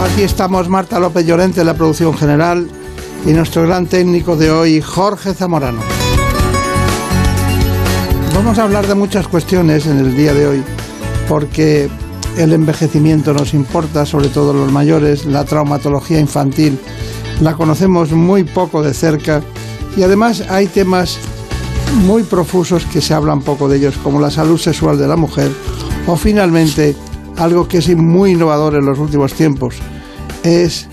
Aquí estamos Marta López Llorente, la producción general, y nuestro gran técnico de hoy, Jorge Zamorano. Vamos a hablar de muchas cuestiones en el día de hoy, porque el envejecimiento nos importa, sobre todo los mayores, la traumatología infantil la conocemos muy poco de cerca y además hay temas muy profusos que se hablan poco de ellos, como la salud sexual de la mujer o finalmente algo que es muy innovador en los últimos tiempos, es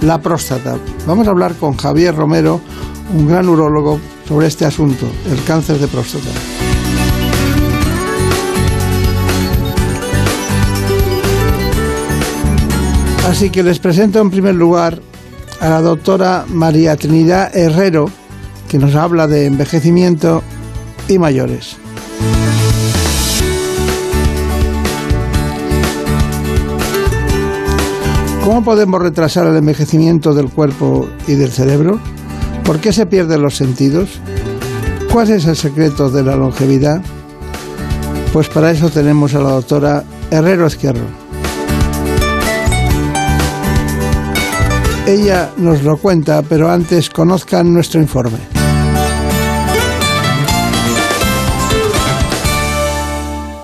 la próstata. Vamos a hablar con Javier Romero, un gran urólogo, sobre este asunto, el cáncer de próstata. Así que les presento en primer lugar a la doctora María Trinidad Herrero, que nos habla de envejecimiento y mayores. ¿Cómo podemos retrasar el envejecimiento del cuerpo y del cerebro? ¿Por qué se pierden los sentidos? ¿Cuál es el secreto de la longevidad? Pues para eso tenemos a la doctora Herrero Izquierdo. Ella nos lo cuenta, pero antes conozcan nuestro informe.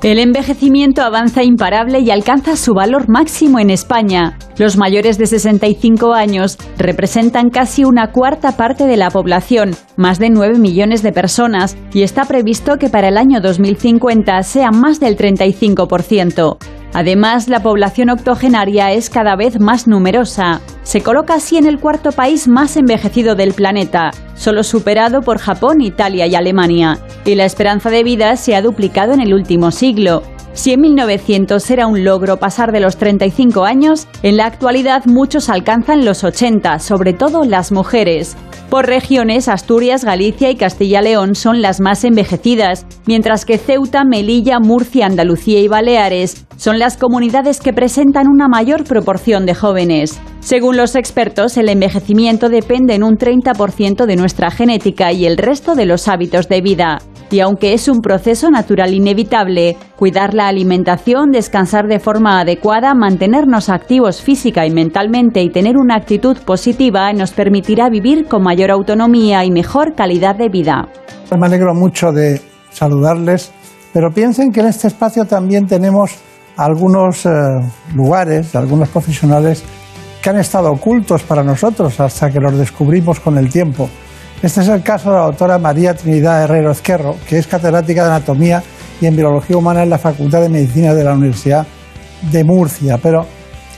El envejecimiento avanza imparable y alcanza su valor máximo en España. Los mayores de 65 años representan casi una cuarta parte de la población, más de 9 millones de personas, y está previsto que para el año 2050 sea más del 35%. Además, la población octogenaria es cada vez más numerosa. Se coloca así en el cuarto país más envejecido del planeta, solo superado por Japón, Italia y Alemania. Y la esperanza de vida se ha duplicado en el último siglo. Si en 1900 era un logro pasar de los 35 años, en la actualidad muchos alcanzan los 80, sobre todo las mujeres. Por regiones, Asturias, Galicia y Castilla-León son las más envejecidas, mientras que Ceuta, Melilla, Murcia, Andalucía y Baleares son las comunidades que presentan una mayor proporción de jóvenes. Según los expertos, el envejecimiento depende en un 30% de nuestra genética y el resto de los hábitos de vida. Y aunque es un proceso natural inevitable, cuidar la alimentación, descansar de forma adecuada, mantenernos activos física y mentalmente y tener una actitud positiva nos permitirá vivir con mayor autonomía y mejor calidad de vida. Me alegro mucho de saludarles, pero piensen que en este espacio también tenemos algunos eh, lugares, algunos profesionales que han estado ocultos para nosotros hasta que los descubrimos con el tiempo. Este es el caso de la doctora María Trinidad Herrero Ezquerro, que es catedrática de Anatomía y Embriología Humana en la Facultad de Medicina de la Universidad de Murcia, pero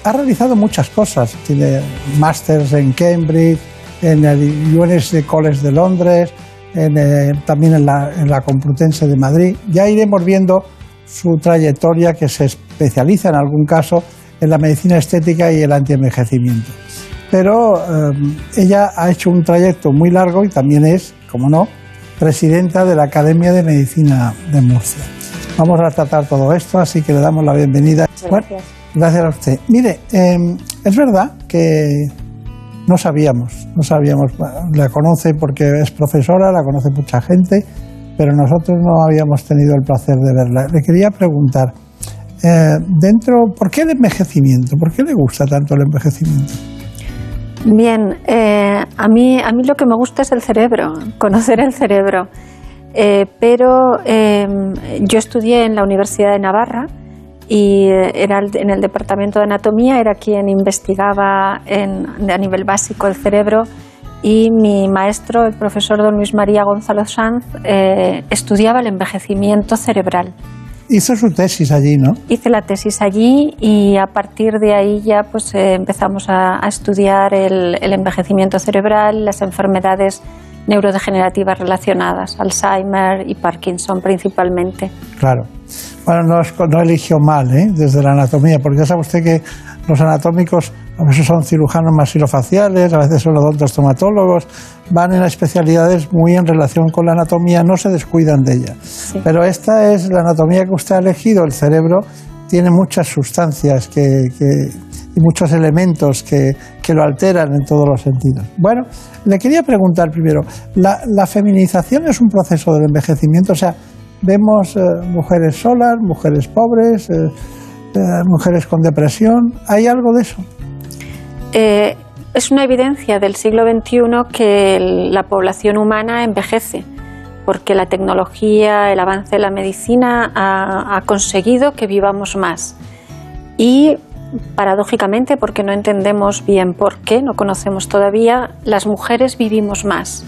ha realizado muchas cosas. Tiene másters en Cambridge, en el UNS College de Londres, eh, también en la, en la Complutense de Madrid. Ya iremos viendo su trayectoria que se especializa en algún caso en la medicina estética y el antienvejecimiento pero eh, ella ha hecho un trayecto muy largo y también es, como no, presidenta de la Academia de Medicina de Murcia. Vamos a tratar todo esto, así que le damos la bienvenida. gracias. gracias a usted. Mire, em, es verdad que no sabíamos, no sabíamos, la conoce porque es profesora, la conoce mucha gente, pero nosotros no habíamos tenido el placer de verla. Le quería preguntar, eh, dentro, ¿por qué el envejecimiento? ¿Por qué le gusta tanto el envejecimiento? Bien, eh, a, mí, a mí lo que me gusta es el cerebro, conocer el cerebro. Eh, pero em, yo estudié en la Universidad de Navarra y era en el departamento de anatomía, era quien investigaba a nivel básico el cerebro y mi maestro, el profesor don Luis María Gonzalo Sanz, eh, estudiaba el envejecimiento cerebral. Hizo su tesis allí, ¿no? Hice la tesis allí y a partir de ahí ya pues eh, empezamos a, estudiar el, envejecimiento cerebral, las enfermedades neurodegenerativas relacionadas, Alzheimer y Parkinson principalmente. Claro. Bueno, no, no eligió mal ¿eh? desde la anatomía, porque ya sabe usted que los anatómicos a veces son cirujanos masilofaciales, a veces son odontostomatólogos, van en especialidades muy en relación con la anatomía, no se descuidan de ella. Pero esta es la anatomía que usted ha elegido, el cerebro tiene muchas sustancias que, y muchos elementos que, que, lo alteran en todos los sentidos. Bueno, le quería preguntar primero, ¿la, feminización es un proceso del envejecimiento? O sea, vemos eh, mujeres solas, mujeres pobres, eh, eh, mujeres con depresión, ¿hay algo de eso? Eh, es una evidencia del siglo XXI que la población humana envejece, porque la tecnología, el avance de la medicina ha, conseguido que vivamos más. Y paradójicamente, porque no entendemos bien por qué, no conocemos todavía, las mujeres vivimos más.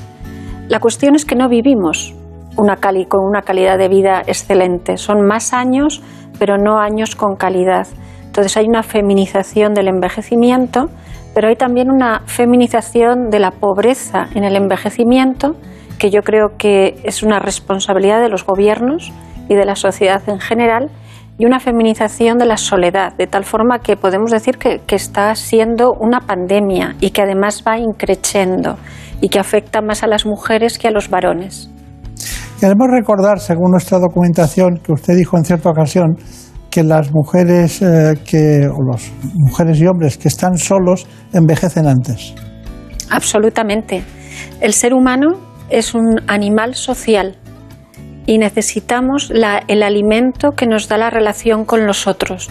La cuestión es que no vivimos con una calidad de vida excelente. Son más años, pero no años con calidad. Entonces hay una feminización del envejecimiento pero hay también una feminización de la pobreza en el envejecimiento, que yo creo que es una responsabilidad de los gobiernos y de la sociedad en general, y una feminización de la soledad, de tal forma que podemos decir que, está siendo una pandemia y que además va increciendo y que afecta más a las mujeres que a los varones. Queremos recordar, según nuestra documentación, que usted dijo en cierta ocasión, que las mujeres eh, que, o los mujeres y hombres que están solos envejecen antes. Absolutamente. El ser humano es un animal social y necesitamos el alimento que nos da la relación con los otros.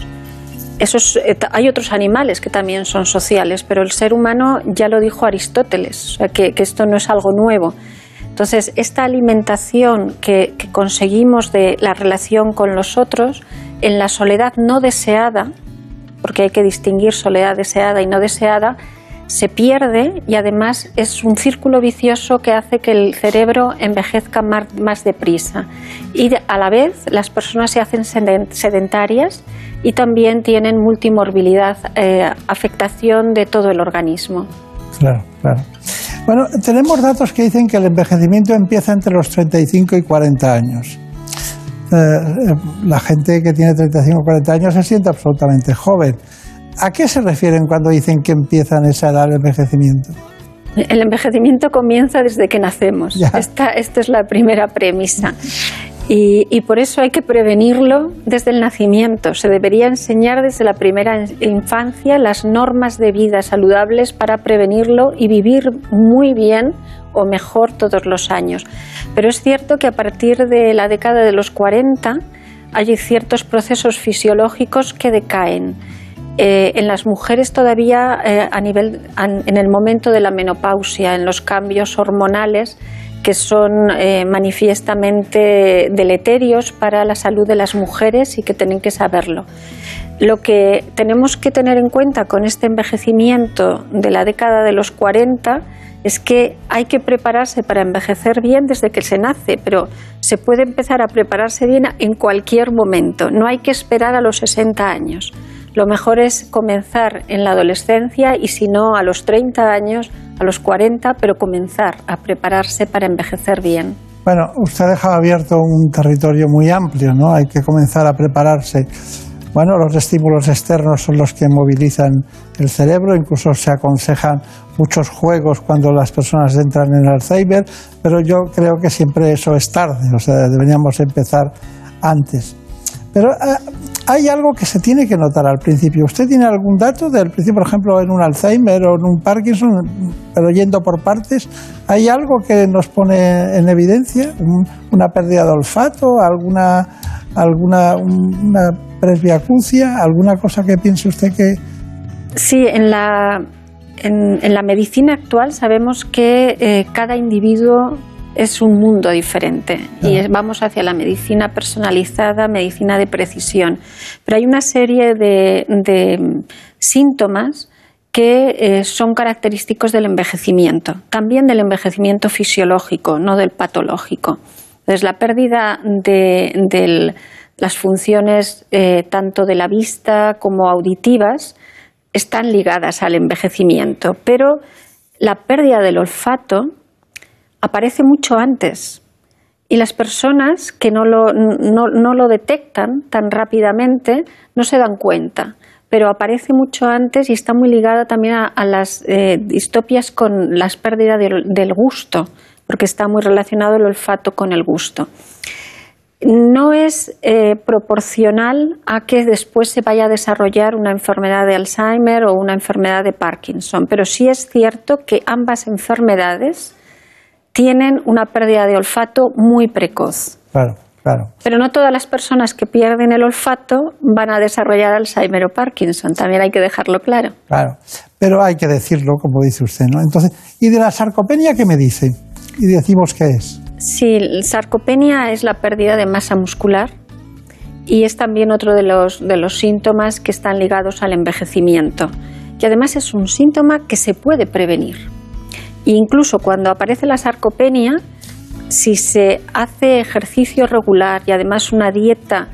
Eh, hay otros animales que también son sociales, pero el ser humano ya lo dijo Aristóteles, que, esto no es algo nuevo. Entonces, esta alimentación que conseguimos de la relación con los otros en la soledad no deseada, porque hay que distinguir soledad deseada y no deseada, se pierde y además es un círculo vicioso que hace que el cerebro envejezca más, deprisa. Y a la vez las personas se hacen sedentarias y también tienen multimorbilidad, eh, afectación de todo el organismo. Claro, claro. Bueno, tenemos datos que dicen que el envejecimiento empieza entre los 35 y 40 años. Eh, la gente que tiene 35 o 40 años se siente absolutamente joven. ¿A qué se refieren cuando dicen que empiezan esa edad de envejecimiento? El envejecimiento comienza desde que nacemos. Esta, esta, es la primera premisa. Y, por eso hay que prevenirlo desde el nacimiento. Se debería enseñar desde la primera infancia las normas de vida saludables para prevenirlo y vivir muy bien o mejor todos los años. Pero es cierto que a partir de la década de los 40 hay ciertos procesos fisiológicos que decaen. Eh, en las mujeres todavía eh, a nivel, en el momento de la menopausia, en los cambios hormonales, que son eh, manifiestamente deleterios para la salud de las mujeres y que tienen que saberlo. Lo que tenemos que tener en cuenta con este envejecimiento de la década de los 40 es que hay que prepararse para envejecer bien desde que se nace, pero se puede empezar a prepararse bien en cualquier momento, no hay que esperar a los 60 años. Lo mejor es comenzar en la adolescencia y si no a los 30 años, a los 40, pero comenzar a prepararse para envejecer bien. Bueno, usted ha dejado abierto un territorio muy amplio, ¿no? Hay que comenzar a prepararse. Bueno, los estímulos externos son los que movilizan el cerebro, incluso se aconsejan muchos juegos cuando las personas entran en Alzheimer, pero yo creo que siempre eso es tarde, o sea, deberíamos empezar antes. Pero eh, hay algo que se tiene que notar al principio. ¿Usted tiene algún dato del principio, por ejemplo, en un Alzheimer o en un Parkinson, pero yendo por partes? ¿Hay algo que nos pone en evidencia? ¿Una pérdida de olfato? ¿Alguna, alguna una presbiacuncia? ¿Alguna cosa que piense usted que...? Sí, en la, en, la medicina actual sabemos que eh, cada individuo es un mundo diferente y vamos hacia la medicina personalizada, medicina de precisión. Pero hay una serie de, síntomas que eh, son característicos del envejecimiento, también del envejecimiento fisiológico, no del patológico. Entonces, la pérdida de, las funciones eh, tanto de la vista como auditivas están ligadas al envejecimiento, pero la pérdida del olfato aparece mucho antes. Y las personas que no lo, no, lo detectan tan rápidamente no se dan cuenta. pero aparece mucho antes y está muy ligada también a, las eh, distopias con las pérdidas del, gusto, porque está muy relacionado el olfato con el gusto. No es eh, proporcional a que después se vaya a desarrollar una enfermedad de Alzheimer o una enfermedad de Parkinson, pero sí es cierto que ambas enfermedades tienen una pérdida de olfato muy precoz. Claro. Pero no todas las personas que pierden el olfato van a desarrollar Alzheimer o Parkinson, también hay que dejarlo claro. Claro, pero hay que decirlo, como dice usted, ¿no? Entonces, ¿y de la sarcopenia qué me dice? Y decimos qué es. Sí, la sarcopenia es la pérdida de masa muscular y es también otro de los, de los síntomas que están ligados al envejecimiento. Y además es un síntoma que se puede prevenir. Incluso cuando aparece la sarcopenia, si se hace ejercicio regular y además una dieta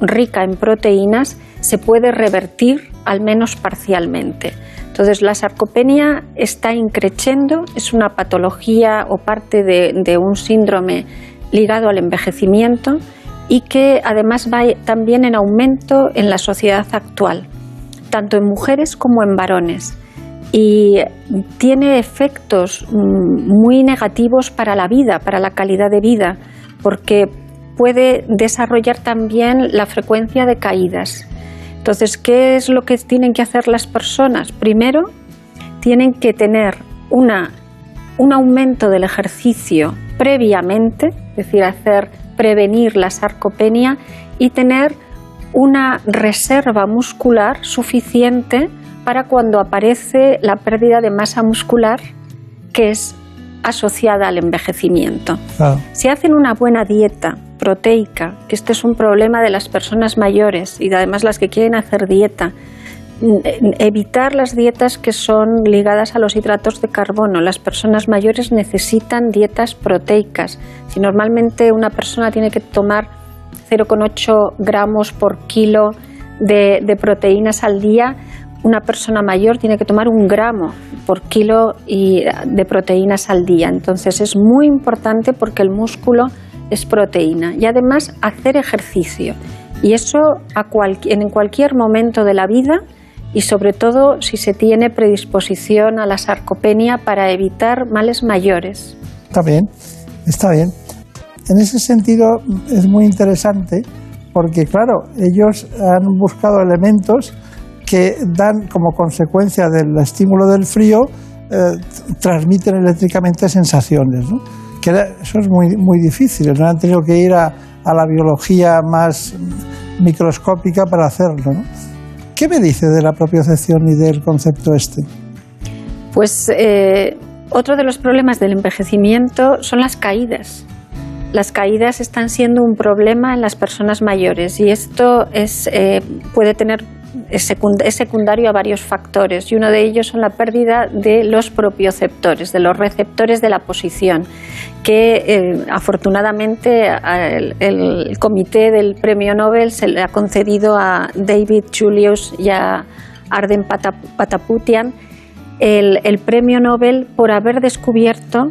rica en proteínas, se puede revertir al menos parcialmente. Entonces, la sarcopenia está increciendo, es una patología o parte de, un síndrome ligado al envejecimiento y que además va también en aumento en la sociedad actual, tanto en mujeres como en varones y tiene efectos mm, muy negativos para la vida, para la calidad de vida, porque puede desarrollar también la frecuencia de caídas. Entonces, ¿qué es lo que tienen que hacer las personas? Primero, tienen que tener una, un aumento del ejercicio previamente, es decir, hacer prevenir la sarcopenia y tener una reserva muscular suficiente para cuando aparece la pérdida de masa muscular que es asociada al envejecimiento. Si hacen una buena dieta proteica, que este es un problema de las personas mayores y además las que quieren hacer dieta, evitar las dietas que son ligadas a los hidratos de carbono. Las personas mayores necesitan dietas proteicas. Si normalmente una persona tiene que tomar 0,8 gramos por kilo de proteínas al día, una persona mayor tiene que tomar un gramo por kilo de proteínas al día. Entonces es muy importante porque el músculo es proteína y además hacer ejercicio. Y eso en cualquier momento de la vida y sobre todo si se tiene predisposición a la sarcopenia para evitar males mayores. Está bien, está bien. En ese sentido es muy interesante porque claro, ellos han buscado elementos que dan como consecuencia del estímulo del frío, eh, transmiten eléctricamente sensaciones. ¿no? Que eso es muy, muy difícil, no han tenido que ir a, la biología más microscópica para hacerlo. ¿Qué me dice de la propiocepción y del concepto este? Pues eh, otro de los problemas del envejecimiento son las caídas. Las caídas están siendo un problema en las personas mayores y esto es, eh, puede tener es secundario a varios factores y uno de ellos son la pérdida de los propioceptores, de los receptores de la posición, que eh, afortunadamente el, comité del premio Nobel se le ha concedido a David Julius y a Arden Pataputian el, premio Nobel por haber descubierto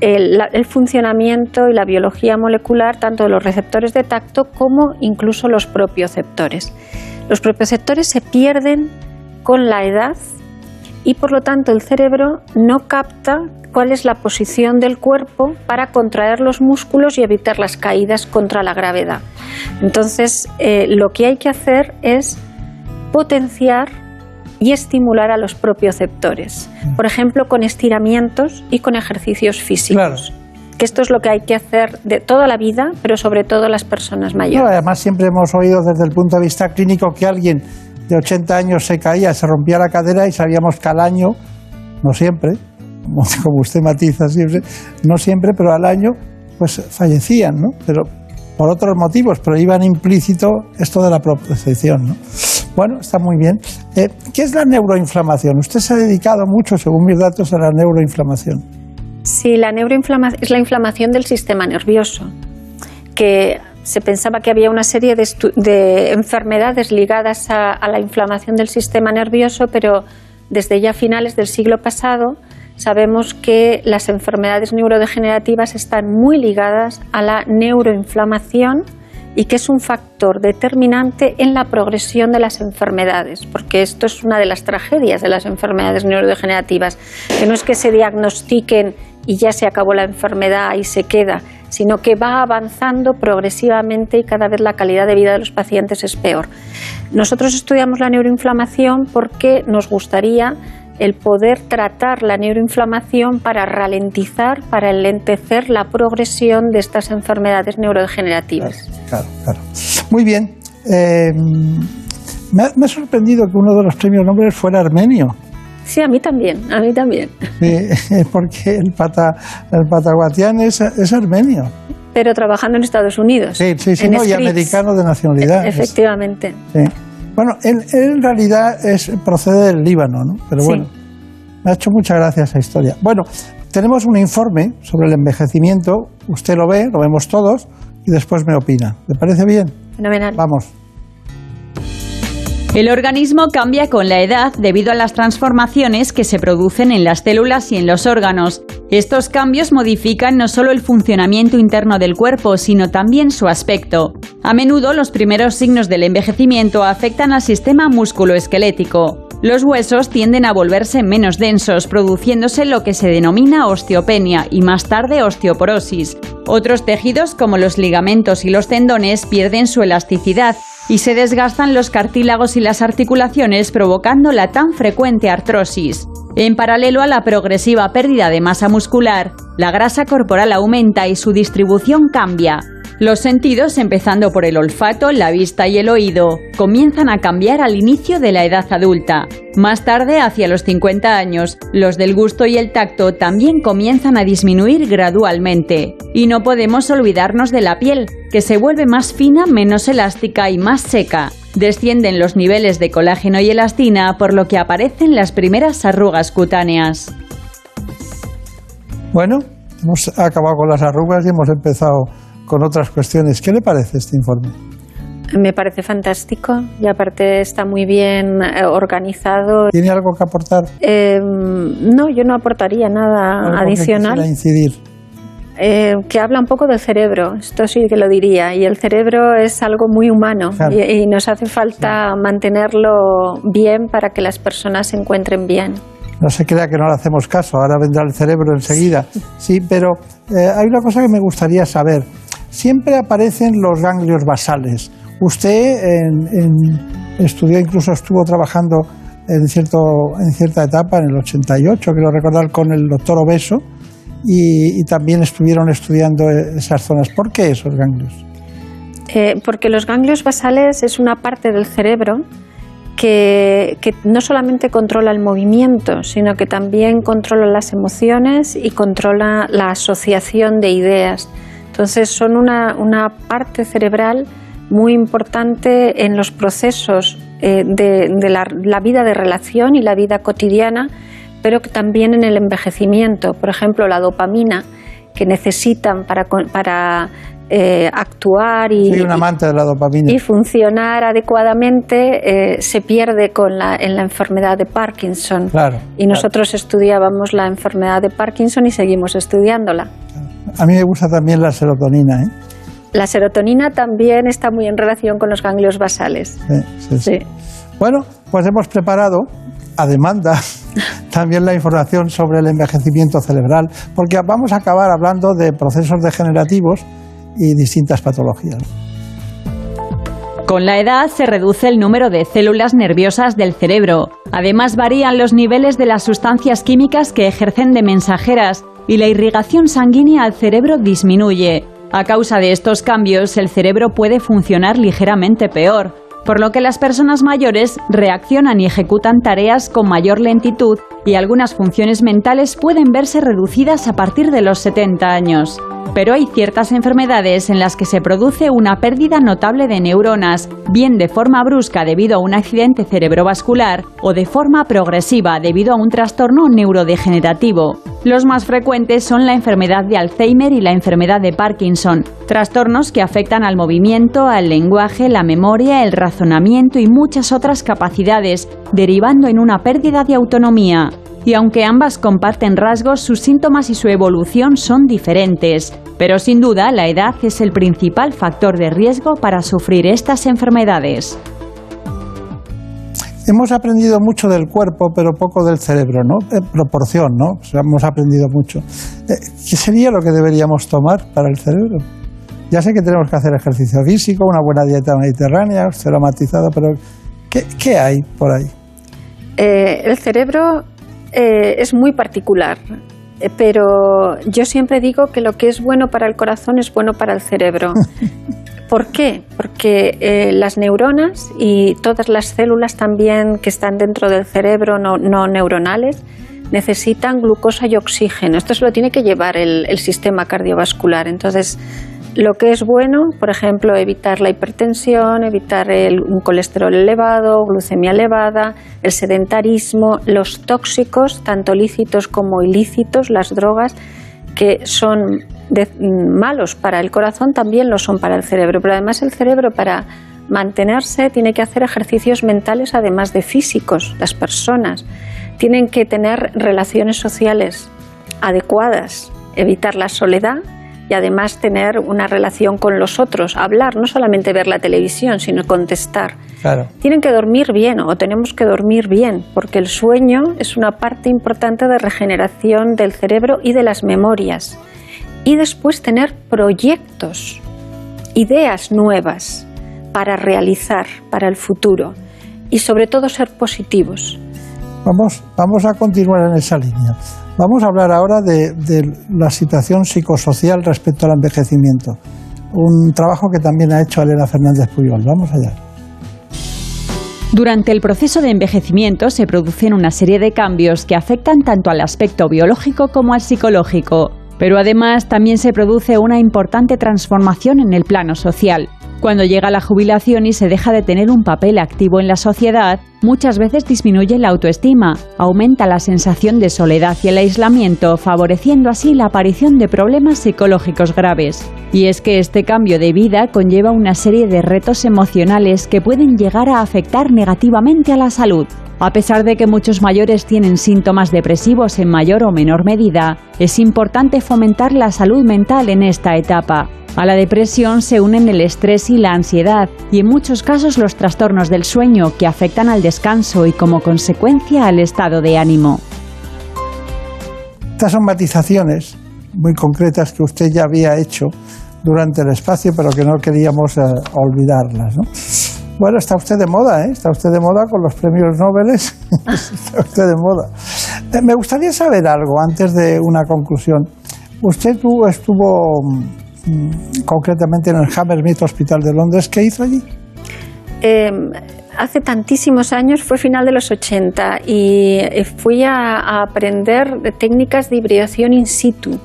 el, el, funcionamiento y la biología molecular tanto de los receptores de tacto como incluso los propioceptores. Los propioceptores se pierden con la edad y por lo tanto el cerebro no capta cuál es la posición del cuerpo para contraer los músculos y evitar las caídas contra la gravedad. Entonces, eh, lo que hay que hacer es potenciar y estimular a los propioceptores, por ejemplo, con estiramientos y con ejercicios físicos que esto es lo que hay que hacer de toda la vida, pero sobre todo las personas mayores. además, siempre hemos oído desde el punto de vista clínico que alguien de 80 años se caía, se rompía la cadera y sabíamos que al año, no siempre, como usted matiza siempre, no siempre, pero al año, pues fallecían, ¿no? Pero por otros motivos, pero iban implícito esto de la propiocepción, ¿no? Bueno, está muy bien. Eh, ¿Qué es la neuroinflamación? Usted se ha dedicado mucho, según mis datos, a la neuroinflamación. Sí, la neuroinflamación es la inflamación del sistema nervioso, que se pensaba que había una serie de, enfermedades ligadas a, la inflamación del sistema nervioso, pero desde ya finales del siglo pasado sabemos que las enfermedades neurodegenerativas están muy ligadas a la neuroinflamación y que es un factor determinante en la progresión de las enfermedades, porque esto es una de las tragedias de las enfermedades neurodegenerativas, que no es que se diagnostiquen y ya se acabó la enfermedad y se queda, sino que va avanzando progresivamente y cada vez la calidad de vida de los pacientes es peor. Nosotros estudiamos la neuroinflamación porque nos gustaría el poder tratar la neuroinflamación para ralentizar, para enlentecer la progresión de estas enfermedades neurodegenerativas. Claro, claro. Muy bien. Eh, me, ha, sorprendido que uno de los premios Nobel fuera armenio. Sí, a mí también, a mí también. porque el, pata, el pataguatián es, es, armenio. Pero trabajando en Estados Unidos. Sí, sí, sí, no, y americano de nacionalidad. E, efectivamente. Sí. Bueno, él, en realidad es, procede del Líbano, ¿no? Pero bueno, me ha hecho mucha gracia esa historia. Bueno, tenemos un informe sobre el envejecimiento. Usted lo ve, lo vemos todos, y después me opina. ¿Le parece bien? Fenomenal. Vamos. El organismo cambia con la edad debido a las transformaciones que se producen en las células y en los órganos. Estos cambios modifican no solo el funcionamiento interno del cuerpo, sino también su aspecto. A menudo los primeros signos del envejecimiento afectan al sistema musculoesquelético. Los huesos tienden a volverse menos densos, produciéndose lo que se denomina osteopenia y más tarde osteoporosis. Otros tejidos, como los ligamentos y los tendones, pierden su elasticidad y se desgastan los cartílagos y las articulaciones provocando la tan frecuente artrosis. En paralelo a la progresiva pérdida de masa muscular, la grasa corporal aumenta y su distribución cambia, los sentidos, empezando por el olfato, la vista y el oído, comienzan a cambiar al inicio de la edad adulta. Más tarde, hacia los 50 años, los del gusto y el tacto también comienzan a disminuir gradualmente. Y no podemos olvidarnos de la piel, que se vuelve más fina, menos elástica y más seca. Descienden los niveles de colágeno y elastina, por lo que aparecen las primeras arrugas cutáneas. Bueno, hemos acabado con las arrugas y hemos empezado con otras cuestiones. ¿Qué le parece este informe? Me parece fantástico y aparte está muy bien eh, organizado. ¿Tiene algo que aportar? Eh, no, yo no aportaría nada adicional. Que incidir. Eh, que habla un poco del cerebro, esto sí que lo diría, y el cerebro es algo muy humano y, nos hace falta mantenerlo bien para que las personas se encuentren bien. No se crea que no le hacemos caso, ahora vendrá el cerebro enseguida. Sí, pero hay una cosa que me gustaría saber siempre aparecen los ganglios basales. Usted estudió, incluso estuvo trabajando en, cierto, en cierta etapa, en el 88, quiero recordar, con el doctor Obeso, y, también estuvieron estudiando esas zonas. ¿Por qué esos ganglios? Eh, porque los ganglios basales es una parte del cerebro que, que, no solamente controla el movimiento, sino que también controla las emociones y controla la asociación de ideas. Entonces son una, parte cerebral muy importante en los procesos eh, de, la, vida de relación y la vida cotidiana, pero también en el envejecimiento. Por ejemplo, la dopamina que necesitan para, eh, actuar y, y, funcionar adecuadamente eh, se pierde con la, en la enfermedad de Parkinson. y nosotros estudiábamos la enfermedad de Parkinson y seguimos estudiándola. A mí me gusta también la serotonina. ¿eh? La serotonina también está muy en relación con los ganglios basales. Sí, sí, Bueno, pues hemos preparado a demanda también la información sobre el envejecimiento cerebral, porque vamos a acabar hablando de procesos degenerativos y distintas patologías. Con la edad se reduce el número de células nerviosas del cerebro. Además varían los niveles de las sustancias químicas que ejercen de mensajeras y la irrigación sanguínea al cerebro disminuye. A causa de estos cambios, el cerebro puede funcionar ligeramente peor, por lo que las personas mayores reaccionan y ejecutan tareas con mayor lentitud y algunas funciones mentales pueden verse reducidas a partir de los 70 años. Pero hay ciertas enfermedades en las que se produce una pérdida notable de neuronas, bien de forma brusca debido a un accidente cerebrovascular o de forma progresiva debido a un trastorno neurodegenerativo. Los más frecuentes son la enfermedad de Alzheimer y la enfermedad de Parkinson, trastornos que afectan al movimiento, al lenguaje, la memoria, el razonamiento y muchas otras capacidades, derivando en una pérdida de autonomía. y aunque ambas comparten rasgos, sus síntomas y su evolución son diferentes. Pero sin duda, la edad es el principal factor de riesgo para sufrir estas enfermedades. Hemos aprendido mucho del cuerpo, pero poco del cerebro, ¿no? En proporción, ¿no? hemos aprendido mucho. Eh, ¿Qué sería lo que deberíamos tomar para el cerebro? Ya sé que tenemos que hacer ejercicio físico, una buena dieta mediterránea, cero matizado, pero ¿qué, hay por ahí? Eh, el cerebro eh, es muy particular, pero yo siempre digo que lo que es bueno para el corazón es bueno para el cerebro. ¿Por qué? Porque eh, las neuronas y todas las células también que están dentro del cerebro no, neuronales necesitan glucosa y oxígeno. Esto se lo tiene que llevar el, sistema cardiovascular. Entonces, lo que es bueno, por ejemplo, evitar la hipertensión, evitar un colesterol elevado, glucemia elevada, el sedentarismo, los tóxicos, tanto lícitos como ilícitos, las drogas, que son malos para el corazón también lo son para el cerebro, pero además el cerebro para mantenerse tiene que hacer ejercicios mentales además de físicos. Las personas tienen que tener relaciones sociales adecuadas, evitar la soledad y además tener una relación con los otros, hablar, no solamente ver la televisión, sino contestar. Tienen que dormir bien o tenemos que dormir bien, porque el sueño es una parte importante de regeneración del cerebro y de las memorias y después tener proyectos, ideas nuevas para realizar para el futuro y sobre todo ser positivos. Vamos, vamos a continuar en esa línea. Vamos a hablar ahora de, la situación psicosocial respecto al envejecimiento. Un trabajo que también ha hecho Elena Fernández Puyol. Vamos allá. Durante el proceso de envejecimiento se producen una serie de cambios que afectan tanto al aspecto biológico como al psicológico. Pero además también se produce una importante transformación en el plano social. Cuando llega la jubilación y se deja de tener un papel activo en la sociedad, muchas veces disminuye la autoestima, aumenta la sensación de soledad y el aislamiento, favoreciendo así la aparición de problemas psicológicos graves. Y es que este cambio de vida conlleva una serie de retos emocionales que pueden llegar a afectar negativamente a la salud. A pesar de que muchos mayores tienen síntomas depresivos en mayor o menor medida, es importante fomentar la salud mental en esta etapa. A la depresión se unen el estrés y la ansiedad y en muchos casos los trastornos del sueño que afectan al descanso y como consecuencia al estado de ánimo. Estas son matizaciones muy concretas que usted ya había hecho durante el espacio, pero que no queríamos eh, olvidarlas. Bueno, está usted de moda, ¿eh? Está usted de moda con los premios Nobel. está usted de moda. Eh, me gustaría saber algo antes de una conclusión. Usted estuvo mm, concretamente en el Hammersmith Hospital de Londres. ¿Qué hizo allí? Em, hace tantísimos años, fue final de los 80, y eh, fui a, aprender técnicas de hibridación in situ,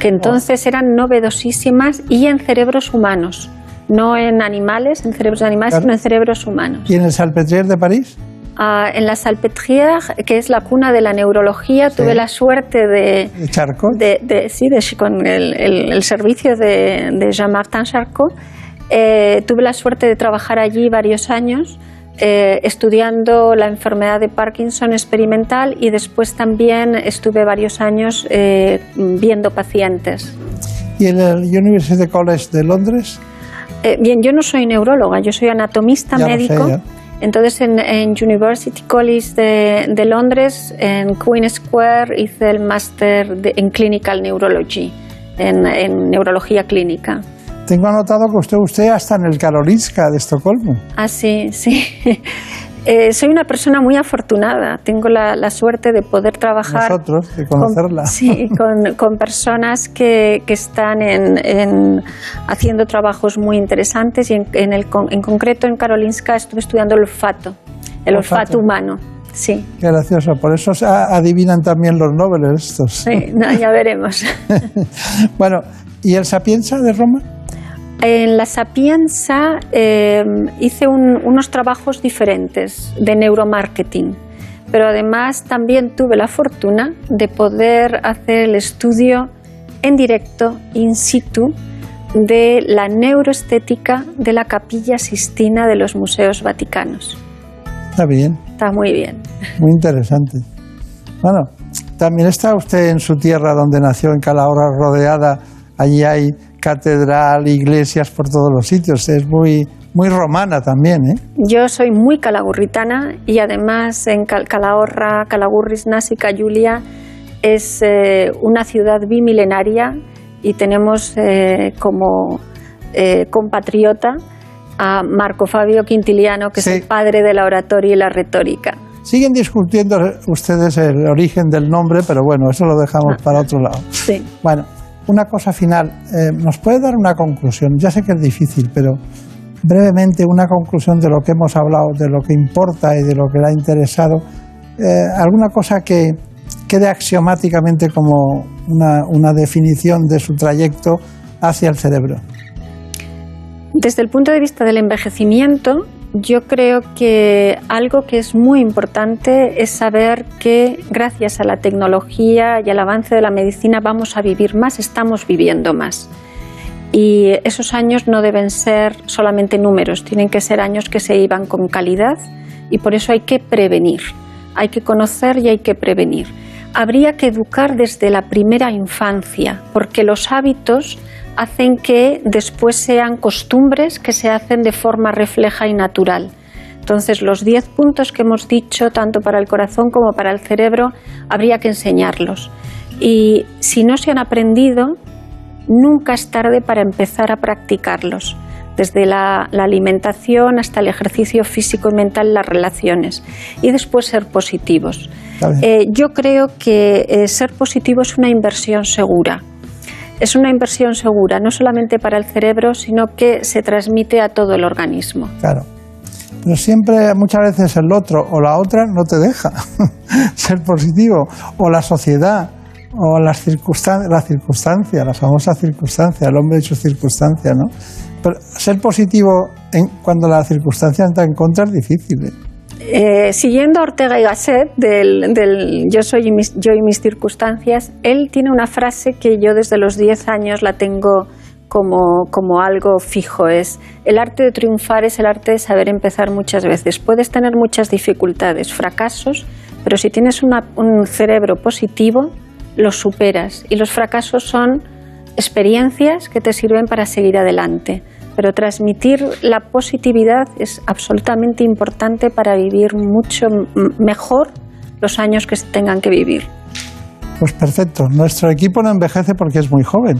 que entonces eran novedosísimas y en cerebros humanos no en animales, en cerebros de animales, sino en cerebros humanos. ¿Y en el Salpêtrière de París? Ah, en la Salpêtrière, que es la cuna de la neurología, tuve la suerte de... ¿De Charcot? De, sí, con el, servicio de, Jean-Martin Charcot. Eh, tuve la suerte de trabajar allí varios años. Eh, estudiando la enfermedad de Parkinson experimental y después también estuve varios años eh, viendo pacientes. ¿Y en el University College de Londres? Eh, bien, yo no soy neuróloga, yo soy anatomista médico. Entonces en, University College de, Londres, en Queen Square, hice el máster en Clinical Neurology, en, en, neurología clínica. Tengo anotado que usted, usted hasta en el Karolinska de Estocolmo. Ah, sí, sí. Eh, soy una persona muy afortunada. Tengo la, suerte de poder trabajar. Nosotros, de conocerla. Con, sí, con, personas que, que están en, haciendo trabajos muy interesantes y en, el, en concreto en Karolinska estuve estudiando el olfato, el olfato, humano. Sí. Qué gracioso. Por eso se adivinan también los Nobel estos. Sí, ya veremos. bueno, ¿y el Sapienza de Roma? En la Sapienza em, hice unos trabajos diferentes de neuromarketing, pero además también tuve la fortuna de poder hacer el estudio en directo, in situ, de la neuroestética de la capilla Sistina de los museos vaticanos. Está bien. Está muy bien. Muy interesante. Bueno, también está usted en su tierra donde nació, en Calahorra, rodeada. Allí hay catedral, iglesias por todos los sitios. Es muy, muy romana también, ¿eh? Yo soy muy calagurritana y además en Calahorra, Calagurris, Násica, Julia es eh, una ciudad bimilenaria y tenemos eh, como eh, compatriota a Marco Fabio Quintiliano, que es el padre de la oratoria y la retórica. Siguen discutiendo ustedes el origen del nombre, pero bueno, eso lo dejamos ah. para otro lado. Sí. Bueno, una cosa final. ¿Nos puede dar una conclusión? Ya sé que es difícil, pero brevemente una conclusión de lo que hemos hablado, de lo que importa y de lo que le ha interesado. ¿Alguna cosa que, quede axiomáticamente como una, definición de su trayecto hacia el cerebro? Desde el punto de vista del envejecimiento, yo creo que algo que es muy importante es saber que gracias a la tecnología y al avance de la medicina vamos a vivir más, estamos viviendo más. Y esos años no deben ser solamente números, tienen que ser años que se iban con calidad y por eso hay que prevenir, hay que conocer y hay que prevenir habría que educar desde la primera infancia, porque los hábitos hacen que después sean costumbres que se hacen de forma refleja y natural. Entonces, los 10 puntos que hemos dicho, tanto para el corazón como para el cerebro, habría que enseñarlos. Y si no se han aprendido, nunca es tarde para empezar a practicarlos desde la, alimentación hasta el ejercicio físico y mental, las relaciones, y después ser positivos. Eh, yo creo que eh, ser positivo es una inversión segura. Es una inversión segura, no solamente para el cerebro, sino que se transmite a todo el organismo. Claro. Pero siempre, muchas veces el otro o la otra no te deja ser positivo, o la sociedad, o las circunstancias, la circunstancia, la famosa circunstancia, el hombre y sus circunstancias, ¿no? ser positivo en, cuando la circunstancia está en contra es difícil. ¿eh? Eh, siguiendo a Ortega y Gasset del, yo, soy yo y mis circunstancias, él tiene una frase que yo desde los 10 años la tengo como, como, algo fijo. Es el arte de triunfar es el arte de saber empezar muchas veces. Puedes tener muchas dificultades, fracasos, pero si tienes un cerebro positivo, los superas. Y los fracasos son experiencias que te sirven para seguir adelante. Pero transmitir la positividad es absolutamente importante para vivir mucho mejor los años que se tengan que vivir. Pues perfecto. Nuestro equipo no envejece porque es muy joven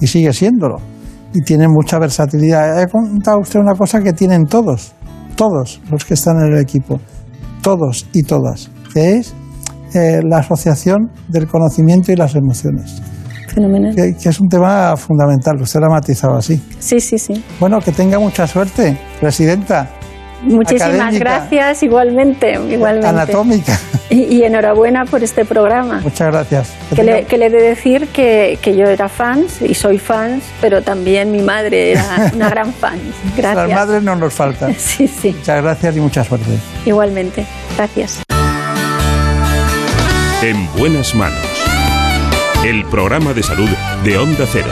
y sigue siéndolo. Y tiene mucha versatilidad. He contado usted una cosa que tienen todos, todos los que están en el equipo, todos y todas, que es eh, la asociación del conocimiento y las emociones. Que, es un tema fundamental, usted lo ha matizado así. Sí, sí, sí. Bueno, que tenga mucha suerte, presidenta. Muchísimas gracias, igualmente, igualmente. Anatómica. Y, enhorabuena por este programa. Muchas gracias. Que, le, que le, de decir que, que, yo era fans y soy fans, pero también mi madre era una gran fan. Gracias. Las madres no nos faltan. Sí, sí. Muchas gracias y mucha suerte. Igualmente. Gracias. En buenas manos el programa de salud de Onda Cero.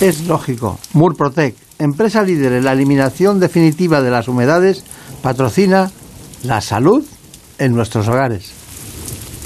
Es lógico. Murprotec, empresa líder en la eliminación definitiva de las humedades, patrocina la salud en nuestros hogares.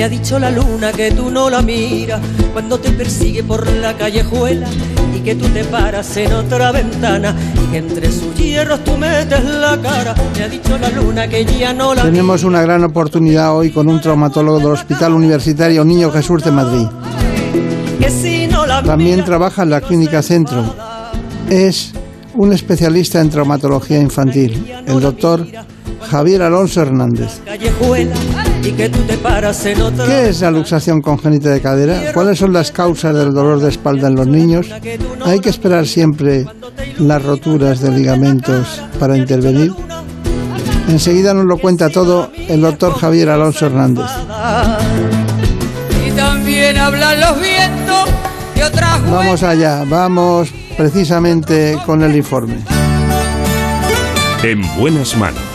Me ha dicho la luna que tú no la miras cuando te persigue por la callejuela y que tú te paras en otra ventana y que entre sus hierros tú metes la cara. Me ha dicho la luna que ya no la Tenemos una gran oportunidad hoy con un traumatólogo del Hospital Universitario Niño Jesús de Madrid. También trabaja en la Clínica Centro. Es un especialista en traumatología infantil, el doctor Javier Alonso Hernández. Y que tú te paras en otra ¿Qué es la luxación congénita de cadera? ¿Cuáles son las causas del dolor de espalda en los niños? ¿Hay que esperar siempre las roturas de ligamentos para intervenir? Enseguida nos lo cuenta todo el doctor Javier Alonso Hernández. y también hablan los vientos de otras Vamos allá, vamos precisamente con el informe. En buenas manos.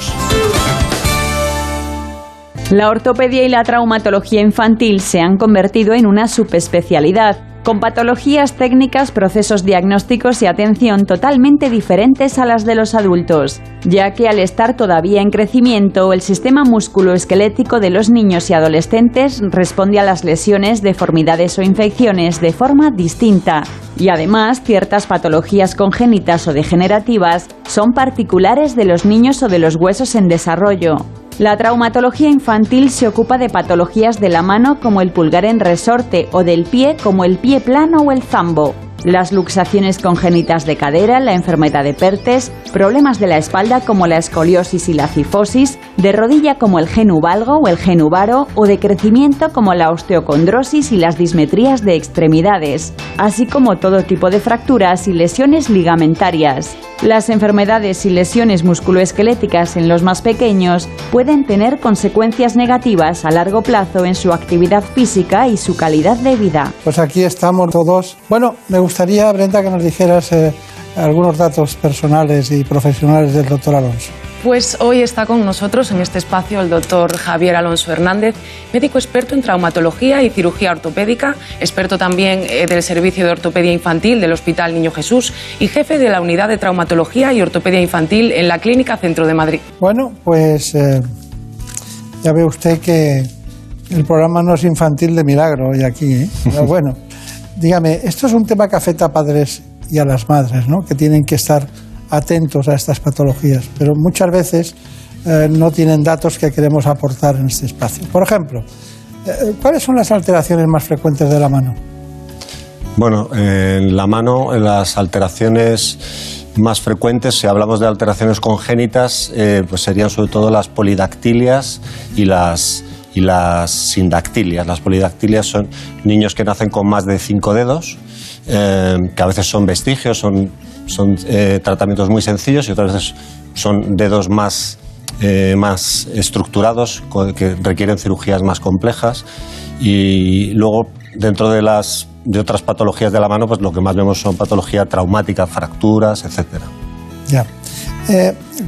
La ortopedia y la traumatología infantil se han convertido en una subespecialidad, con patologías técnicas, procesos diagnósticos y atención totalmente diferentes a las de los adultos, ya que al estar todavía en crecimiento, el sistema musculoesquelético de los niños y adolescentes responde a las lesiones, deformidades o infecciones de forma distinta. Y además, ciertas patologías congénitas o degenerativas son particulares de los niños o de los huesos en desarrollo. La traumatología infantil se ocupa de patologías de la mano como el pulgar en resorte o del pie como el pie plano o el zambo. Las luxaciones congénitas de cadera, la enfermedad de Pertes, problemas de la espalda como la escoliosis y la cifosis, de rodilla como el genuvalgo o el genuvaro o de crecimiento como la osteocondrosis y las dismetrías de extremidades, así como todo tipo de fracturas y lesiones ligamentarias. Las enfermedades y lesiones musculoesqueléticas en los más pequeños pueden tener consecuencias negativas a largo plazo en su actividad física y su calidad de vida. Pues aquí estamos todos. Bueno, me gustaría, Brenda, que nos dijeras eh, algunos datos personales y profesionales del doctor Alonso. Pues hoy está con nosotros en este espacio el doctor Javier Alonso Hernández, médico experto en traumatología y cirugía ortopédica, experto también eh, del Servicio de Ortopedia Infantil del Hospital Niño Jesús y jefe de la Unidad de Traumatología y Ortopedia Infantil en la Clínica Centro de Madrid. Bueno, pues eh, ya ve usted que el programa no es infantil de milagro hoy aquí. ¿eh? Pero bueno, dígame, esto es un tema que afecta a padres y a las madres, ¿no? Que tienen que estar atentos a estas patologías, pero muchas veces eh, no tienen datos que queremos aportar en este espacio. Por ejemplo, eh, ¿cuáles son las alteraciones más frecuentes de la mano? Bueno, en la mano, en las alteraciones más frecuentes, si hablamos de alteraciones congénitas, eh, pues serían sobre todo las polidactilias y las, y las sindactilias. Las polidactilias son niños que nacen con más de cinco dedos, eh, que a veces son vestigios, son, son eh, tratamientos muy sencillos y otras veces son dedos más, eh, más estructurados que requieren cirugías más complejas. Y luego, dentro de las de otras patologías de la mano, pues lo que más vemos son patología traumática, fracturas, etcétera. Ya.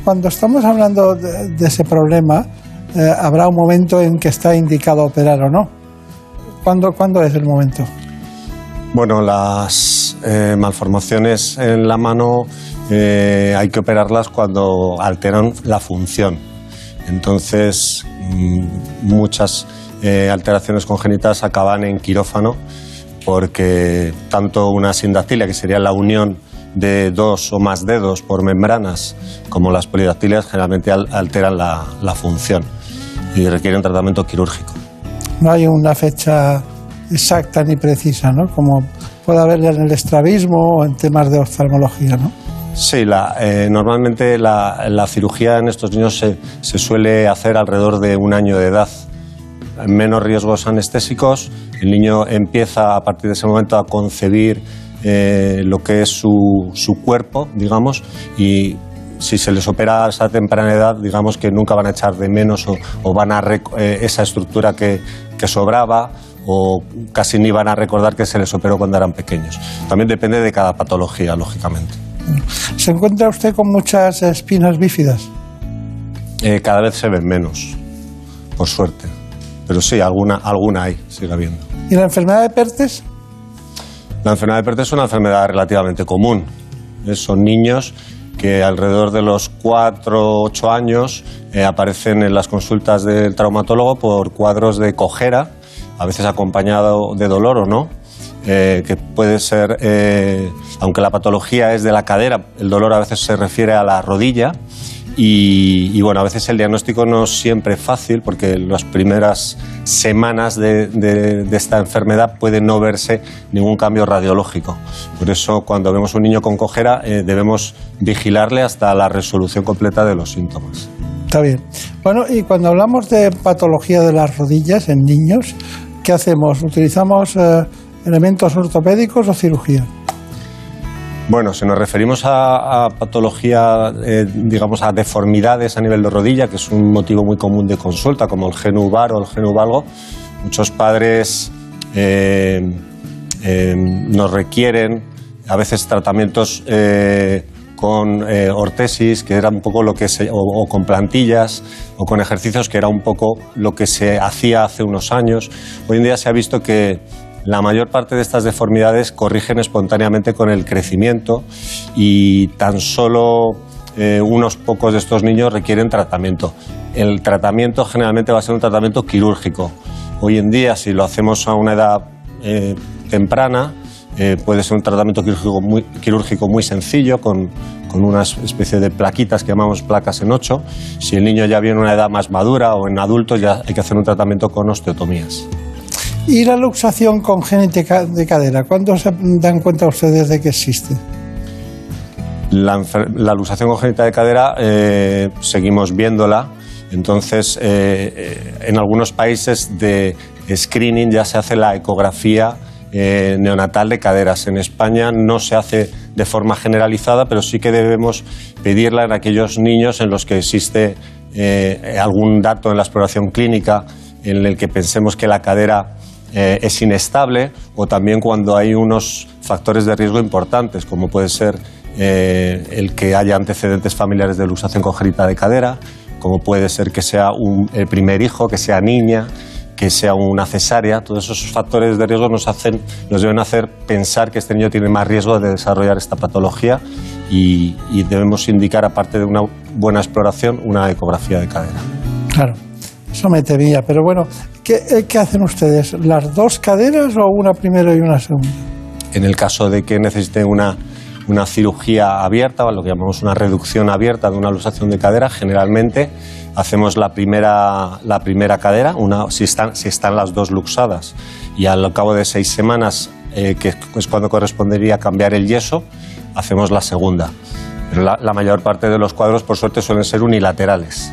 Cuando estamos hablando de, de ese problema, eh, habrá un momento en que está indicado operar o no. ¿Cuándo, ¿cuándo es el momento? Bueno, las eh, malformaciones en la mano eh, hay que operarlas cuando alteran la función. Entonces, mm, muchas alteraciones congénitas acaban en quirófano porque tanto una sindactilia, que sería la unión de dos o más dedos por membranas, como las polidactilias, generalmente al- alteran la, la función y requieren tratamiento quirúrgico. No hay una fecha exacta ni precisa, ¿no? Como puede haber en el estrabismo o en temas de oftalmología, ¿no? Sí, la, eh, normalmente la, la cirugía en estos niños se, se suele hacer alrededor de un año de edad. Menos riesgos anestésicos, el niño empieza a partir de ese momento a concebir eh, lo que es su, su cuerpo, digamos, y si se les opera a esa temprana edad, digamos que nunca van a echar de menos o, o van a eh, esa estructura que, que sobraba o casi ni van a recordar que se les operó cuando eran pequeños. También depende de cada patología, lógicamente. ¿Se encuentra usted con muchas espinas bífidas? Eh, cada vez se ven menos, por suerte. Pero sí, alguna, alguna hay, sigue habiendo. ¿Y la enfermedad de Pertes? La enfermedad de Pertes es una enfermedad relativamente común. Eh, Son niños que alrededor de los 4 o 8 años eh, aparecen en las consultas del traumatólogo por cuadros de cojera, a veces acompañado de dolor o no, eh, que puede ser, aunque la patología es de la cadera, el dolor a veces se refiere a la rodilla. Y, bueno, a veces el diagnóstico no es siempre fácil porque las primeras semanas de esta enfermedad puede no verse ningún cambio radiológico. Por eso cuando vemos un niño con cojera eh, debemos vigilarle hasta la resolución completa de los síntomas. Está bien. Bueno, y cuando hablamos de patología de las rodillas en niños, ¿qué hacemos? ¿Utilizamos eh, elementos ortopédicos o cirugía? Bueno, si nos referimos a, patología, eh, digamos, a deformidades a nivel de rodilla, que es un motivo muy común de consulta, como el genubar o el genuvalgo, muchos padres eh, eh, nos requieren a veces tratamientos con ortesis, que era un poco lo que se, o, con plantillas, o con ejercicios, que era un poco lo que se hacía hace unos años. Hoy en día se ha visto que la mayor parte de estas deformidades corrigen espontáneamente con el crecimiento y tan solo eh, unos pocos de estos niños requieren tratamiento. El tratamiento generalmente va a ser un tratamiento quirúrgico. Hoy en día, si lo hacemos a una edad eh, temprana, eh, puede ser un tratamiento quirúrgico muy, sencillo, con, con, una especie de plaquitas que llamamos placas en ocho. Si el niño ya viene a una edad más madura o en adultos, ya hay que hacer un tratamiento con osteotomías. ¿Y la luxación congénita de cadera? ¿Cuándo se dan cuenta ustedes de que existe? La, luxación congénita de cadera eh, seguimos viéndola. Entonces, eh, eh, en algunos países de screening ya se hace la ecografía neonatal de caderas. En España no se hace de forma generalizada, pero sí que debemos pedirla en aquellos niños en los que existe algún dato en la exploración clínica en el que pensemos que la cadera eh, es inestable o también cuando hay unos factores de riesgo importantes, como puede ser eh, el que haya antecedentes familiares de luxación congénita de cadera, como puede ser que sea el primer hijo, que sea niña, que sea una cesárea. Todos esos factores de riesgo nos, hacen, nos deben hacer pensar que este niño tiene más riesgo de desarrollar esta patología y, y debemos indicar, aparte de una buena exploración, una ecografía de cadera. Claro. Eso me temía, pero bueno, eh, ¿qué, hacen ustedes? ¿Las dos caderas o una primera y una segunda? En el caso de que necesite una, una cirugía abierta, o lo que llamamos una reducción abierta de una luxación de cadera, generalmente hacemos la primera, la primera cadera, una, si, están, si están las dos luxadas, y al cabo de seis semanas, eh, que es cuando correspondería cambiar el yeso, hacemos la segunda. Pero la mayor parte de los cuadros, por suerte, suelen ser unilaterales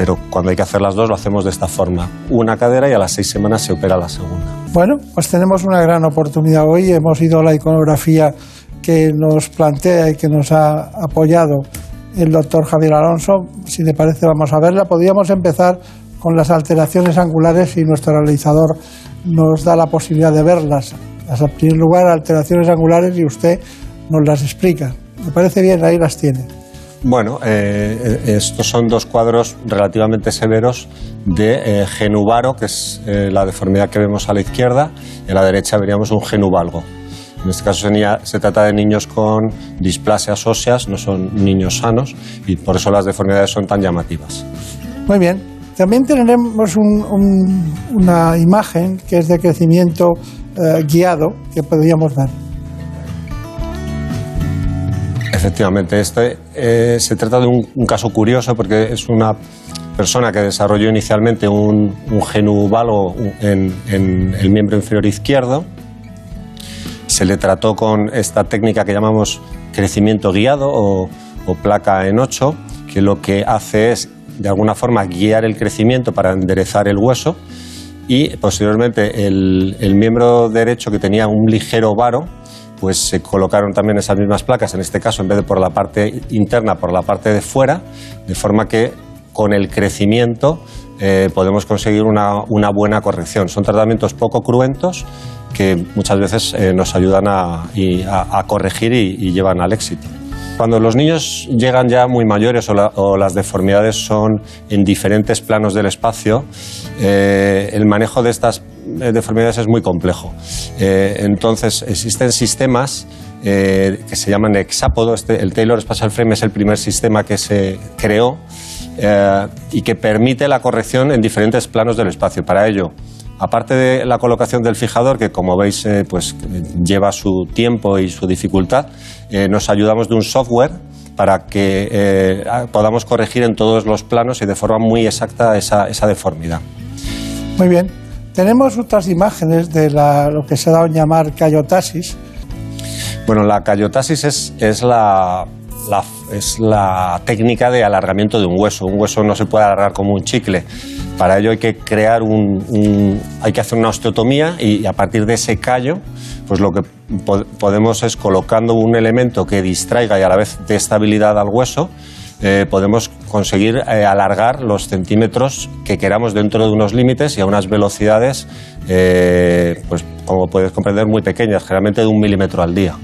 pero cuando hay que hacer las dos lo hacemos de esta forma. Una cadera y a las seis semanas se opera la segunda. Bueno, pues tenemos una gran oportunidad hoy. Hemos ido a la iconografía que nos plantea y que nos ha apoyado el doctor Javier Alonso. Si le parece, vamos a verla. Podríamos empezar con las alteraciones angulares y nuestro realizador nos da la posibilidad de verlas. En primer lugar, alteraciones angulares y usted nos las explica. Me parece bien, ahí las tiene. Bueno, eh, eh, estos son dos cuadros relativamente severos de eh, genubaro, que es la deformidad que vemos a la izquierda, y a la derecha veríamos un genubalgo. En este caso se, trata de niños con displasias óseas, no son niños sanos, y por eso las deformidades son tan llamativas. Muy bien. También tenemos una imagen que es de crecimiento guiado que podríamos ver. Efectivamente, este eh, se trata de un, caso curioso porque es una persona que desarrolló inicialmente un, un genubalo en, el miembro inferior izquierdo. Se le trató con esta técnica que llamamos crecimiento guiado o, placa en ocho, que lo que hace es de alguna forma guiar el crecimiento para enderezar el hueso y posteriormente el, el miembro derecho que tenía un ligero varo pues se colocaron también esas mismas placas, en este caso en vez de por la parte interna, por la parte de fuera, de forma que con el crecimiento eh, podemos conseguir una, buena corrección. Son tratamientos poco cruentos que muchas veces eh, nos ayudan a, corregir y llevan al éxito. Cuando los niños llegan ya muy mayores o, las deformidades son en diferentes planos del espacio, eh, el manejo de estas eh, deformidades es muy complejo. Eh, entonces, existen sistemas que se llaman hexápodo. Este, el Taylor Spatial Frame es el primer sistema que se creó y que permite la corrección en diferentes planos del espacio. Para ello, aparte de la colocación del fijador, que como veis pues, lleva su tiempo y su dificultad, eh, nos ayudamos de un software para que eh, podamos corregir en todos los planos y de forma muy exacta esa, deformidad. Muy bien. Tenemos otras imágenes de lo que se ha dado a llamar cayotasis. Bueno, la cayotasis es, la, es la técnica de alargamiento de un hueso. Un hueso no se puede alargar como un chicle. Para ello hay que crear un, hay que hacer una osteotomía y, a partir de ese callo, pues lo que podemos es colocando un elemento que distraiga y a la vez dé estabilidad al hueso, eh, podemos conseguir eh, alargar los centímetros que queramos dentro de unos límites y a unas velocidades, eh, pues como puedes comprender, muy pequeñas, generalmente de un milímetro al día.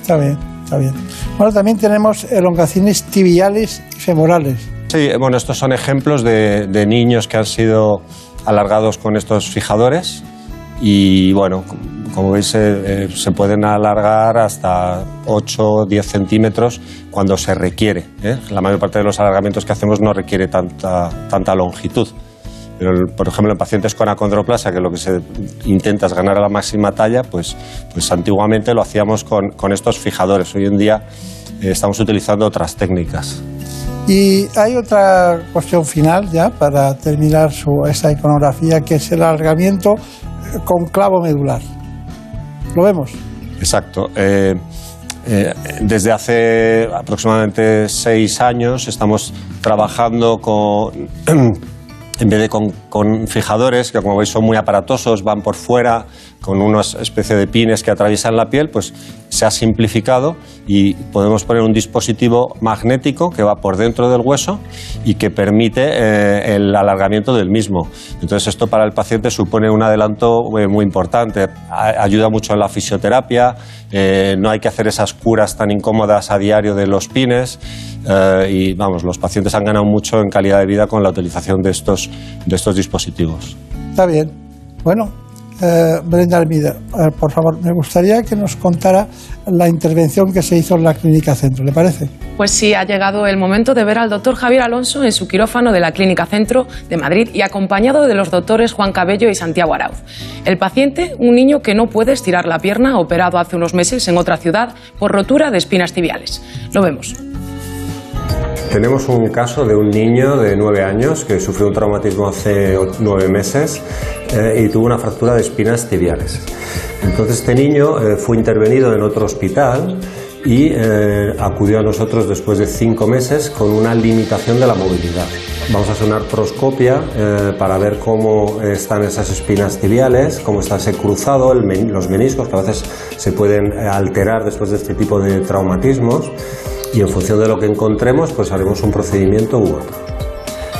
Está bien, está bien. Bueno, también tenemos elongaciones tibiales y femorales. Bueno, estos son ejemplos de, de niños que han sido alargados con estos fijadores y bueno, como veis, eh, se pueden alargar hasta 8 o 10 centímetros cuando se requiere. ¿eh? La mayor parte de los alargamientos que hacemos no requiere tanta, tanta longitud. Pero, por ejemplo, en pacientes con acondroplasia, que lo que se intenta es ganar a la máxima talla, pues, pues antiguamente lo hacíamos con, con estos fijadores. Hoy en día eh, estamos utilizando otras técnicas. Y hay otra cuestión final ya para terminar su, esta iconografía, que es el alargamiento con clavo medular. ¿Lo vemos? Exacto. Eh, eh, desde hace aproximadamente seis años estamos trabajando con, en vez de con, fijadores, que como veis son muy aparatosos, van por fuera, con una especie de pines que atraviesan la piel, pues se ha simplificado y podemos poner un dispositivo magnético que va por dentro del hueso y que permite eh, el alargamiento del mismo. Entonces esto para el paciente supone un adelanto eh, muy importante, ayuda mucho en la fisioterapia, eh, no hay que hacer esas curas tan incómodas a diario de los pines y vamos, los pacientes han ganado mucho en calidad de vida con la utilización de estos, de estos dispositivos. Está bien. Bueno, eh, Brenda Almida, por favor, me gustaría que nos contara la intervención que se hizo en la Clínica Centro, ¿le parece? Pues sí, ha llegado el momento de ver al doctor Javier Alonso en su quirófano de la Clínica Centro de Madrid y acompañado de los doctores Juan Cabello y Santiago Arauz. El paciente, un niño que no puede estirar la pierna, operado hace unos meses en otra ciudad por rotura de espinas tibiales. Lo vemos. Tenemos un caso de un niño de nueve años que sufrió un traumatismo hace nueve meses eh, y tuvo una fractura de espinas tibiales. Entonces este niño eh, fue intervenido en otro hospital y eh, acudió a nosotros después de cinco meses con una limitación de la movilidad. Vamos a hacer una artroscopia para ver cómo están esas espinas tibiales, cómo está ese cruzado, los meniscos, que a veces se pueden alterar después de este tipo de traumatismos y en función de lo que encontremos, pues haremos un procedimiento u otro.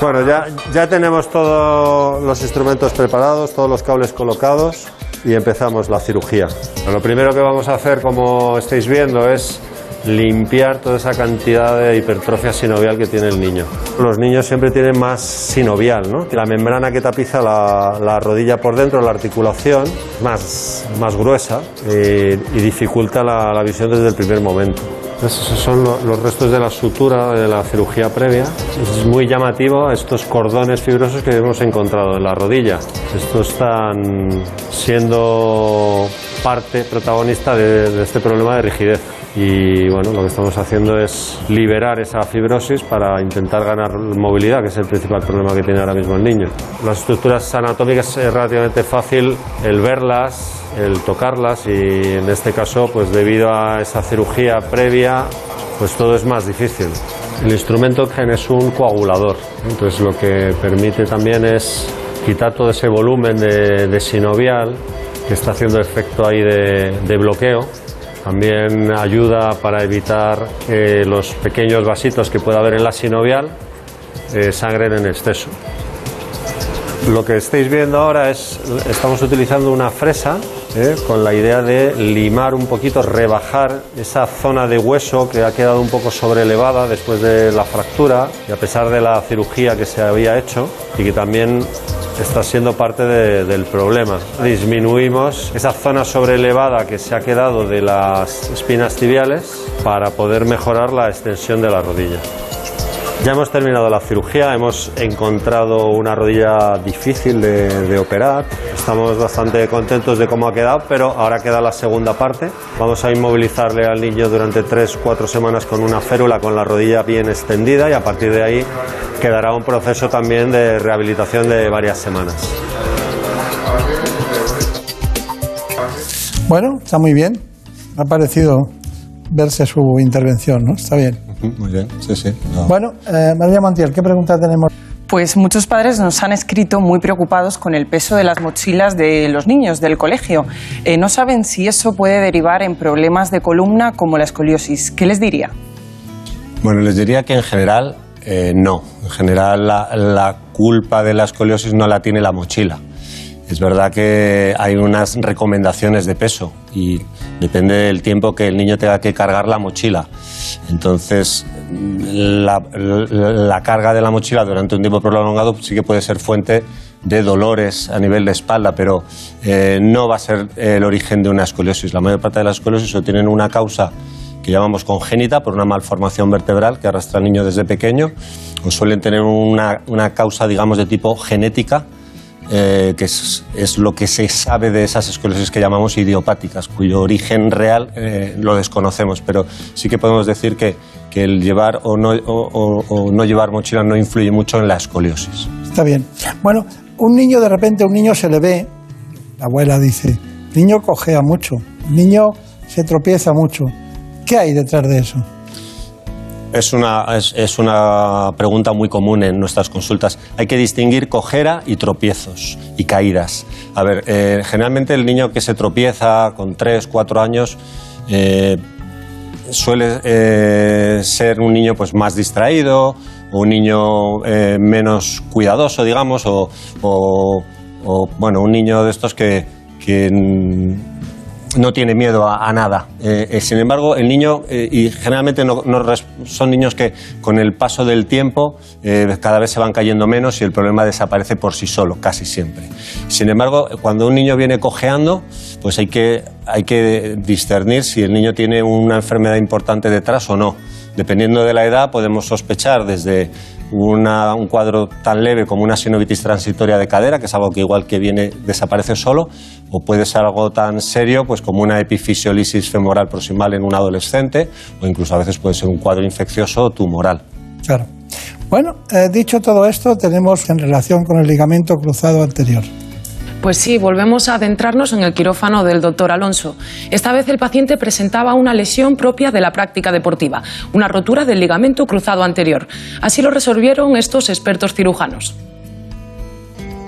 Bueno, ya, ya tenemos todos los instrumentos preparados, todos los cables colocados y empezamos la cirugía. Lo primero que vamos a hacer, como estáis viendo, es limpiar toda esa cantidad de hipertrofia sinovial que tiene el niño. Los niños siempre tienen más sinovial, ¿no? La membrana que tapiza la, rodilla por dentro, la articulación, más, más gruesa eh, y, dificulta la visión desde el primer momento esos son los restos de la sutura de la cirugía previa. Es muy llamativo estos cordones fibrosos que hemos encontrado en la rodilla. Estos están siendo parte protagonista de, este problema de rigidez. Y bueno, lo que estamos haciendo es liberar esa fibrosis para intentar ganar movilidad, que es el principal problema que tiene ahora mismo el niño. Las estructuras anatómicas es relativamente fácil el verlas, el tocarlas y en este caso, pues debido a esa cirugía previa, pues todo es más difícil. El instrumento GEN es un coagulador, entonces lo que permite también es quitar todo ese volumen de, sinovial que está haciendo efecto ahí de, bloqueo. También ayuda para evitar que los pequeños vasitos que pueda haber en la sinovial eh, sangren en exceso. Lo que estáis viendo ahora es, estamos utilizando una fresa ¿eh? con la idea de limar un poquito, rebajar esa zona de hueso que ha quedado un poco sobrelevada después de la fractura y a pesar de la cirugía que se había hecho y que también está siendo parte del problema. Disminuimos esa zona sobrelevada que se ha quedado de las espinas tibiales para poder mejorar la extensión de la rodilla. Ya hemos terminado la cirugía, hemos encontrado una rodilla difícil de, operar, estamos bastante contentos de cómo ha quedado, pero ahora queda la segunda parte. Vamos a inmovilizarle al niño durante 3-4 semanas con una férula con la rodilla bien extendida y a partir de ahí quedará un proceso también de rehabilitación de varias semanas. Bueno, está muy bien. Ha parecido verse su intervención, ¿no? Está bien. Muy bien, sí, sí. no. Bueno, eh, María Montiel, ¿qué pregunta tenemos? Pues muchos padres nos han escrito muy preocupados con el peso de las mochilas de los niños del colegio. Eh, no saben si eso puede derivar en problemas de columna como la escoliosis. ¿Qué les diría? Bueno, les diría que en general eh, no. En general la, la culpa de la escoliosis no la tiene la mochila. Es verdad que hay unas recomendaciones de peso y depende del tiempo que el niño tenga que cargar la mochila. Entonces, la, carga de la mochila durante un tiempo prolongado sí que puede ser fuente de dolores a nivel de espalda, pero eh, no va a ser el origen de una escoliosis. La mayor parte de las escoliosis tienen una causa que llamamos congénita por una malformación vertebral que arrastra al niño desde pequeño, o suelen tener una causa, digamos, de tipo genética, eh, que es, lo que se sabe de esas escoliosis que llamamos idiopáticas, cuyo origen real eh, lo desconocemos, pero sí que podemos decir que, que el llevar o no, o- no llevar mochila no influye mucho en la escoliosis. Está bien. Bueno, un niño de repente, un niño se le ve, la abuela dice, niño cojea mucho, niño se tropieza mucho. ¿Qué hay detrás de eso? Es una, es, es una pregunta muy común en nuestras consultas. Hay que distinguir cojera y tropiezos y caídas. A ver, eh, generalmente el niño que se tropieza con 3, 4 años eh, suele eh, ser un niño pues, más distraído, o un niño menos cuidadoso, digamos, o, o- o, bueno, un niño de estos que, que, no tiene miedo a, nada. Eh, eh, sin embargo, el niño, eh, y generalmente no- son niños que con el paso del tiempo cada vez se van cayendo menos y el problema desaparece por sí solo, casi siempre. Sin embargo, cuando un niño viene cojeando, pues hay que, hay que discernir si el niño tiene una enfermedad importante detrás o no. Dependiendo de la edad, podemos sospechar desde un cuadro tan leve como una sinovitis transitoria de cadera, que es algo que igual que viene desaparece solo, o puede ser algo tan serio pues como una epifisiolisis femoral proximal en un adolescente, o incluso a veces puede ser un cuadro infeccioso o tumoral. Claro. Bueno, eh, dicho todo esto, tenemos en relación con el ligamento cruzado anterior. Pues sí, volvemos a adentrarnos en el quirófano del doctor Alonso. Esta vez el paciente presentaba una lesión propia de la práctica deportiva, una rotura del ligamento cruzado anterior. Así lo resolvieron estos expertos cirujanos.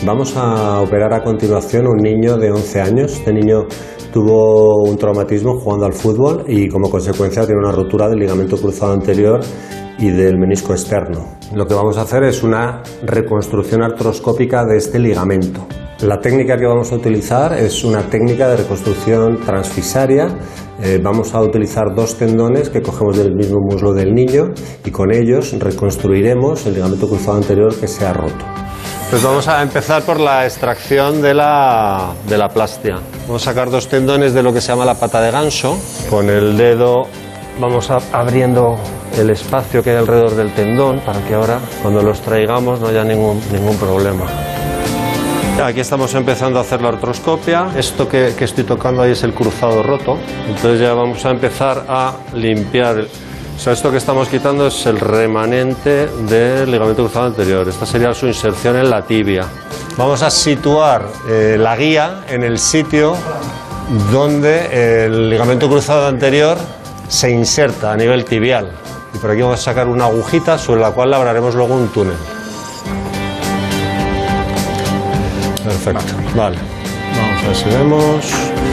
Vamos a operar a continuación un niño de 11 años. Este niño tuvo un traumatismo jugando al fútbol y como consecuencia tiene una rotura del ligamento cruzado anterior y del menisco externo. Lo que vamos a hacer es una reconstrucción artroscópica de este ligamento. La técnica que vamos a utilizar es una técnica de reconstrucción transfisaria. Eh, vamos a utilizar dos tendones que cogemos del mismo muslo del niño y con ellos reconstruiremos el ligamento cruzado anterior que se ha roto. Pues vamos a empezar por la extracción de la, de la plastia. Vamos a sacar dos tendones de lo que se llama la pata de ganso. Con el dedo vamos abriendo el espacio que hay alrededor del tendón para que ahora cuando los traigamos no haya ningún, ningún problema. Aquí estamos empezando a hacer la artroscopia. Esto que, que estoy tocando ahí es el cruzado roto. Entonces ya vamos a empezar a limpiar. O sea, esto que estamos quitando es el remanente del ligamento cruzado anterior. Esta sería su inserción en la tibia. Vamos a situar eh, la guía en el sitio donde el ligamento cruzado anterior se inserta a nivel tibial. Y por aquí vamos a sacar una agujita sobre la cual labraremos luego un túnel. Perfecto, vale. Vamos a ver si vemos.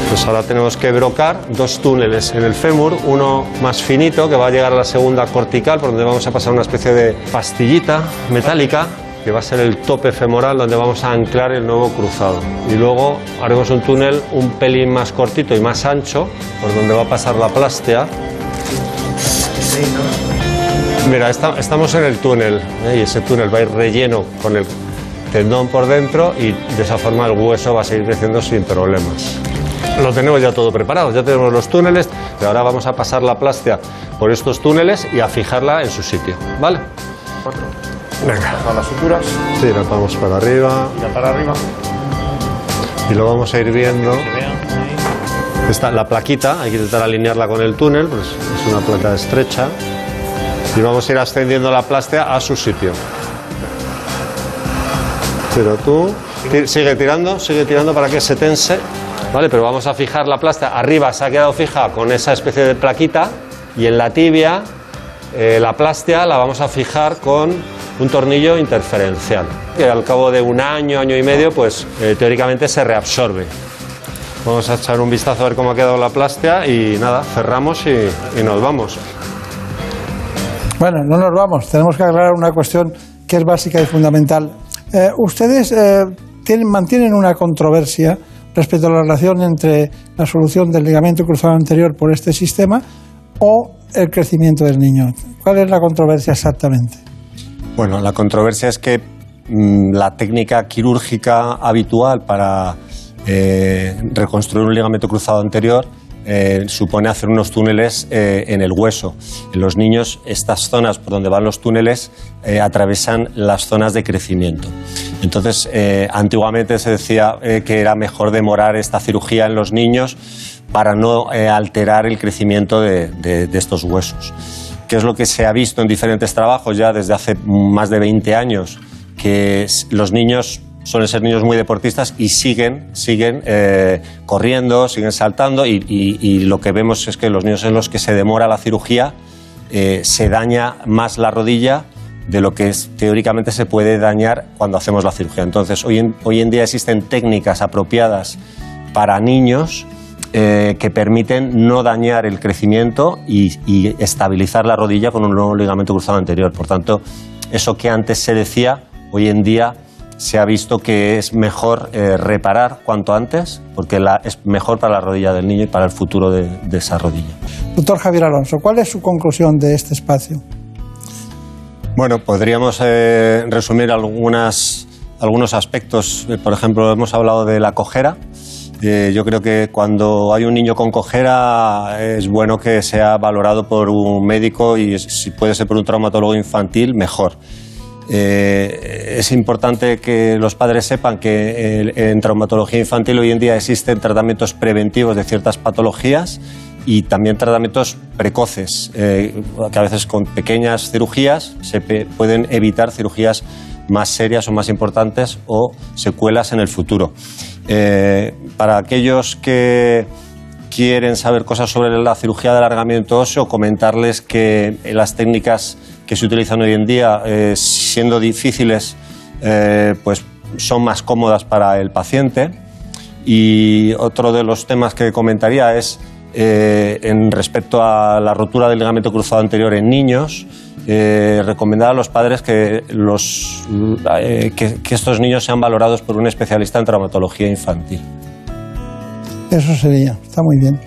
Pues ahora tenemos que brocar dos túneles en el fémur, uno más finito que va a llegar a la segunda cortical, por donde vamos a pasar una especie de pastillita metálica que va a ser el tope femoral donde vamos a anclar el nuevo cruzado. Y luego haremos un túnel un pelín más cortito y más ancho, por donde va a pasar la plástea. Mira, esta- estamos en el túnel ¿eh? y ese túnel va a ir relleno con el tendón por dentro y de esa forma el hueso va a seguir creciendo sin problemas. Lo tenemos ya todo preparado, ya tenemos los túneles, pero ahora vamos a pasar la plástea por estos túneles y a fijarla en su sitio, ¿vale? Venga. A las suturas. Sí, la vamos para arriba Ya para arriba. y lo vamos a ir viendo. Esta, la plaquita, hay que intentar alinearla con el túnel, pues es una placa estrecha. Y vamos a ir ascendiendo la plástea a su sitio. Pero tú sigue tirando, sigue tirando para que se tense. Vale, pero vamos a fijar la plástea. Arriba se ha quedado fija con esa especie de plaquita y en la tibia eh, la plástica la vamos a fijar con un tornillo interferencial, que al cabo de un año, año y medio, pues eh, teóricamente se reabsorbe. Vamos a echar un vistazo a ver cómo ha quedado la plástica y nada, cerramos y, y nos vamos. Bueno, no nos vamos, tenemos que aclarar una cuestión que es básica y fundamental. Eh, ustedes eh, tienen, mantienen una controversia respecto a la relación entre la solución del ligamento cruzado anterior por este sistema o el crecimiento del niño. ¿Cuál es la controversia exactamente? Bueno, la controversia es que mm, la técnica quirúrgica habitual para eh, reconstruir un ligamento cruzado anterior eh, supone hacer unos túneles eh, en el hueso. En los niños, estas zonas por donde van los túneles eh, atravesan las zonas de crecimiento. Entonces, eh, antiguamente se decía que era mejor demorar esta cirugía en los niños para no alterar el crecimiento de, de- estos huesos. Que es lo que se ha visto en diferentes trabajos ya desde hace más de 20 años, que los niños suelen ser niños muy deportistas y siguen, siguen eh, corriendo, siguen saltando y, lo que vemos es que los niños en los que se demora la cirugía eh, se daña más la rodilla de lo que teóricamente se puede dañar cuando hacemos la cirugía. Entonces, hoy en, hoy en día existen técnicas apropiadas para niños eh, que permiten no dañar el crecimiento y estabilizar la rodilla con un nuevo ligamento cruzado anterior. Por tanto, eso que antes se decía, hoy en día se ha visto que es mejor eh, reparar cuanto antes, porque la- es mejor para la rodilla del niño y para el futuro de- de esa rodilla. Doctor Javier Alonso, ¿cuál es su conclusión de este espacio? Bueno, podríamos eh, resumir algunas, algunos aspectos. Eh, Por ejemplo, hemos hablado de la cojera. Eh, yo creo que cuando hay un niño con cojera es bueno que sea valorado por un médico y si puede ser por un traumatólogo infantil, mejor. Eh, es importante que los padres sepan que eh, en traumatología infantil hoy en día existen tratamientos preventivos de ciertas patologías y también tratamientos precoces, eh, que a veces con pequeñas cirugías se pueden evitar cirugías más serias o más importantes o secuelas en el futuro. Para aquellos que quieren saber cosas sobre la cirugía de alargamiento óseo, comentarles que las técnicas que se utilizan hoy en día, eh, siendo difíciles, eh, pues son más cómodas para el paciente. Y otro de los temas que comentaría es eh, en respecto a la rotura del ligamento cruzado anterior en niños, eh, recomendar a los padres que, los, eh, que, que estos niños sean valorados por un especialista en traumatología infantil. Eso sería, está muy bien.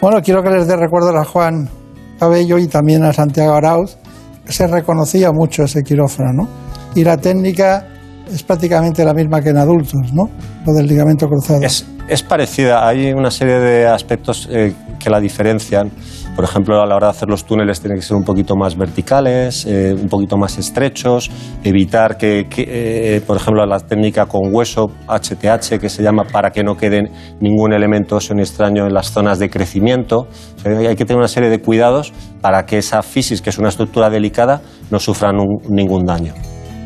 Bueno, quiero que les dé recuerdos a Juan Cabello y también a Santiago Arauz. Se reconocía mucho ese quirófano, ¿no? Y la técnica es prácticamente la misma que en adultos, ¿no? Lo del ligamento cruzado. Es, es parecida, hay una serie de aspectos eh, que la diferencian. Por ejemplo, a la hora de hacer los túneles tienen que ser un poquito más verticales, eh, un poquito más estrechos, evitar que, que, eh, por ejemplo, la técnica con hueso HTH, que se llama para que no quede ningún elemento óseo ni extraño en las zonas de crecimiento. Hay que tener una serie de cuidados para que esa fisis, que es una estructura delicada, no sufra ningún daño.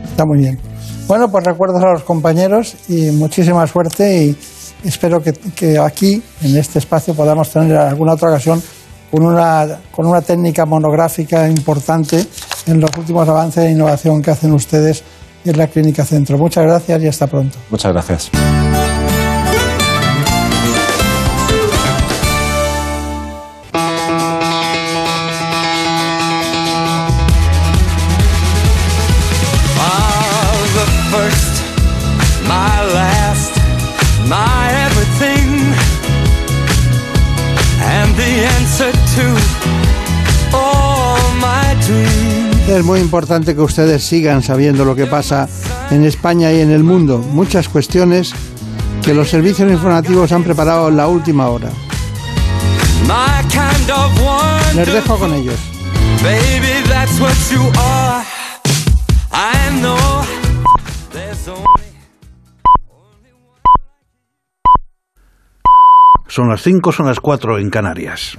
Está muy bien. Bueno, pues recuerdos a los compañeros y muchísima suerte y espero que aquí, en este espacio, podamos tener alguna otra ocasión con una, con una técnica monográfica importante en los últimos avances de innovación que hacen ustedes en la Clínica Centro. Muchas gracias y hasta pronto. Muchas gracias. Es muy importante que ustedes sigan sabiendo lo que pasa en España y en el mundo. Muchas cuestiones que los servicios informativos han preparado en la última hora. Les dejo con ellos. Son las 5, son las 4 en Canarias.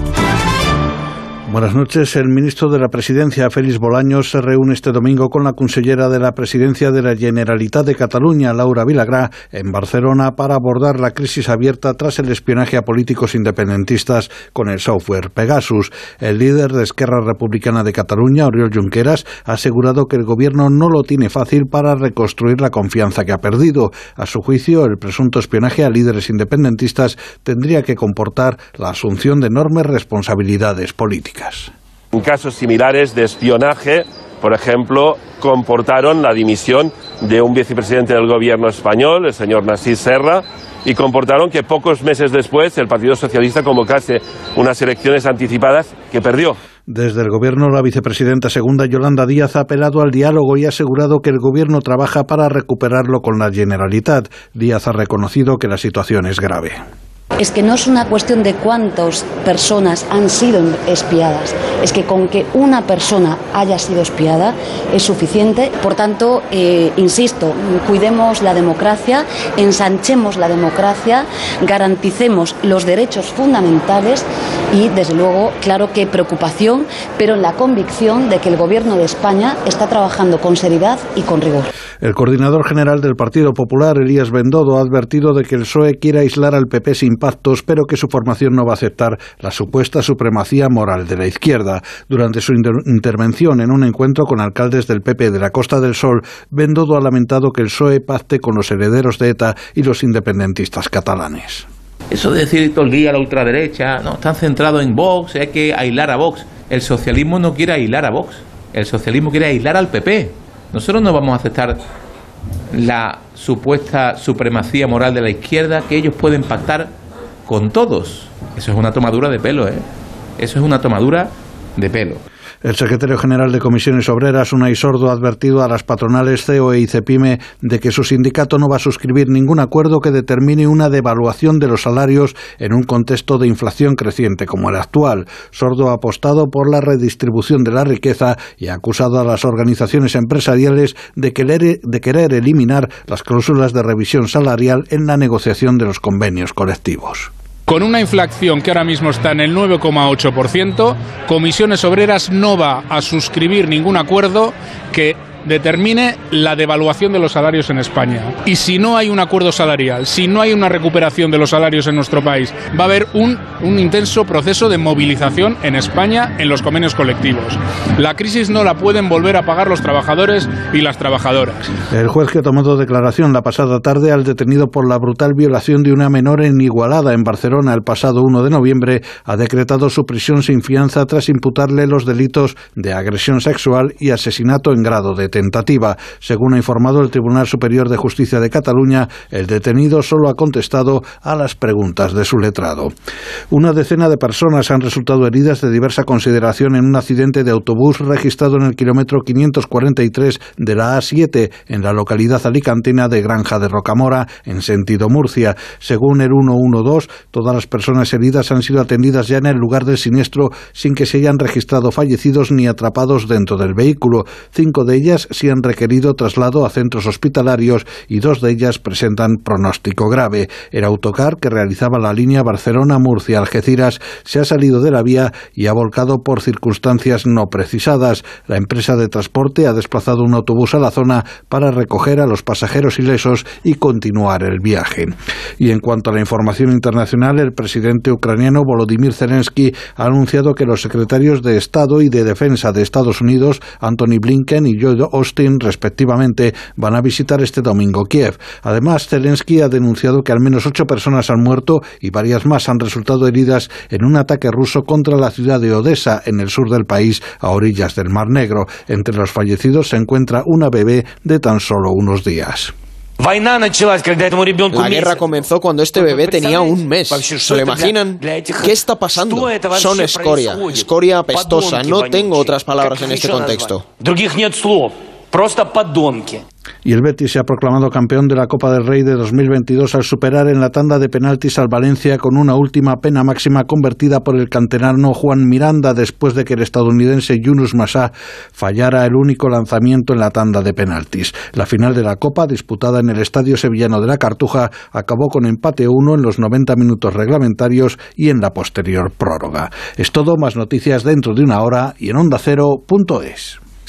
Buenas noches. El ministro de la Presidencia, Félix Bolaños, se reúne este domingo con la consellera de la Presidencia de la Generalitat de Cataluña, Laura Vilagrá, en Barcelona para abordar la crisis abierta tras el espionaje a políticos independentistas con el software Pegasus. El líder de Esquerra Republicana de Cataluña, Oriol Junqueras, ha asegurado que el gobierno no lo tiene fácil para reconstruir la confianza que ha perdido. A su juicio, el presunto espionaje a líderes independentistas tendría que comportar la asunción de enormes responsabilidades políticas. En casos similares de espionaje, por ejemplo, comportaron la dimisión de un vicepresidente del gobierno español, el señor Narcís Serra, y comportaron que pocos meses después el Partido Socialista convocase unas elecciones anticipadas que perdió. Desde el Gobierno, la vicepresidenta segunda Yolanda Díaz ha apelado al diálogo y ha asegurado que el Gobierno trabaja para recuperarlo con la Generalitat. Díaz ha reconocido que la situación es grave es que no es una cuestión de cuántas personas han sido espiadas, es que con que una persona haya sido espiada es suficiente. Por tanto, eh, insisto, cuidemos la democracia, ensanchemos la democracia, garanticemos los derechos fundamentales y, desde luego, claro que preocupación, pero la convicción de que el Gobierno de España está trabajando con seriedad y con rigor. El coordinador general del Partido Popular, Elías Bendodo, ha advertido de que el PSOE quiere aislar al PP sin pactos, pero que su formación no va a aceptar la supuesta supremacía moral de la izquierda. Durante su intervención en un encuentro con alcaldes del PP de la Costa del Sol, Bendodo ha lamentado que el PSOE pacte con los herederos de ETA y los independentistas catalanes. Eso de decir todo el día la ultraderecha, no, están centrados en Vox, hay que aislar a Vox. El socialismo no quiere aislar a Vox, el socialismo quiere aislar al PP. Nosotros no vamos a aceptar la supuesta supremacía moral de la izquierda que ellos pueden pactar con todos. Eso es una tomadura de pelo, ¿eh? Eso es una tomadura de pelo. El secretario general de Comisiones Obreras, Unai Sordo, ha advertido a las patronales CEO y CEPIME de que su sindicato no va a suscribir ningún acuerdo que determine una devaluación de los salarios en un contexto de inflación creciente como el actual. Sordo ha apostado por la redistribución de la riqueza y ha acusado a las organizaciones empresariales de querer eliminar las cláusulas de revisión salarial en la negociación de los convenios colectivos. Con una inflación que ahora mismo está en el 9,8%, Comisiones Obreras no va a suscribir ningún acuerdo que determine la devaluación de los salarios en España. Y si no hay un acuerdo salarial, si no hay una recuperación de los salarios en nuestro país, va a haber un, un intenso proceso de movilización en España en los convenios colectivos. La crisis no la pueden volver a pagar los trabajadores y las trabajadoras. El juez que tomado declaración la pasada tarde al detenido por la brutal violación de una menor en Igualada, en Barcelona, el pasado 1 de noviembre, ha decretado su prisión sin fianza tras imputarle los delitos de agresión sexual y asesinato en grado de tentativa. Según ha informado el Tribunal Superior de Justicia de Cataluña, el detenido solo ha contestado a las preguntas de su letrado. Una decena de personas han resultado heridas de diversa consideración en un accidente de autobús registrado en el kilómetro 543 de la A7 en la localidad alicantina de Granja de Rocamora, en sentido Murcia. Según el 112, todas las personas heridas han sido atendidas ya en el lugar del siniestro sin que se hayan registrado fallecidos ni atrapados dentro del vehículo. Cinco de ellas sí han requerido traslado a centros hospitalarios y dos de ellas presentan pronóstico grave. El autocar que realizaba la línea Barcelona-Murcia-Algeciras se ha salido de la vía y ha volcado por circunstancias no precisadas. La empresa de transporte ha desplazado un autobús a la zona para recoger a los pasajeros ilesos y continuar el viaje. Y en cuanto a la información internacional, el presidente ucraniano Volodymyr Zelensky ha anunciado que los secretarios de Estado y de Defensa de Estados Unidos, Anthony Blinken y Joe Austin, respectivamente, van a visitar este domingo Kiev. Además, Zelensky ha denunciado que al menos ocho personas han muerto y varias más han resultado heridas en un ataque ruso contra la ciudad de Odessa, en el sur del país, a orillas del Mar Negro. Entre los fallecidos se encuentra una bebé de tan solo unos días. La guerra comenzó cuando este bebé tenía un mes. ¿Se lo imaginan? ¿Qué está pasando? Son escoria, escoria apestosa. No tengo otras palabras en este contexto. Просто подонки. Y el Betis se ha proclamado campeón de la Copa del Rey de 2022 al superar en la tanda de penaltis al Valencia con una última pena máxima convertida por el canterano Juan Miranda después de que el estadounidense Yunus Massa fallara el único lanzamiento en la tanda de penaltis. La final de la Copa, disputada en el Estadio Sevillano de la Cartuja, acabó con empate 1 en los 90 minutos reglamentarios y en la posterior prórroga. Es todo, más noticias dentro de una hora y en ondacero.es.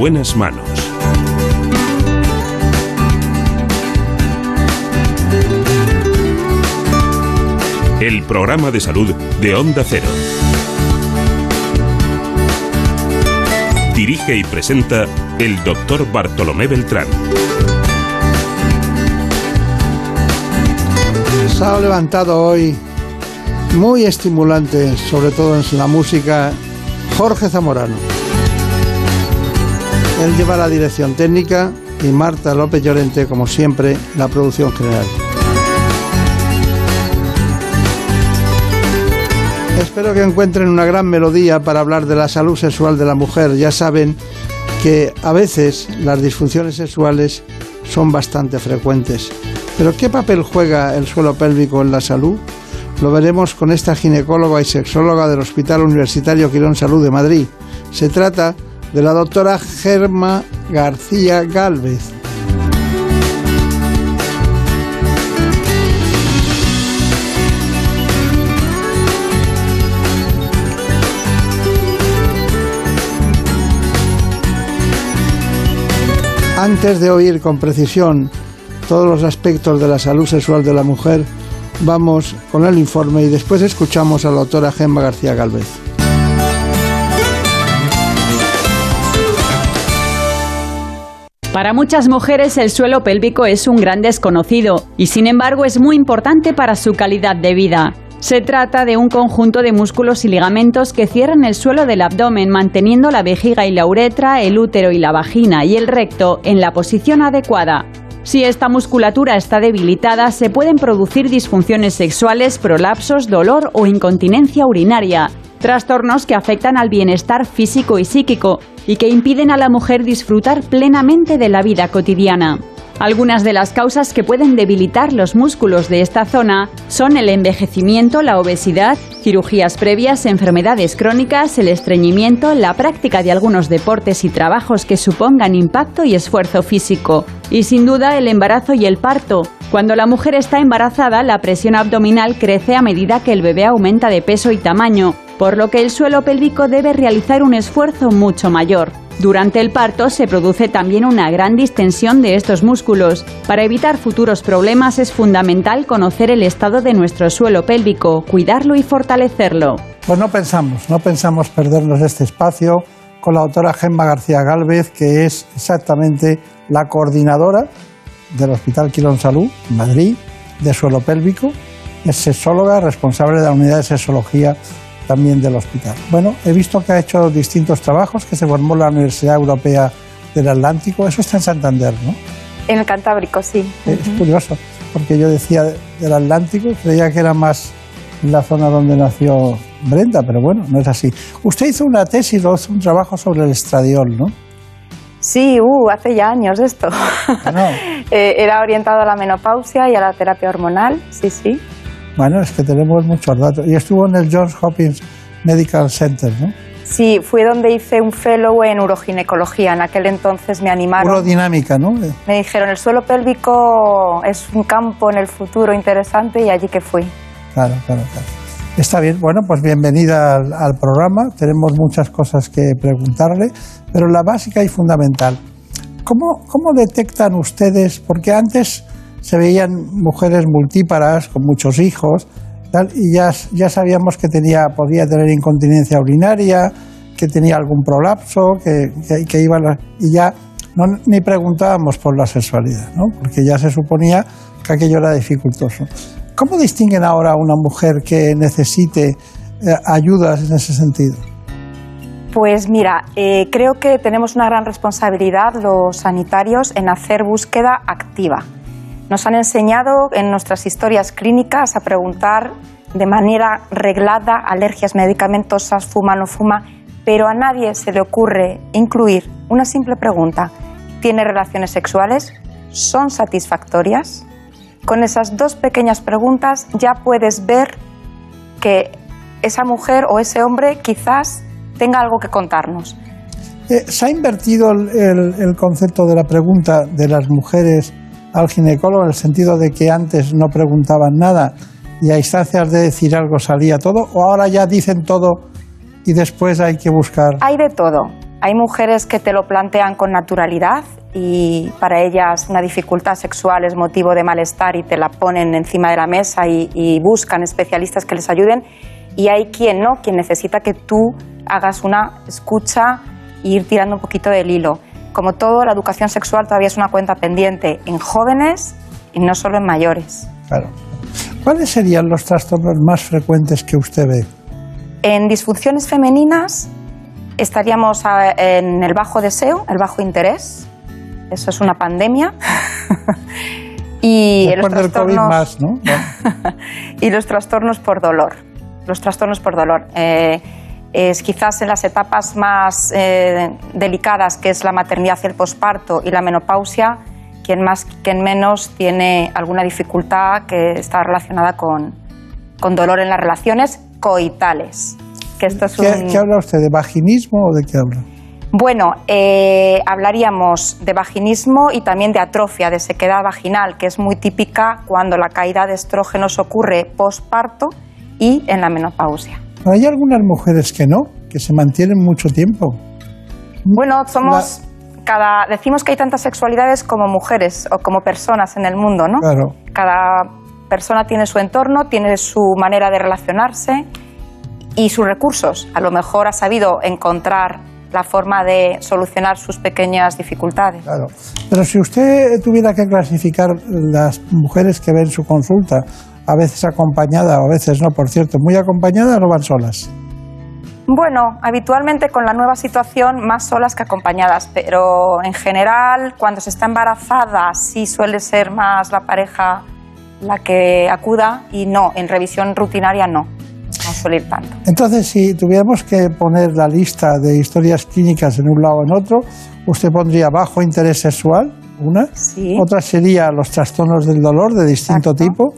buenas manos. El programa de salud de Onda Cero. Dirige y presenta el doctor Bartolomé Beltrán. Se ha levantado hoy muy estimulante, sobre todo en la música, Jorge Zamorano. Él lleva la dirección técnica y Marta López Llorente, como siempre, la producción general. Espero que encuentren una gran melodía para hablar de la salud sexual de la mujer. Ya saben que a veces las disfunciones sexuales son bastante frecuentes. Pero ¿qué papel juega el suelo pélvico en la salud? Lo veremos con esta ginecóloga y sexóloga del Hospital Universitario Quirón Salud de Madrid. Se trata la doctora Germa García Galvez. Antes de oír con precisión todos los aspectos de la salud sexual de la mujer, vamos con el informe y después escuchamos a la doctora Gemma García Galvez. Para muchas mujeres el suelo pélvico es un gran desconocido y sin embargo es muy importante para su calidad de vida. Se trata de un conjunto de músculos y ligamentos que cierran el suelo del abdomen manteniendo la vejiga y la uretra, el útero y la vagina y el recto en la posición adecuada. Si esta musculatura está debilitada, se pueden producir disfunciones sexuales, prolapsos, dolor o incontinencia urinaria, trastornos que afectan al bienestar físico y psíquico y que impiden a la mujer disfrutar plenamente de la vida cotidiana. Algunas de las causas que pueden debilitar los músculos de esta zona son el envejecimiento, la obesidad, cirugías previas, enfermedades crónicas, el estreñimiento, la práctica de algunos deportes y trabajos que supongan impacto y esfuerzo físico, y sin duda el embarazo y el parto. Cuando la mujer está embarazada, la presión abdominal crece a medida que el bebé aumenta de peso y tamaño, por lo que el suelo pélvico debe realizar un esfuerzo mucho mayor. Durante el parto se produce también una gran distensión de estos músculos. Para evitar futuros problemas es fundamental conocer el estado de nuestro suelo pélvico, cuidarlo y fortalecerlo. Pues no pensamos, no pensamos perdernos este espacio con la doctora Gemma García Gálvez, que es exactamente la coordinadora del Hospital Quirón Salud, Madrid, de suelo pélvico. Es sexóloga, responsable de la unidad de sexología también del hospital. Bueno, he visto que ha hecho distintos trabajos, que se formó la Universidad Europea del Atlántico, eso está en Santander, ¿no? En el Cantábrico, sí. Es curioso, porque yo decía del Atlántico, creía que era más la zona donde nació Brenda, pero bueno, no es así. Usted hizo una tesis o un trabajo sobre el estradiol, ¿no? Sí, uh, hace ya años esto. Eh, era orientado a la menopausia y a la terapia hormonal, sí, sí. Bueno, es que tenemos muchos datos. Y estuvo en el Johns Hopkins Medical Center, ¿no? Sí, fui donde hice un fellow en uroginecología. En aquel entonces me animaron. Urodinámica, ¿no? Me dijeron, el suelo pélvico es un campo en el futuro interesante y allí que fui. Claro, claro, claro. Está bien, bueno, pues bienvenida al, al programa. Tenemos muchas cosas que preguntarle, pero la básica y fundamental. ¿Cómo, cómo detectan ustedes? Porque antes se veían mujeres multíparas con muchos hijos y ya, ya sabíamos que tenía, podía tener incontinencia urinaria, que tenía algún prolapso, que, que, iba a- y ya no, ni preguntábamos por la sexualidad, ¿no? porque ya se suponía que aquello era dificultoso. ¿Cómo distinguen ahora a una mujer que necesite eh, ayudas en ese sentido? Pues mira, eh, creo que tenemos una gran responsabilidad los sanitarios en hacer búsqueda activa. Nos han enseñado en nuestras historias clínicas a preguntar de manera reglada alergias medicamentosas, fuma, no fuma, pero a nadie se le ocurre incluir una simple pregunta. ¿Tiene relaciones sexuales? ¿Son satisfactorias? Con esas dos pequeñas preguntas ya puedes ver que esa mujer o ese hombre quizás tenga algo que contarnos. Eh, ¿Se ha invertido el, concepto de la pregunta de las mujeres al ginecólogo en el sentido de que antes no preguntaban nada y a instancias de decir algo salía todo? ¿O ahora ya dicen todo y después hay que buscar? Hay de todo. Hay mujeres que te lo plantean con naturalidad y para ellas una dificultad sexual es motivo de malestar y te la ponen encima de la mesa y, y buscan especialistas que les ayuden. Y hay quien no, quien necesita que tú hagas una escucha e ir tirando un poquito del hilo. Como todo, la educación sexual todavía es una cuenta pendiente en jóvenes y no solo en mayores. Claro. ¿Cuáles serían los trastornos más frecuentes que usted ve? En disfunciones femeninas estaríamos a- en el bajo deseo, el bajo interés. Eso es una pandemia. y los Después del COVID trastornos más, ¿no? y los trastornos por dolor. Los trastornos por dolor. Eh, es quizás en las etapas más eh, delicadas, que es la maternidad y el posparto y la menopausia, quien más, quien menos tiene alguna dificultad que está relacionada con, con dolor en las relaciones coitales. Que esto es ¿Qué, un- qué habla usted? ¿De vaginismo o de qué habla? bueno, eh, hablaríamos de vaginismo y también de atrofia, de sequedad vaginal, que es muy típica cuando la caída de estrógenos ocurre posparto y en la menopausia. Hay algunas mujeres que no, que se mantienen mucho tiempo. Bueno, somos cada decimos que hay tantas sexualidades como mujeres o como personas en el mundo, ¿no? Claro. Cada persona tiene su entorno, tiene su manera de relacionarse y sus recursos. A lo mejor ha sabido encontrar la forma de solucionar sus pequeñas dificultades. Claro. Pero si usted tuviera que clasificar las mujeres que ven su consulta, a veces acompañada o a veces no, por cierto, muy acompañadas o van solas. Bueno, habitualmente con la nueva situación más solas que acompañadas, pero en general cuando se está embarazada sí suele ser más la pareja la que acuda y no, en revisión rutinaria no, no suele ir tanto. Entonces, si tuviéramos que poner la lista de historias clínicas en un lado o en otro, usted pondría bajo interés sexual, una. Otra sería los trastornos del dolor de distinto tipo,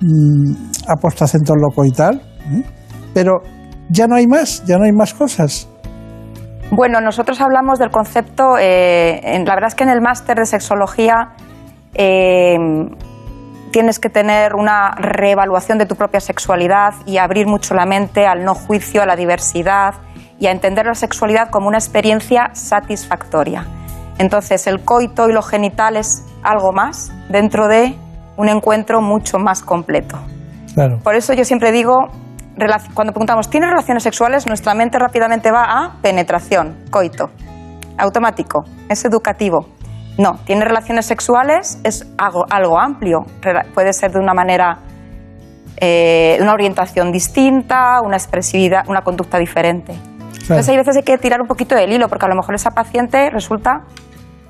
mm, apostacento locoital. ¿eh? Pero ya no hay más, ya no hay más cosas. Bueno, nosotros hablamos del concepto, eh, en- la verdad es que en el máster de sexología eh, tienes que tener una reevaluación de tu propia sexualidad y abrir mucho la mente al no juicio, a la diversidad y a entender la sexualidad como una experiencia satisfactoria. Entonces, el coito y lo genital es algo más dentro de un encuentro mucho más completo. Claro. Por eso yo siempre digo, cuando preguntamos, ¿tienes relaciones sexuales? Nuestra mente rápidamente va a penetración, coito, automático, es educativo. No, tiene relaciones sexuales, es algo, algo amplio, puede ser de una manera, eh, una orientación distinta, una expresividad, una conducta diferente. Entonces hay veces hay que tirar un poquito del hilo, porque a lo mejor esa paciente resulta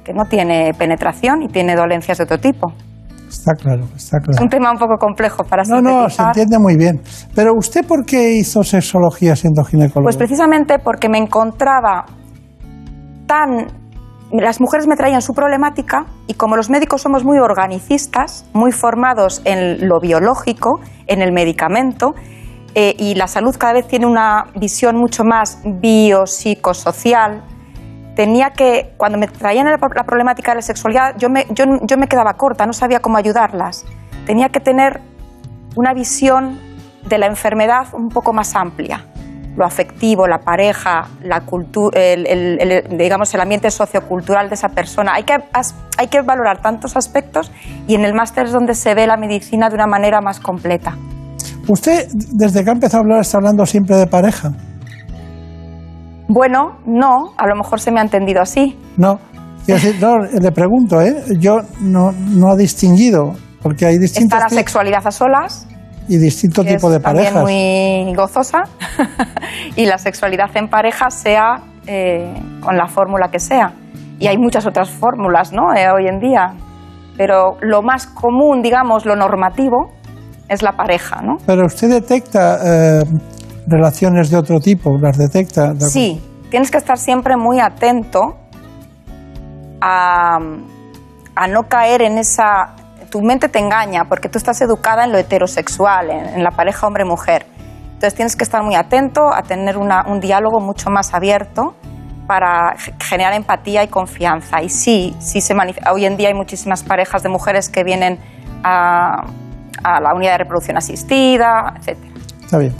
que no tiene penetración y tiene dolencias de otro tipo. Está claro, está Es claro. un tema un poco complejo para No, no, se entiende muy bien. Pero usted, ¿por qué hizo sexología siendo ginecólogo? Pues precisamente porque me encontraba tan... Las mujeres me traían su problemática y como los médicos somos muy organicistas, muy formados en lo biológico, en el medicamento, eh, y la salud cada vez tiene una visión mucho más biopsicosocial, tenía que, cuando me traían la, problemática de la sexualidad, yo me, yo, yo me quedaba corta, no sabía cómo ayudarlas. Tenía que tener una visión de la enfermedad un poco más amplia. Lo afectivo, la pareja, la cultu- el, el- el- digamos, el ambiente sociocultural de esa persona. Hay que, hay que valorar tantos aspectos y en el máster es donde se ve la medicina de una manera más completa. Usted, desde que ha empezado a hablar, está hablando siempre de pareja. Bueno, no, a lo mejor se me ha entendido así. No, no le pregunto, ¿eh? yo no, no ha distinguido, porque hay distintas... Está la sexualidad a solas. Y distinto tipo de parejas. También muy gozosa. y la sexualidad en pareja sea eh, con la fórmula que sea. Y hay muchas otras fórmulas, ¿no? Eh, hoy en día. Pero lo más común, digamos, lo normativo, es la pareja, ¿no? Pero usted detecta eh, relaciones de otro tipo, las detecta. sí, tienes que estar siempre muy atento a, no caer en esa... Tu mente te engaña porque tú estás educada en lo heterosexual, en, la pareja hombre-mujer. Entonces tienes que estar muy atento a tener un diálogo mucho más abierto para generar empatía y confianza. Y sí, sí se hoy en día hay muchísimas parejas de mujeres que vienen a, a la unidad de reproducción asistida, etc. Está bien.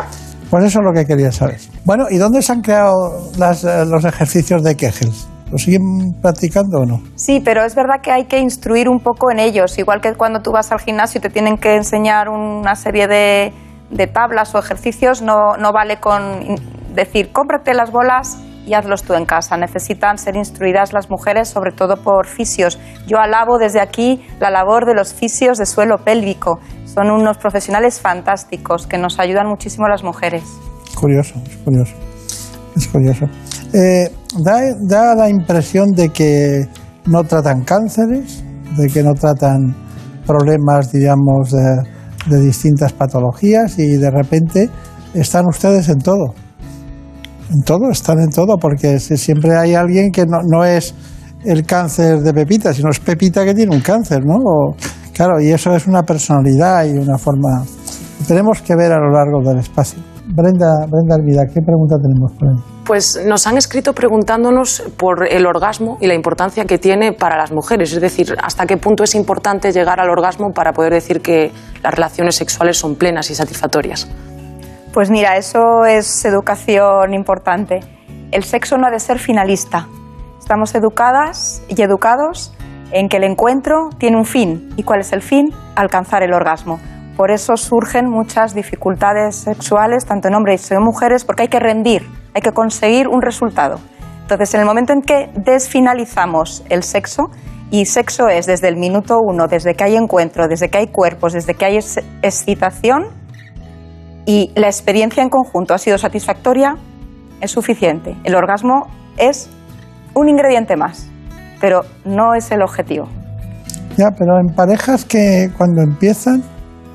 Pues eso es lo que quería saber. Bueno, ¿y dónde se han creado eh, los ejercicios de Kegel? ¿Lo siguen practicando o no? Sí, pero es verdad que hay que instruir un poco en ellos. Igual que cuando tú vas al gimnasio y te tienen que enseñar una serie de, de tablas o ejercicios, no, no vale con decir, cómprate las bolas y hazlos tú en casa. Necesitan ser instruidas las mujeres, sobre todo por fisios. Yo alabo desde aquí la labor de los fisios de suelo pélvico. Son unos profesionales fantásticos que nos ayudan muchísimo a las mujeres. Curioso, es curioso. Es curioso. Eh, da, la impresión de que no tratan cánceres, de que no tratan problemas, digamos, de distintas patologías y de repente están ustedes en todo en todo, están en todo, porque siempre hay alguien que no, no es el cáncer de Pepita, sino es Pepita que tiene un cáncer, ¿no? Claro, y eso es una personalidad y una forma. Tenemos que ver a lo largo del espacio. Brenda, Brenda Alvida, ¿qué pregunta tenemos por ahí? Pues nos han escrito preguntándonos por el orgasmo y la importancia que tiene para las mujeres, es decir, hasta qué punto es importante llegar al orgasmo para poder decir que las relaciones sexuales son plenas y satisfactorias. Pues mira, eso es educación importante. El sexo no ha de ser finalista. Estamos educadas y educados en que el encuentro tiene un fin. ¿Y cuál es el fin? Alcanzar el orgasmo. Por eso surgen muchas dificultades sexuales, tanto en hombres y en mujeres, porque hay que rendir, hay que conseguir un resultado. Entonces, en el momento en que desfinalizamos el sexo, y sexo es desde el minuto uno, desde que hay encuentro, desde que hay cuerpos, desde que hay excitación, y la experiencia en conjunto ha sido satisfactoria, es suficiente. El orgasmo es un ingrediente más, pero no es el objetivo. Ya, pero en parejas que cuando empiezan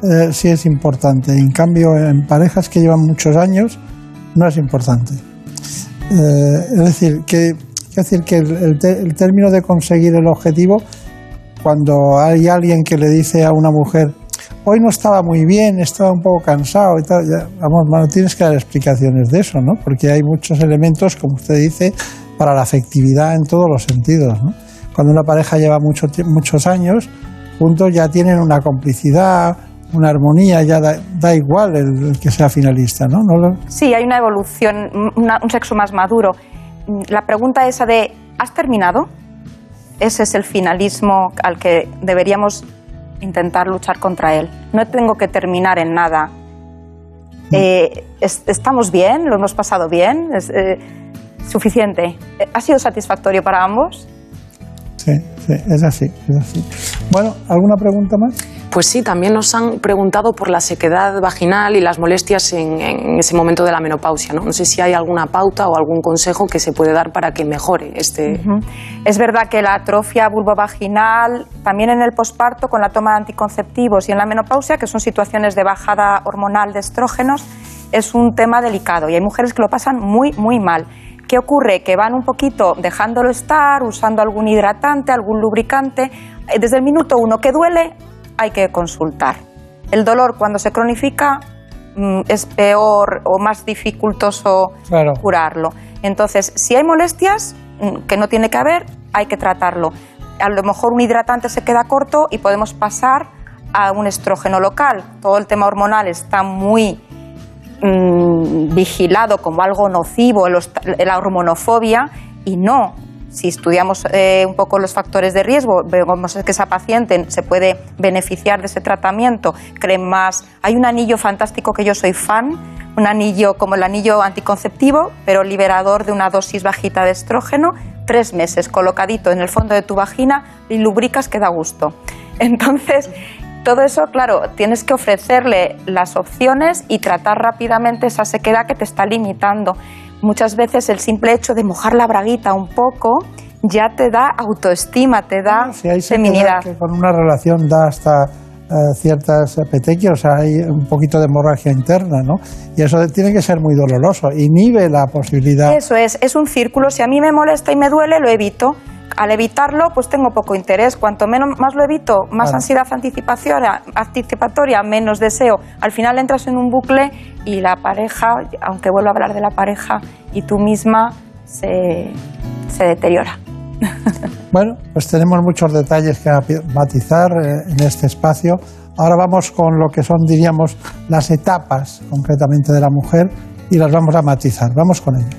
eh, sí es importante. En cambio, en parejas que llevan muchos años no es importante. Eh, es decir, que, decir que el, término de conseguir el objetivo, cuando hay alguien que le dice a una mujer, hoy no estaba muy bien, estaba un poco cansado y tal. vamos, bueno, tienes que dar explicaciones de eso, ¿no? Porque hay muchos elementos, como usted dice, para la afectividad en todos los sentidos, ¿no? Cuando una pareja lleva mucho, muchos años juntos ya tienen una complicidad, una armonía, ya da, igual el, que sea finalista, ¿no? ¿No Sí, hay una evolución, un sexo más maduro. La pregunta esa de, ¿has terminado? Ese es el finalismo al que deberíamos intentar luchar contra él. No tengo que terminar en nada. Mm. Eh, ¿Estamos bien? ¿Lo hemos pasado bien? ¿Es eh, suficiente? ¿Ha sido satisfactorio para ambos? Sí, sí, es así, es así. Bueno, ¿alguna pregunta más? Pues sí, también nos han preguntado por la sequedad vaginal y las molestias en, ese momento de la menopausia. ¿no? no sé si hay alguna pauta o algún consejo que se puede dar para que mejore este. Es verdad que la atrofia vulvovaginal, también en el posparto con la toma de anticonceptivos y en la menopausia, que son situaciones de bajada hormonal de estrógenos, es un tema delicado y hay mujeres que lo pasan muy, muy mal. ¿Qué ocurre? Que van un poquito dejándolo estar, usando algún hidratante, algún lubricante. Desde el minuto uno que duele, hay que consultar. El dolor cuando se cronifica mm, es peor o más dificultoso curarlo. Entonces, si hay molestias, mm, que no tiene que haber, hay que tratarlo. A lo mejor un hidratante se queda corto y podemos pasar a un estrógeno local. Todo el tema hormonal está muy mm, vigilado como algo nocivo, la hormonofobia, y no, si estudiamos eh, un poco los factores de riesgo, vemos que esa paciente se puede beneficiar de ese tratamiento, creen más. Hay un anillo fantástico que yo soy fan, un anillo como el anillo anticonceptivo, pero liberador de una dosis bajita de estrógeno, tres meses colocadito en el fondo de tu vagina y lubricas que da gusto. Entonces, todo eso, claro, tienes que ofrecerle las opciones y tratar rápidamente esa sequedad que te está limitando. Muchas veces el simple hecho de mojar la braguita un poco ya te da autoestima, te da Si hay feminidad. que con una relación da hasta eh, ciertas petequias, hay un poquito de hemorragia interna, ¿no? Y eso tiene que ser muy doloroso, inhibe la posibilidad. Eso es, es un círculo. Si a mí me molesta y me duele, lo evito. Al evitarlo, pues tengo poco interés. Cuanto menos más lo evito, más Claro. ansiedad anticipatoria, anticipatoria, menos deseo. Al final entras en un bucle y la pareja, aunque vuelvo a hablar de la pareja, y tú misma se, se deteriora. Bueno, pues tenemos muchos detalles que matizar eh, en este espacio. Ahora vamos con lo que son, diríamos, las etapas concretamente de la mujer y las vamos a matizar. Vamos con ello.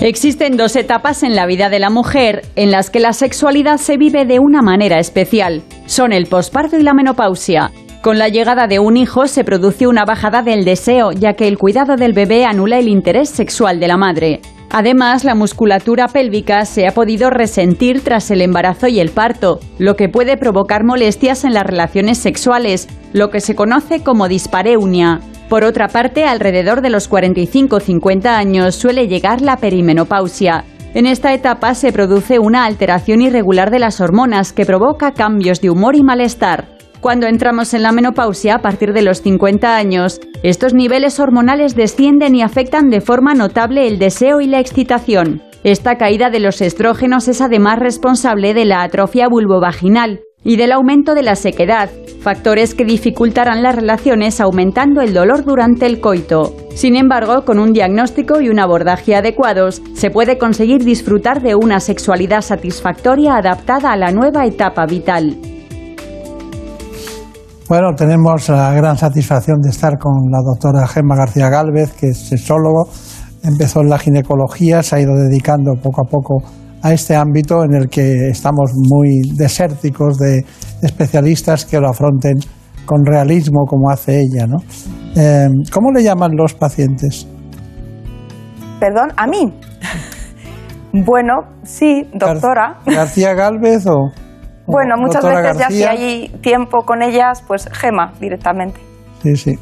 Existen dos etapas en la vida de la mujer en las que la sexualidad se vive de una manera especial. Son el posparto y la menopausia. Con la llegada de un hijo se produce una bajada del deseo, ya que el cuidado del bebé anula el interés sexual de la madre. Además, la musculatura pélvica se ha podido resentir tras el embarazo y el parto, lo que puede provocar molestias en las relaciones sexuales, lo que se conoce como dispareunia. Por otra parte, alrededor de los 45-50 años suele llegar la perimenopausia. En esta etapa se produce una alteración irregular de las hormonas que provoca cambios de humor y malestar. Cuando entramos en la menopausia a partir de los 50 años, estos niveles hormonales descienden y afectan de forma notable el deseo y la excitación. Esta caída de los estrógenos es además responsable de la atrofia vulvovaginal y del aumento de la sequedad, factores que dificultarán las relaciones aumentando el dolor durante el coito. Sin embargo, con un diagnóstico y un abordaje adecuados, se puede conseguir disfrutar de una sexualidad satisfactoria adaptada a la nueva etapa vital. Bueno, tenemos la gran satisfacción de estar con la doctora Gemma García Gálvez, que es sexólogo, empezó en la ginecología, se ha ido dedicando poco a poco a este ámbito en el que estamos muy desérticos de especialistas que lo afronten con realismo como hace ella. ¿no? Eh, ¿Cómo le llaman los pacientes? Perdón, a mí. bueno, sí, doctora. ¿García Gálvez o...? Bueno, muchas veces ya si hay tiempo con ellas, pues Gema directamente. Sí, sí.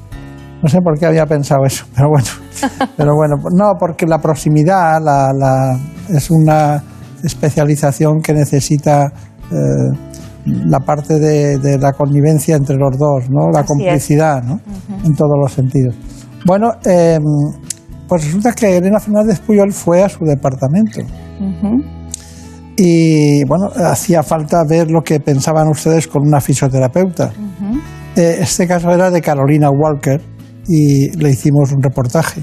No sé por qué había pensado eso, pero bueno. Pero bueno, no, porque la proximidad la, la- es una especialización que necesita eh, la parte de, de la connivencia entre los dos, ¿no? La Así es. complicidad, ¿no? En todos los sentidos. Bueno, eh, pues resulta que Elena Fernández Puyol fue a su departamento. Y bueno, hacía falta ver lo que pensaban ustedes con una fisioterapeuta. Eh, este caso era de Carolina Walker y le hicimos un reportaje.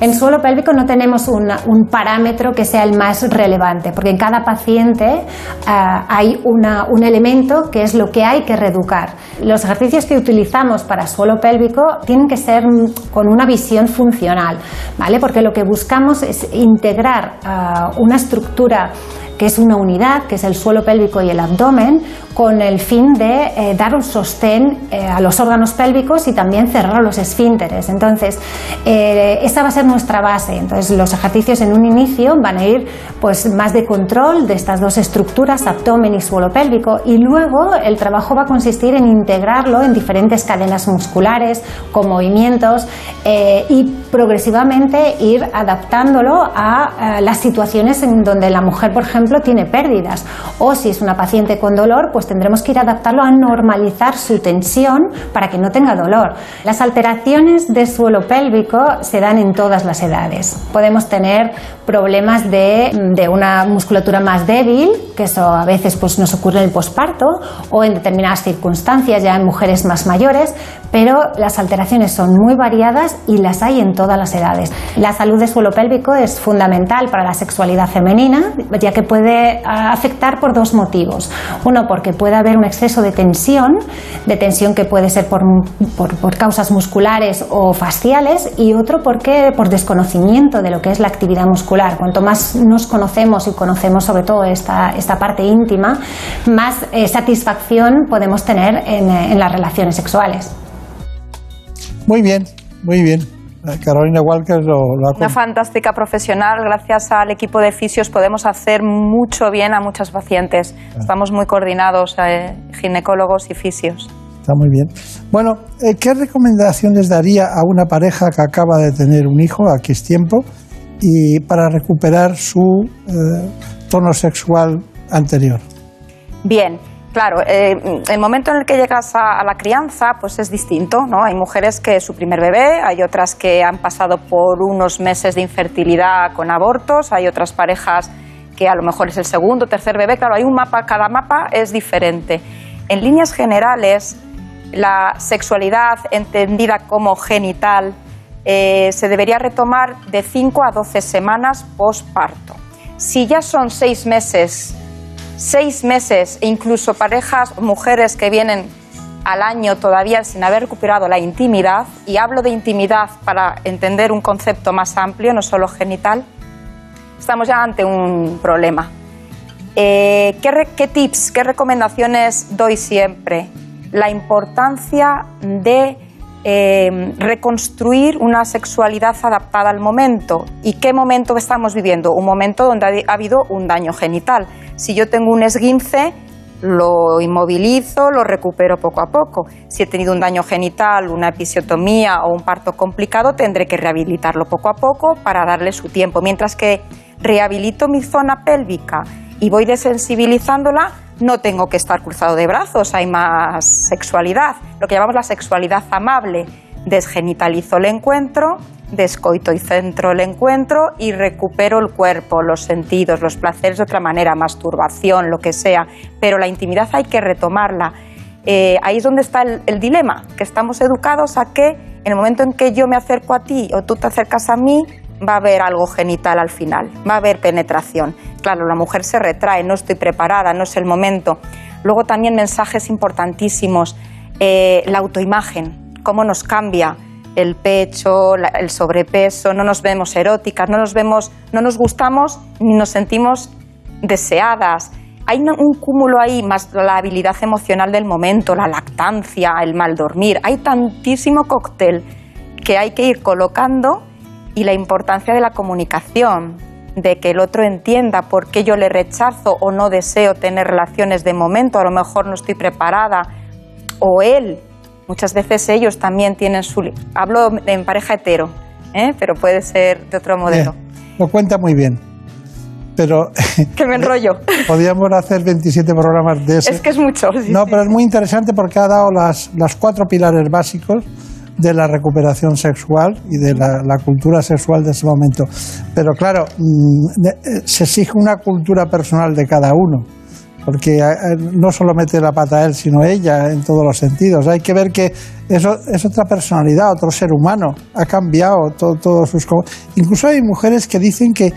En suelo pélvico no tenemos un parámetro que sea el más relevante, porque en cada paciente ah, hay un elemento que es lo que hay que reeducar. Los ejercicios que utilizamos para suelo pélvico tienen que ser con una visión funcional, ¿vale? Porque lo que buscamos es integrar ah, una estructura que es una unidad, que es el suelo pélvico y el abdomen, con el fin de eh, dar un sostén eh, a los órganos pélvicos y también cerrar los esfínteres. Entonces, eh, esa va a ser nuestra base. Entonces, los ejercicios en un inicio van a ir pues, más de control de estas dos estructuras, abdomen y suelo pélvico, y luego el trabajo va a consistir en integrarlo en diferentes cadenas musculares, con movimientos, eh, y progresivamente ir adaptándolo a las situaciones en donde la mujer, por ejemplo, tiene pérdidas. O si es una paciente con dolor, pues tendremos que ir adaptarlo a normalizar su tensión para que no tenga dolor. Las alteraciones de suelo pélvico se dan en todas las edades. Podemos tener problemas de, de una musculatura más débil, que eso a veces pues, nos ocurre en el posparto o en determinadas circunstancias ya en mujeres más mayores, pero las alteraciones son muy variadas y las hay en todas las edades. La salud de suelo pélvico es fundamental para la sexualidad femenina, ya que puede ah, afectar por dos motivos. Uno, porque puede haber un exceso de tensión, de tensión que puede ser por, por- causas musculares o faciales, y otro, porque por desconocimiento de lo que es la actividad muscular. Cuanto más nos conocemos y conocemos sobre todo esta, esta parte íntima, más eh, satisfacción podemos tener en, eh, en las relaciones sexuales. Muy bien, muy bien. Carolina Walker lo, lo ha Una fantástica profesional. Gracias al equipo de fisios podemos hacer mucho bien a muchos pacientes. Estamos muy coordinados, eh, ginecólogos y fisios. Está muy bien. Bueno, eh, ¿qué recomendaciones daría a una pareja que acaba de tener un hijo, aquí es tiempo, y para recuperar su eh, tono sexual anterior? Bien, claro, eh, el momento en el que llegas a, la crianza pues es distinto, ¿no? Hay mujeres que su primer bebé, hay otras que han pasado por unos meses de infertilidad con abortos, hay otras parejas que a lo mejor es el segundo, tercer bebé, claro, hay un mapa, cada mapa es diferente. En líneas generales, la sexualidad entendida como genital eh, se debería retomar de 5 a 12 semanas postparto. Si ya son seis meses, seis meses, e incluso parejas, mujeres que vienen al año todavía sin haber recuperado la intimidad, y hablo de intimidad para entender un concepto más amplio, no solo genital, estamos ya ante un problema. Eh, ¿qué, ¿Qué tips, qué recomendaciones doy siempre? La importancia de eh, reconstruir una sexualidad adaptada al momento. ¿Y qué momento estamos viviendo? Un momento donde ha, ha habido un daño genital. Si yo tengo un esguince, lo inmovilizo, lo recupero poco a poco. Si he tenido un daño genital, una episiotomía o un parto complicado, tendré que rehabilitarlo poco a poco para darle su tiempo. Mientras que rehabilito mi zona pélvica y voy desensibilizándola, no tengo que estar cruzado de brazos, hay más sexualidad, lo que llamamos la sexualidad amable. Desgenitalizo el encuentro, descoito y centro el encuentro y recupero el cuerpo, los sentidos, los placeres de otra manera, masturbación, lo que sea. Pero la intimidad hay que retomarla. Eh, ahí es donde está el, el dilema, que estamos educados a que en el momento en que yo me acerco a ti o tú te acercas a mí, va a haber algo genital al final, va a haber penetración. Claro, la mujer se retrae, no estoy preparada, no es el momento. Luego también mensajes importantísimos, eh, la autoimagen, cómo nos cambia el pecho, el sobrepeso, no nos vemos eróticas, no nos vemos, no nos gustamos ni nos sentimos deseadas. Hay un cúmulo ahí, más la habilidad emocional del momento, la lactancia, el mal dormir. Hay tantísimo cóctel que hay que ir colocando y la importancia de la comunicación, de que el otro entienda por qué yo le rechazo o no deseo tener relaciones de momento, a lo mejor no estoy preparada, o él. Muchas veces ellos también tienen su... Hablo en pareja hetero, ¿eh? pero puede ser de otro modelo. Bien, lo cuenta muy bien. Pero Que me enrollo. podríamos hacer 27 programas de ese. Es que es mucho. sí, no, sí. pero es muy interesante porque ha dado las, las cuatro pilares básicos de la recuperación sexual y de la, la cultura sexual de ese momento. Pero claro, mm, eh, se exige una cultura personal de cada uno, porque eh, eh, no solo mete la pata él, sino ella en todos los sentidos. Hay que ver que eso es otra personalidad, otro ser humano, ha cambiado todo, todos sus... Incluso hay mujeres que dicen que,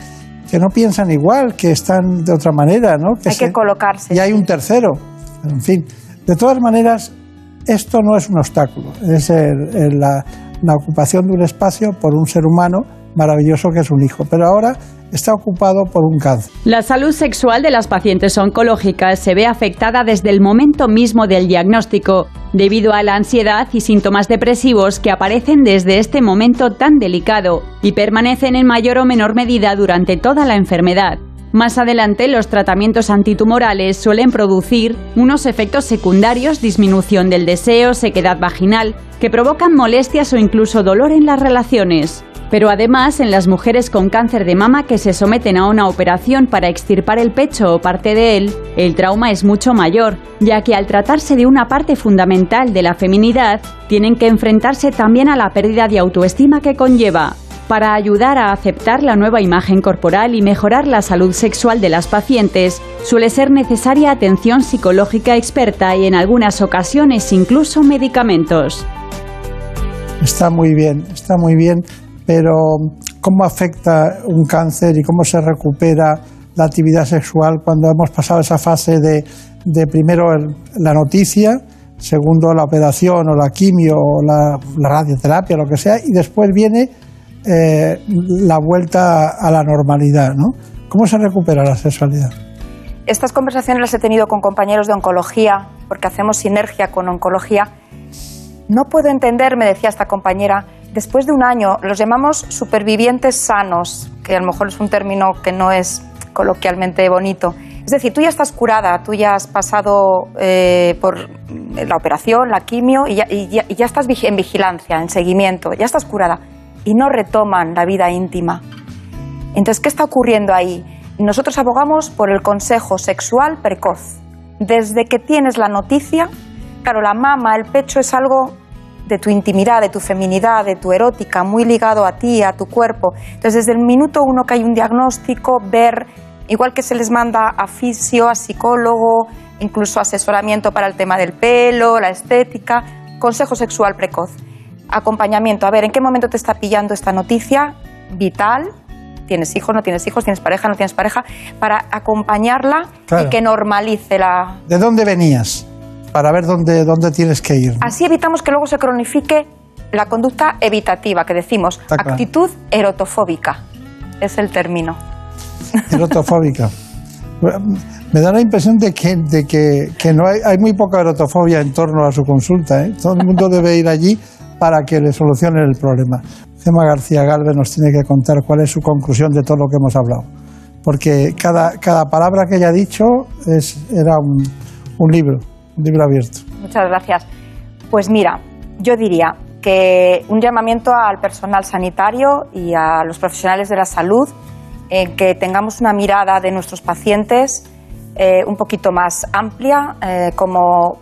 que no piensan igual, que están de otra manera, ¿no? Hay se- que colocarse. y hay un tercero. En fin, de todas maneras, esto no es un obstáculo, es la, la ocupación de un espacio por un ser humano maravilloso que es un hijo, pero ahora está ocupado por un cáncer. La salud sexual de las pacientes oncológicas se ve afectada desde el momento mismo del diagnóstico, debido a la ansiedad y síntomas depresivos que aparecen desde este momento tan delicado y permanecen en mayor o menor medida durante toda la enfermedad. Más adelante, los tratamientos antitumorales suelen producir unos efectos secundarios, disminución del deseo, sequedad vaginal, que provocan molestias o incluso dolor en las relaciones. Pero además, en las mujeres con cáncer de mama que se someten a una operación para extirpar el pecho o parte de él, el trauma es mucho mayor, ya que al tratarse de una parte fundamental de la feminidad, tienen que enfrentarse también a la pérdida de autoestima que conlleva. Para ayudar a aceptar la nueva imagen corporal y mejorar la salud sexual de las pacientes, suele ser necesaria atención psicológica experta y en algunas ocasiones incluso medicamentos. Está muy bien, está muy bien, pero ¿cómo afecta un cáncer y cómo se recupera la actividad sexual cuando hemos pasado esa fase de, de primero la noticia, segundo la operación o la quimio o la radioterapia, lo que sea, y después viene eh, la vuelta a la normalidad, ¿no? ¿Cómo se recupera la sexualidad? Estas conversaciones las he tenido con compañeros de oncología, porque hacemos sinergia con oncología. No puedo entender, me decía esta compañera, después de un año, los llamamos supervivientes sanos, que a lo mejor es un término que no es coloquialmente bonito. Es decir, tú ya estás curada, tú ya has pasado eh, por la operación, la quimio, y ya, y ya- estás en vigilancia, en seguimiento, ya estás curada, y no retoman la vida íntima. Entonces, ¿qué está ocurriendo ahí? Nosotros abogamos por el consejo sexual precoz. Desde que tienes la noticia, claro, la mama, el pecho es algo de tu intimidad, de tu feminidad, de tu erótica, muy ligado a ti, a tu cuerpo. Entonces, desde el minuto uno que hay un diagnóstico, ver, igual que se les manda a fisio, a psicólogo, incluso asesoramiento para el tema del pelo, la estética, consejo sexual precoz. Acompañamiento, a ver, ¿en qué momento te está pillando esta noticia vital? ¿Tienes hijos, no tienes hijos, tienes pareja, no tienes pareja? Para acompañarla Claro. y que normalice la, ¿De dónde venías? Para ver dónde, dónde tienes que ir. Así evitamos que luego se cronifique la conducta evitativa, que decimos, claro. actitud erotofóbica. Es el término. Erotofóbica. Me da la impresión de que, de que, que no hay, hay muy poca erotofobia en torno a su consulta. ¿eh? Todo el mundo debe ir allí para que le solucionen el problema. Gema García Galvez nos tiene que contar cuál es su conclusión de todo lo que hemos hablado. Porque cada, cada palabra que ella ha dicho es, era un, libro, un libro abierto. Muchas gracias. Pues mira, yo diría que un llamamiento al personal sanitario y a los profesionales de la salud en que tengamos una mirada de nuestros pacientes eh, un poquito más amplia, eh, como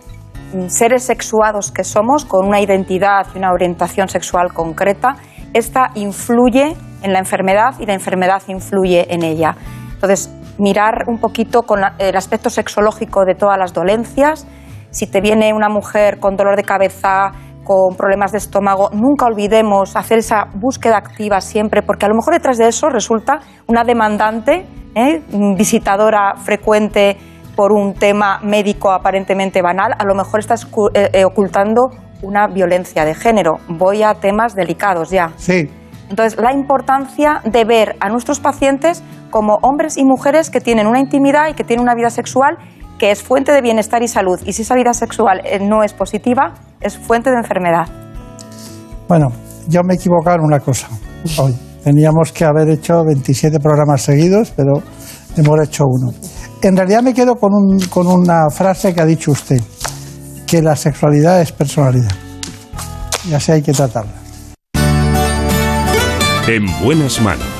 seres sexuados que somos, con una identidad y una orientación sexual concreta. Esta influye en la enfermedad y la enfermedad influye en ella. Entonces, mirar un poquito con el aspecto sexológico de todas las dolencias. Si te viene una mujer con dolor de cabeza, con problemas de estómago, nunca olvidemos hacer esa búsqueda activa siempre, porque a lo mejor detrás de eso resulta una demandante, ¿eh? visitadora frecuente por un tema médico aparentemente banal, a lo mejor estás eh, eh, ocultando una violencia de género. Voy a temas delicados ya. Sí, Entonces, la importancia de ver a nuestros pacientes como hombres y mujeres que tienen una intimidad y que tienen una vida sexual que es fuente de bienestar y salud. Y si esa vida sexual eh, no es positiva, es fuente de enfermedad. Bueno, yo me he equivocado en una cosa hoy. Teníamos que haber hecho 27 programas seguidos, pero hemos hecho uno. En realidad me quedo con, un- con una frase que ha dicho usted, que la sexualidad es personalidad. Y así hay que tratarla. En buenas manos.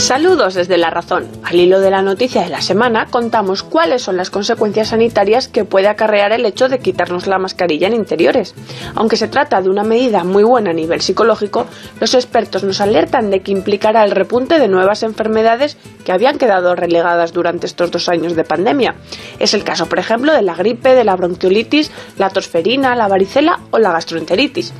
Saludos desde La Razón. Al hilo de la noticia de la semana contamos cuáles son las consecuencias sanitarias que puede acarrear el hecho de quitarnos la mascarilla en interiores. Aunque se trata de una medida muy buena a nivel psicológico, los expertos nos alertan de que implicará el repunte de nuevas enfermedades que habían quedado relegadas durante estos dos años de pandemia. Es el caso, por ejemplo, de la gripe, de la bronquiolitis, la tosferina, la varicela o la gastroenteritis.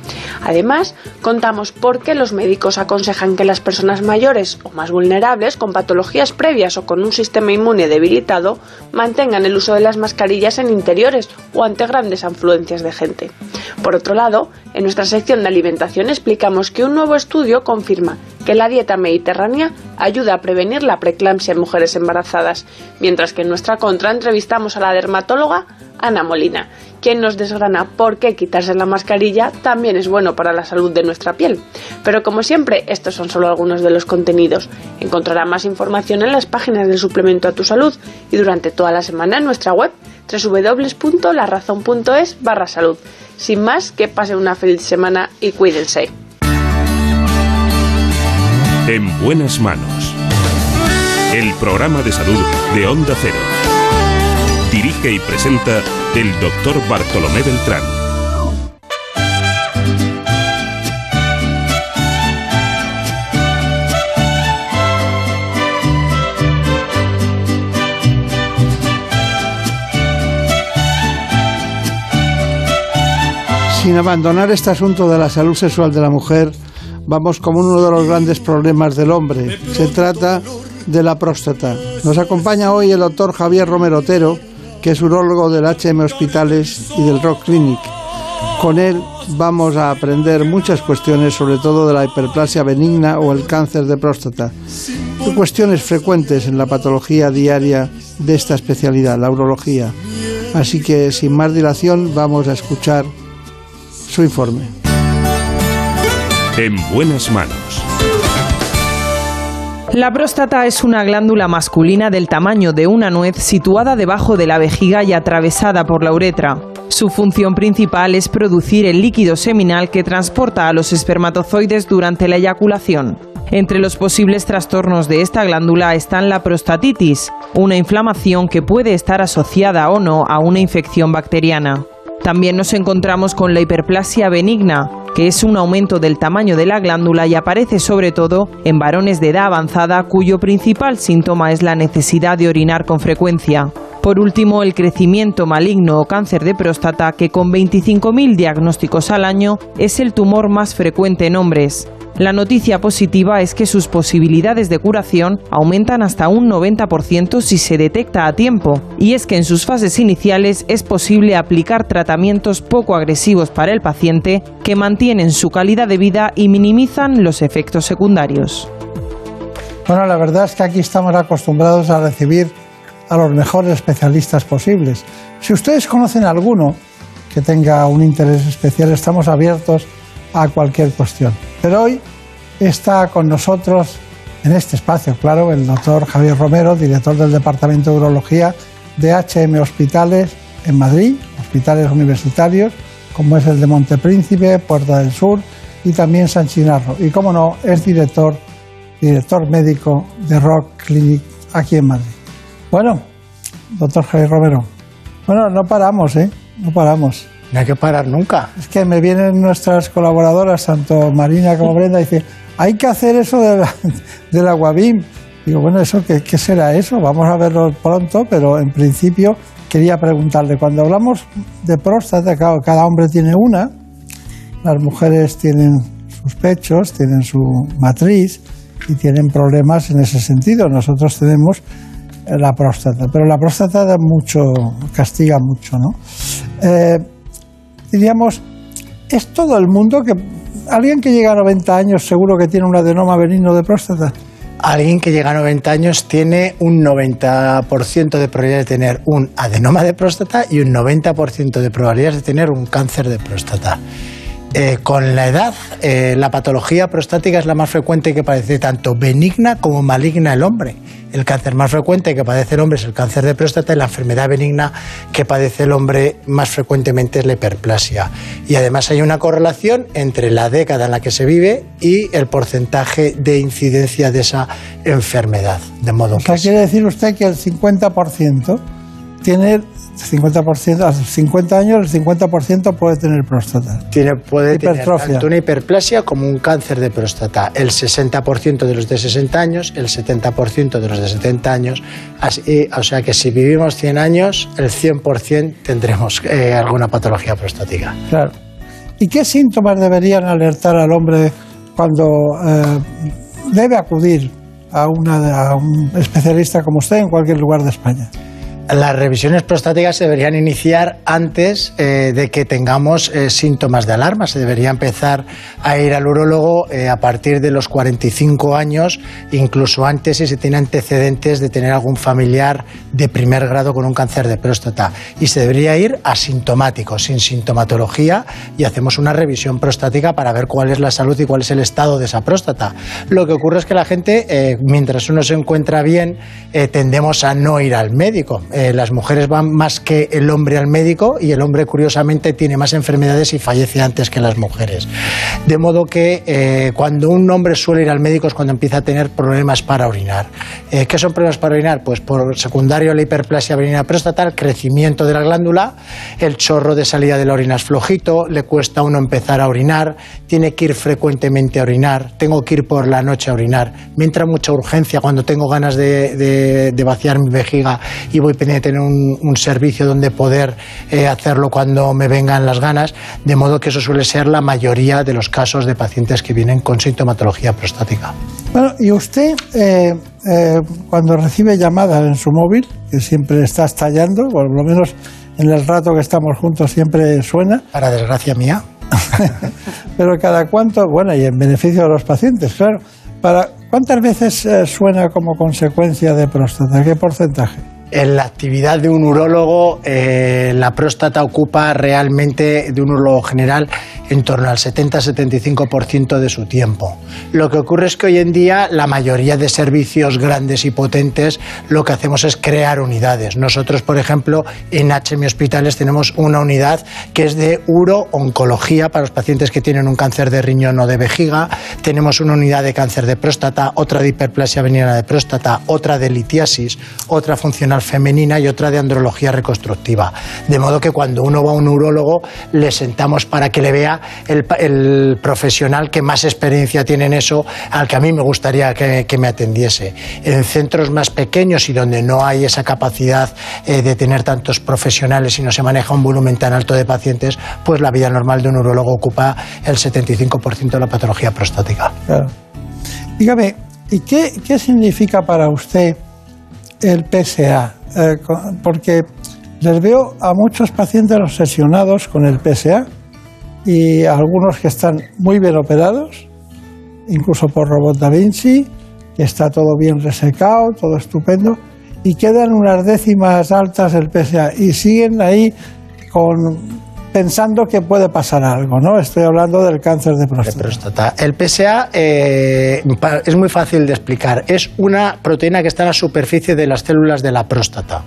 Además, contamos por qué los médicos aconsejan que las personas mayores o más vulnerables con patologías previas o con un sistema inmune debilitado mantengan el uso de las mascarillas en interiores o ante grandes afluencias de gente. Por otro lado, en nuestra sección de alimentación explicamos que un nuevo estudio confirma que la dieta mediterránea ayuda a prevenir la preeclampsia en mujeres embarazadas, mientras que en nuestra contra entrevistamos a la dermatóloga Ana Molina, quien nos desgrana por qué quitarse la mascarilla también es bueno para la salud de nuestra piel. Pero como siempre, estos son solo algunos de los contenidos. Encontrará más información en las páginas del suplemento a tu salud y durante toda la semana en nuestra web www.larazón.es barra salud. Sin más, que pasen una feliz semana y cuídense. En buenas manos. El programa de salud de Onda Cero. Dirige y presenta el doctor Bartolomé Beltrán. Sin abandonar este asunto de la salud sexual de la mujer, vamos con uno de los grandes problemas del hombre. Se trata de la próstata. Nos acompaña hoy el doctor Javier Romero Otero, que es urólogo del HM Hospitales y del Rock Clinic. Con él vamos a aprender muchas cuestiones, sobre todo de la hiperplasia benigna o el cáncer de próstata. Cuestiones frecuentes en la patología diaria de esta especialidad, la urología. Así que sin más dilación vamos a escuchar su informe. En buenas manos. La próstata es una glándula masculina del tamaño de una nuez situada debajo de la vejiga y atravesada por la uretra. Su función principal es producir el líquido seminal que transporta a los espermatozoides durante la eyaculación. Entre los posibles trastornos de esta glándula están la prostatitis, una inflamación que puede estar asociada o no a una infección bacteriana. También nos encontramos con la hiperplasia benigna, que es un aumento del tamaño de la glándula y aparece sobre todo en varones de edad avanzada cuyo principal síntoma es la necesidad de orinar con frecuencia. Por último, el crecimiento maligno o cáncer de próstata, que con 25.000 diagnósticos al año es el tumor más frecuente en hombres. La noticia positiva es que sus posibilidades de curación aumentan hasta un 90% si se detecta a tiempo, y es que en sus fases iniciales es posible aplicar tratamientos poco agresivos para el paciente que mantienen su calidad de vida y minimizan los efectos secundarios. Bueno, la verdad es que aquí estamos acostumbrados a recibir a los mejores especialistas posibles. Si ustedes conocen alguno que tenga un interés especial, estamos abiertos a cualquier cuestión. Pero hoy está con nosotros en este espacio, claro, el doctor Javier Romero, director del Departamento de Urología de HM Hospitales en Madrid, hospitales universitarios, como es el de Montepríncipe, Puerta del Sur y también San Chinarro. Y como no, es director, director médico de Rock Clinic aquí en Madrid. Bueno, doctor Javier Romero, bueno, no paramos, ¿eh? No paramos. No hay que parar nunca. Es que me vienen nuestras colaboradoras, tanto Marina como Brenda, y dicen, hay que hacer eso de la, del aguabim. Digo, bueno, ¿eso qué, será eso? Vamos a verlo pronto, pero en principio quería preguntarle, cuando hablamos de próstata, cada hombre tiene una, las mujeres tienen sus pechos, tienen su matriz y tienen problemas en ese sentido. Nosotros tenemos la próstata, pero la próstata da mucho, castiga mucho, ¿no? Eh, diríamos, ¿es todo el mundo que... Alguien que llega a 90 años seguro que tiene un adenoma benigno de próstata? Alguien que llega a 90 años tiene un 90% de probabilidad de tener un adenoma de próstata y un 90% de probabilidades de tener un cáncer de próstata. Eh, con la edad, eh, la patología prostática es la más frecuente que padece tanto benigna como maligna el hombre. El cáncer más frecuente que padece el hombre es el cáncer de próstata y la enfermedad benigna que padece el hombre más frecuentemente es la hiperplasia. Y además hay una correlación entre la década en la que se vive y el porcentaje de incidencia de esa enfermedad. De modo ¿Qué quiere decir usted que el 50% tiene 50%, a 50 años el 50% puede tener próstata. Tiene, puede tener tanto una hiperplasia como un cáncer de próstata. El 60% de los de 60 años, el 70% de los de 70 años. Así, o sea que si vivimos 100 años, el 100% tendremos eh, alguna patología prostática. Claro. ¿Y qué síntomas deberían alertar al hombre cuando eh, debe acudir a, una, a un especialista como usted en cualquier lugar de España? Las revisiones prostáticas se deberían iniciar antes eh, de que tengamos eh, síntomas de alarma. Se debería empezar a ir al urólogo eh, a partir de los 45 años, incluso antes si se tiene antecedentes de tener algún familiar de primer grado con un cáncer de próstata. Y se debería ir asintomático, sin sintomatología, y hacemos una revisión prostática para ver cuál es la salud y cuál es el estado de esa próstata. Lo que ocurre es que la gente, mientras uno se encuentra bien, tendemos a no ir al médico eh, las mujeres van más que el hombre al médico y el hombre curiosamente tiene más enfermedades y fallece antes que las mujeres. De modo que eh, cuando un hombre suele ir al médico es cuando empieza a tener problemas para orinar. Eh, ¿Qué son problemas para orinar? Pues por secundario la hiperplasia benigna prostatal, crecimiento de la glándula, el chorro de salida de la orina es flojito, le cuesta a uno empezar a orinar, tiene que ir frecuentemente a orinar, tengo que ir por la noche a orinar, me entra mucha urgencia cuando tengo ganas de, de vaciar mi vejiga y voy independiente de tener un, servicio donde poder eh, hacerlo cuando me vengan las ganas, de modo que eso suele ser la mayoría de los casos de pacientes que vienen con sintomatología prostática. Bueno, y usted eh, eh, cuando recibe llamadas en su móvil, que siempre está estallando, por lo menos en el rato que estamos juntos siempre suena. Para desgracia mía. Pero cada cuánto, bueno, y en beneficio de los pacientes, claro. Para, ¿Cuántas veces eh, suena como consecuencia de próstata? ¿Qué porcentaje? En la actividad de un urólogo, eh, la próstata ocupa realmente, de un urólogo general, en torno al 70-75% de su tiempo. Lo que ocurre es que hoy en día la mayoría de servicios grandes y potentes lo que hacemos es crear unidades. Nosotros, por ejemplo, en HM Hospitales tenemos una unidad que es de uro-oncología para los pacientes que tienen un cáncer de riñón o de vejiga. Tenemos una unidad de cáncer de próstata, otra de hiperplasia veniana de próstata, otra de litiasis, otra funcional femenina y otra de andrología reconstructiva. De modo que cuando uno va a un urólogo le sentamos para que le vea el, profesional que más experiencia tiene en eso, al que a mí me gustaría que, me atendiese. En centros más pequeños y donde no hay esa capacidad eh, de tener tantos profesionales y no se maneja un volumen tan alto de pacientes, pues la vida normal de un urólogo ocupa el 75% de la patología prostática. Dígame, ¿y qué significa para usted? El PSA, eh, porque les veo a muchos pacientes obsesionados con el PSA y algunos que están muy bien operados, incluso por robot Da Vinci, que está todo bien resecado, todo estupendo, y quedan unas décimas altas del PSA y siguen ahí con pensando que puede pasar algo, ¿no? Estoy hablando del cáncer de próstata. El PSA eh, es muy fácil de explicar. Es una proteína que está en la superficie de las células de la próstata.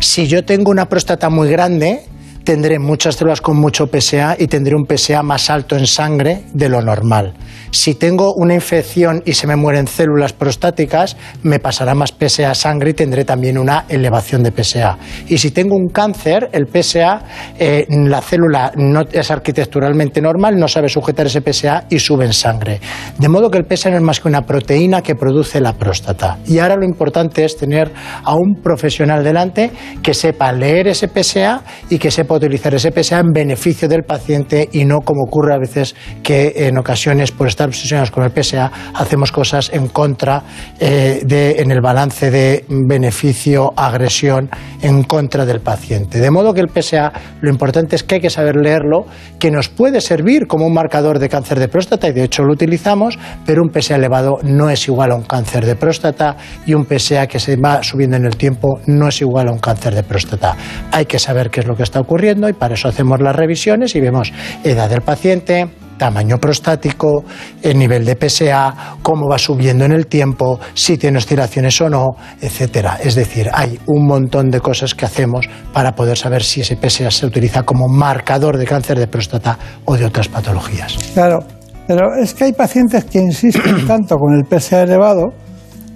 Si yo tengo una próstata muy grande, tendré muchas células con mucho PSA y tendré un PSA más alto en sangre de lo normal. Si tengo una infección y se me mueren células prostáticas, me pasará más PSA sangre y tendré también una elevación de PSA. Y si tengo un cáncer, el PSA, eh, la célula no es arquitecturalmente normal, no sabe sujetar ese PSA y sube en sangre. De modo que el PSA no es más que una proteína que produce la próstata. Y ahora lo importante es tener a un profesional delante que sepa leer ese PSA y que sepa utilizar ese PSA en beneficio del paciente y no como ocurre a veces que en ocasiones por estar obsesionados con el PSA, hacemos cosas en contra eh, de, en el balance de beneficio-agresión en contra del paciente. De modo que el PSA, lo importante es que hay que saber leerlo, que nos puede servir como un marcador de cáncer de próstata y de hecho lo utilizamos, pero un PSA elevado no es igual a un cáncer de próstata y un PSA que se va subiendo en el tiempo no es igual a un cáncer de próstata. Hay que saber qué es lo que está ocurriendo y para eso hacemos las revisiones y vemos edad del paciente, tamaño prostático, el nivel de PSA, cómo va subiendo en el tiempo, si tiene oscilaciones o no, etcétera. Es decir, hay un montón de cosas que hacemos para poder saber si ese PSA se utiliza como marcador de cáncer de próstata o de otras patologías. Claro, pero es que hay pacientes que insisten tanto con el PSA elevado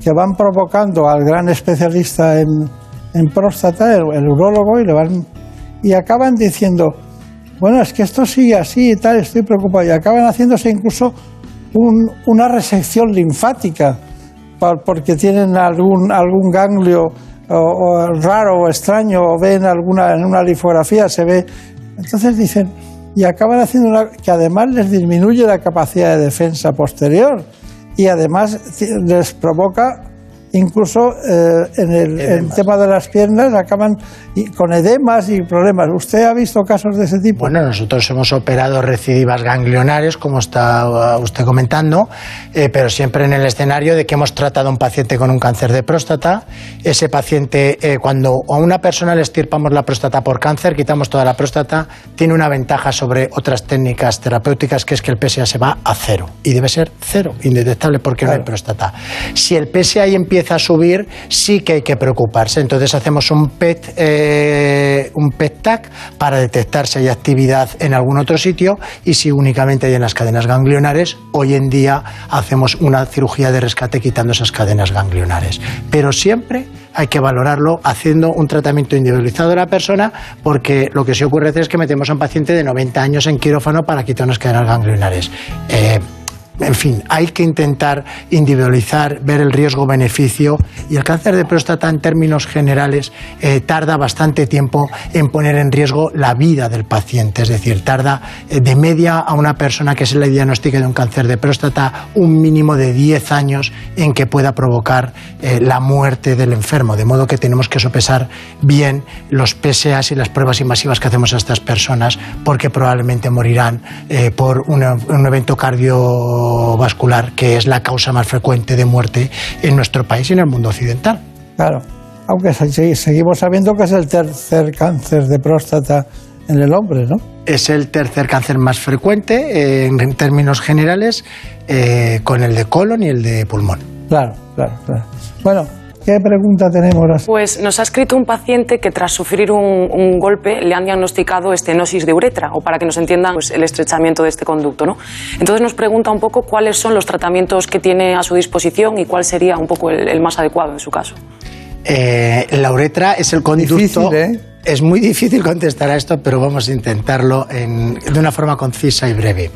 que van provocando al gran especialista en, próstata, el, el urólogo, y le van y acaban diciendo bueno, es que esto sigue así y tal, estoy preocupado. Y acaban haciéndose incluso una resección linfática porque tienen algún, algún ganglio raro o extraño o ven alguna en una linfografía se ve. Entonces dicen, y acaban haciendo una que además les disminuye la capacidad de defensa posterior y además les provoca incluso eh, en el, tema de las piernas acaban con edemas y problemas. ¿Usted ha visto casos de ese tipo? Bueno, nosotros hemos operado recidivas ganglionares, como está uh, usted comentando, eh, pero siempre en el escenario de que hemos tratado a un paciente con un cáncer de próstata. Ese paciente, eh, cuando a una persona le estirpamos la próstata por cáncer, quitamos toda la próstata, tiene una ventaja sobre otras técnicas terapéuticas, que es que el PSA se va a cero. Y debe ser cero, indetectable, porque no hay próstata. Si el PSA ahí empieza a subir, sí que hay que preocuparse. Entonces hacemos un PET, eh, un PET TAC para detectar si hay actividad en algún otro sitio y si únicamente hay en las cadenas ganglionares. Hoy en día hacemos una cirugía de rescate quitando esas cadenas ganglionares. Pero siempre hay que valorarlo haciendo un tratamiento individualizado de la persona, porque lo que sí ocurre es que metemos a un paciente de 90 años en quirófano para quitar unas cadenas ganglionares. Eh, en fin, hay que intentar individualizar, ver el riesgo-beneficio y el cáncer de próstata en términos generales eh, tarda bastante tiempo en poner en riesgo la vida del paciente, es decir, tarda eh, de media a una persona que se le diagnostique de un cáncer de próstata un mínimo de 10 años en que pueda provocar eh, la muerte del enfermo, de modo que tenemos que sopesar bien los PSAs y las pruebas invasivas que hacemos a estas personas porque probablemente morirán por un evento cardiovascular que es la causa más frecuente de muerte en nuestro país y en el mundo occidental. Claro, aunque seguimos sabiendo que es el tercer cáncer de próstata en el hombre, ¿no? Es el tercer cáncer más frecuente eh, en términos generales, eh, con el de colon y el de pulmón. Claro, claro, claro. Bueno, ¿Qué pregunta tenemos? Pues nos ha escrito un paciente que tras sufrir un, golpe le han diagnosticado estenosis de uretra, o para que nos entiendan pues, el estrechamiento de este conducto. ¿no? Entonces nos pregunta un poco cuáles son los tratamientos que tiene a su disposición y cuál sería un poco el, más adecuado en su caso. Eh, la uretra es el conducto. ¿eh? Es muy difícil contestar a esto, pero vamos a intentarlo de una forma concisa y breve.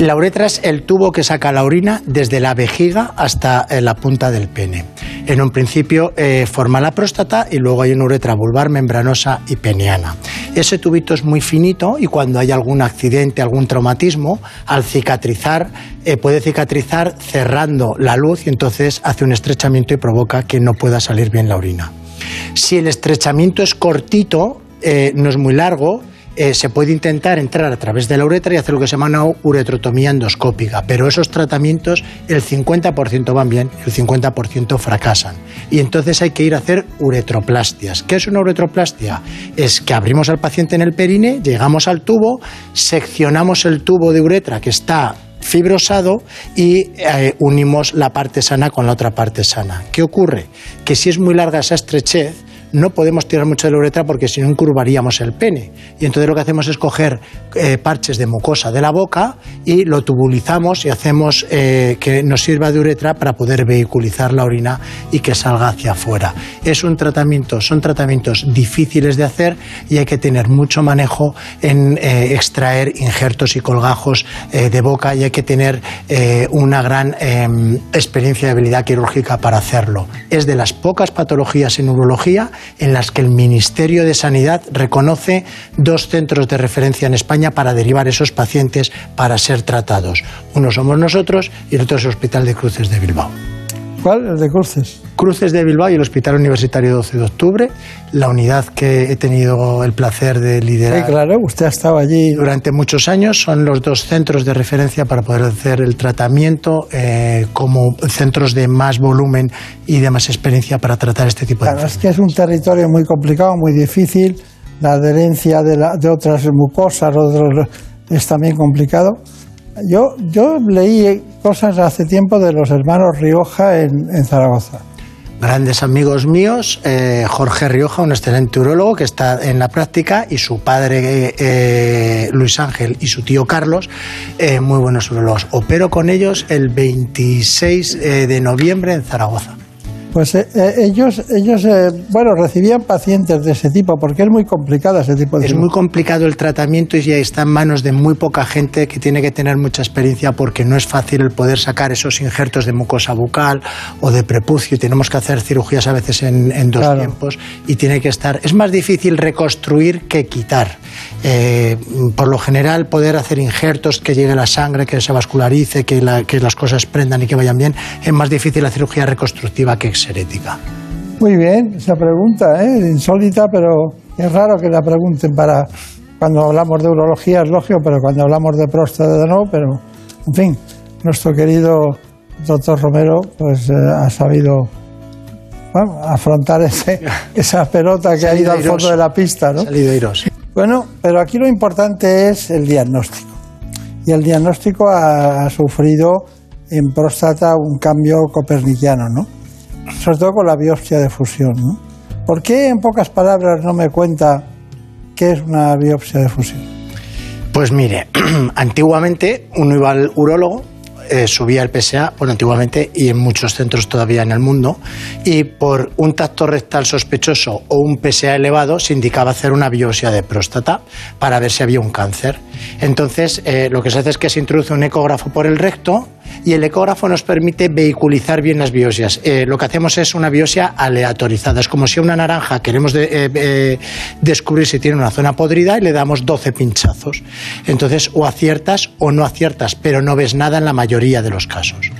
La uretra es el tubo que saca la orina desde la vejiga hasta eh, la punta del pene. En un principio eh, forma la próstata y luego hay una uretra vulvar, membranosa y peniana. Ese tubito es muy finito y cuando hay algún accidente, algún traumatismo, al cicatrizar, eh, puede cicatrizar cerrando la luz y entonces hace un estrechamiento y provoca que no pueda salir bien la orina. Si el estrechamiento es cortito, no es muy largo, eh, se puede intentar entrar a través de la uretra y hacer lo que se llama una uretrotomía endoscópica, pero esos tratamientos el 50% van bien, el 50% fracasan. Y entonces hay que ir a hacer uretroplastias. ¿Qué es una uretroplastia? Es que abrimos al paciente en el perine, llegamos al tubo, seccionamos el tubo de uretra que está fibrosado y eh, unimos la parte sana con la otra parte sana. ¿Qué ocurre? Que si es muy larga esa estrechez, no podemos tirar mucho de la uretra porque si no encurvaríamos el pene. Y entonces lo que hacemos es coger eh, parches de mucosa de la boca y lo tubulizamos y hacemos eh, que nos sirva de uretra para poder vehiculizar la orina y que salga hacia afuera. Es un tratamiento, son tratamientos difíciles de hacer y hay que tener mucho manejo en eh, extraer injertos y colgajos de boca y hay que tener una gran em, experiencia de habilidad quirúrgica para hacerlo. Es de las pocas patologías en urología en las que el Ministerio de Sanidad reconoce dos centros de referencia en España para derivar esos pacientes para ser tratados. Uno somos nosotros y el otro es el Hospital de Cruces de Bilbao. ¿Cuál? El de Cruces. Cruces de Bilbao y el Hospital Universitario 12 de Octubre, la unidad que he tenido el placer de liderar. Sí, claro, usted ha estado allí. Durante muchos años son los dos centros de referencia para poder hacer el tratamiento eh, como centros de más volumen y de más experiencia para tratar este tipo de Claro, es que es un territorio muy complicado, muy difícil. La adherencia de, de otras mucosas otros, es también complicado. Yo, yo leí cosas hace tiempo de los hermanos Rioja en, Zaragoza. Grandes amigos míos, eh, Jorge Rioja, un excelente urólogo que está en la práctica, y su padre eh, Luis Ángel y su tío Carlos, eh, muy buenos urólogos. Opero con ellos el 26 de noviembre en Zaragoza. Pues eh, eh, ellos, ellos eh, bueno, recibían pacientes de ese tipo, porque es muy complicado ese tipo de Es muy complicado el tratamiento y ya está en manos de muy poca gente que tiene que tener mucha experiencia porque no es fácil el poder sacar esos injertos de mucosa bucal o de prepucio. Tenemos que hacer cirugías a veces en, dos tiempos y tiene que estar. Es más difícil reconstruir que quitar. por lo general, poder hacer injertos que llegue la sangre, que se vascularice, que, que las cosas prendan y que vayan bien, es más difícil la cirugía reconstructiva que Muy bien, esa pregunta, ¿eh? insólita, pero es raro que la pregunten para cuando hablamos de urología, es lógico, pero cuando hablamos de próstata no, pero en fin, nuestro querido doctor Romero pues eh, ha sabido afrontar ese, esa pelota que ha ido al fondo de la pista. ¿no? Bueno, pero aquí lo importante es el diagnóstico. Y el diagnóstico ha, ha sufrido en próstata un cambio copernicano, ¿no? Sobre todo con la biopsia de fusión. ¿no? ¿Por qué en pocas palabras no me cuenta qué es una biopsia de fusión? Pues mire, antiguamente uno iba al urólogo, eh, subía el PSA, bueno, antiguamente y en muchos centros todavía en el mundo, y por un tacto rectal sospechoso o un PSA elevado se indicaba hacer una biopsia de próstata para ver si había un cáncer. Entonces, eh, lo que se hace es que se introduce un ecógrafo por el recto, y el ecógrafo nos permite vehiculizar bien las biopsias. Eh, lo que hacemos es una biopsia aleatorizada. Es como si una naranja queremos eh, eh, descubrir si tiene una zona podrida y le damos 12 pinchazos. Entonces, o aciertas o no aciertas, pero no ves nada en la mayoría de los casos.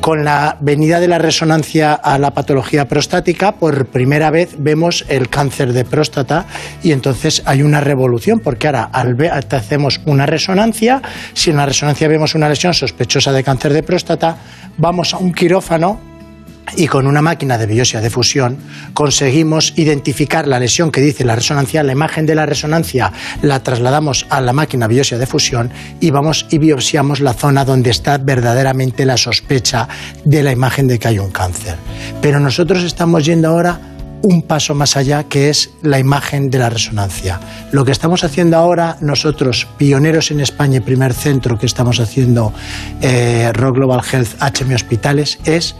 Con la venida de la resonancia a la patología prostática, por primera vez vemos el cáncer de próstata y entonces hay una revolución, porque ahora al hacemos una resonancia, si en la resonancia vemos una lesión sospechosa de cáncer de próstata, vamos a un quirófano y con una máquina de biopsia de fusión conseguimos identificar la lesión que dice la resonancia, la imagen de la resonancia la trasladamos a la máquina biopsia de fusión y vamos y biopsiamos la zona donde está verdaderamente la sospecha de la imagen de que hay un cáncer. Pero nosotros estamos yendo ahora un paso más allá, que es la imagen de la resonancia. Lo que estamos haciendo ahora, nosotros, pioneros en España y primer centro que estamos haciendo eh, Rock Global Health HM Hospitales, es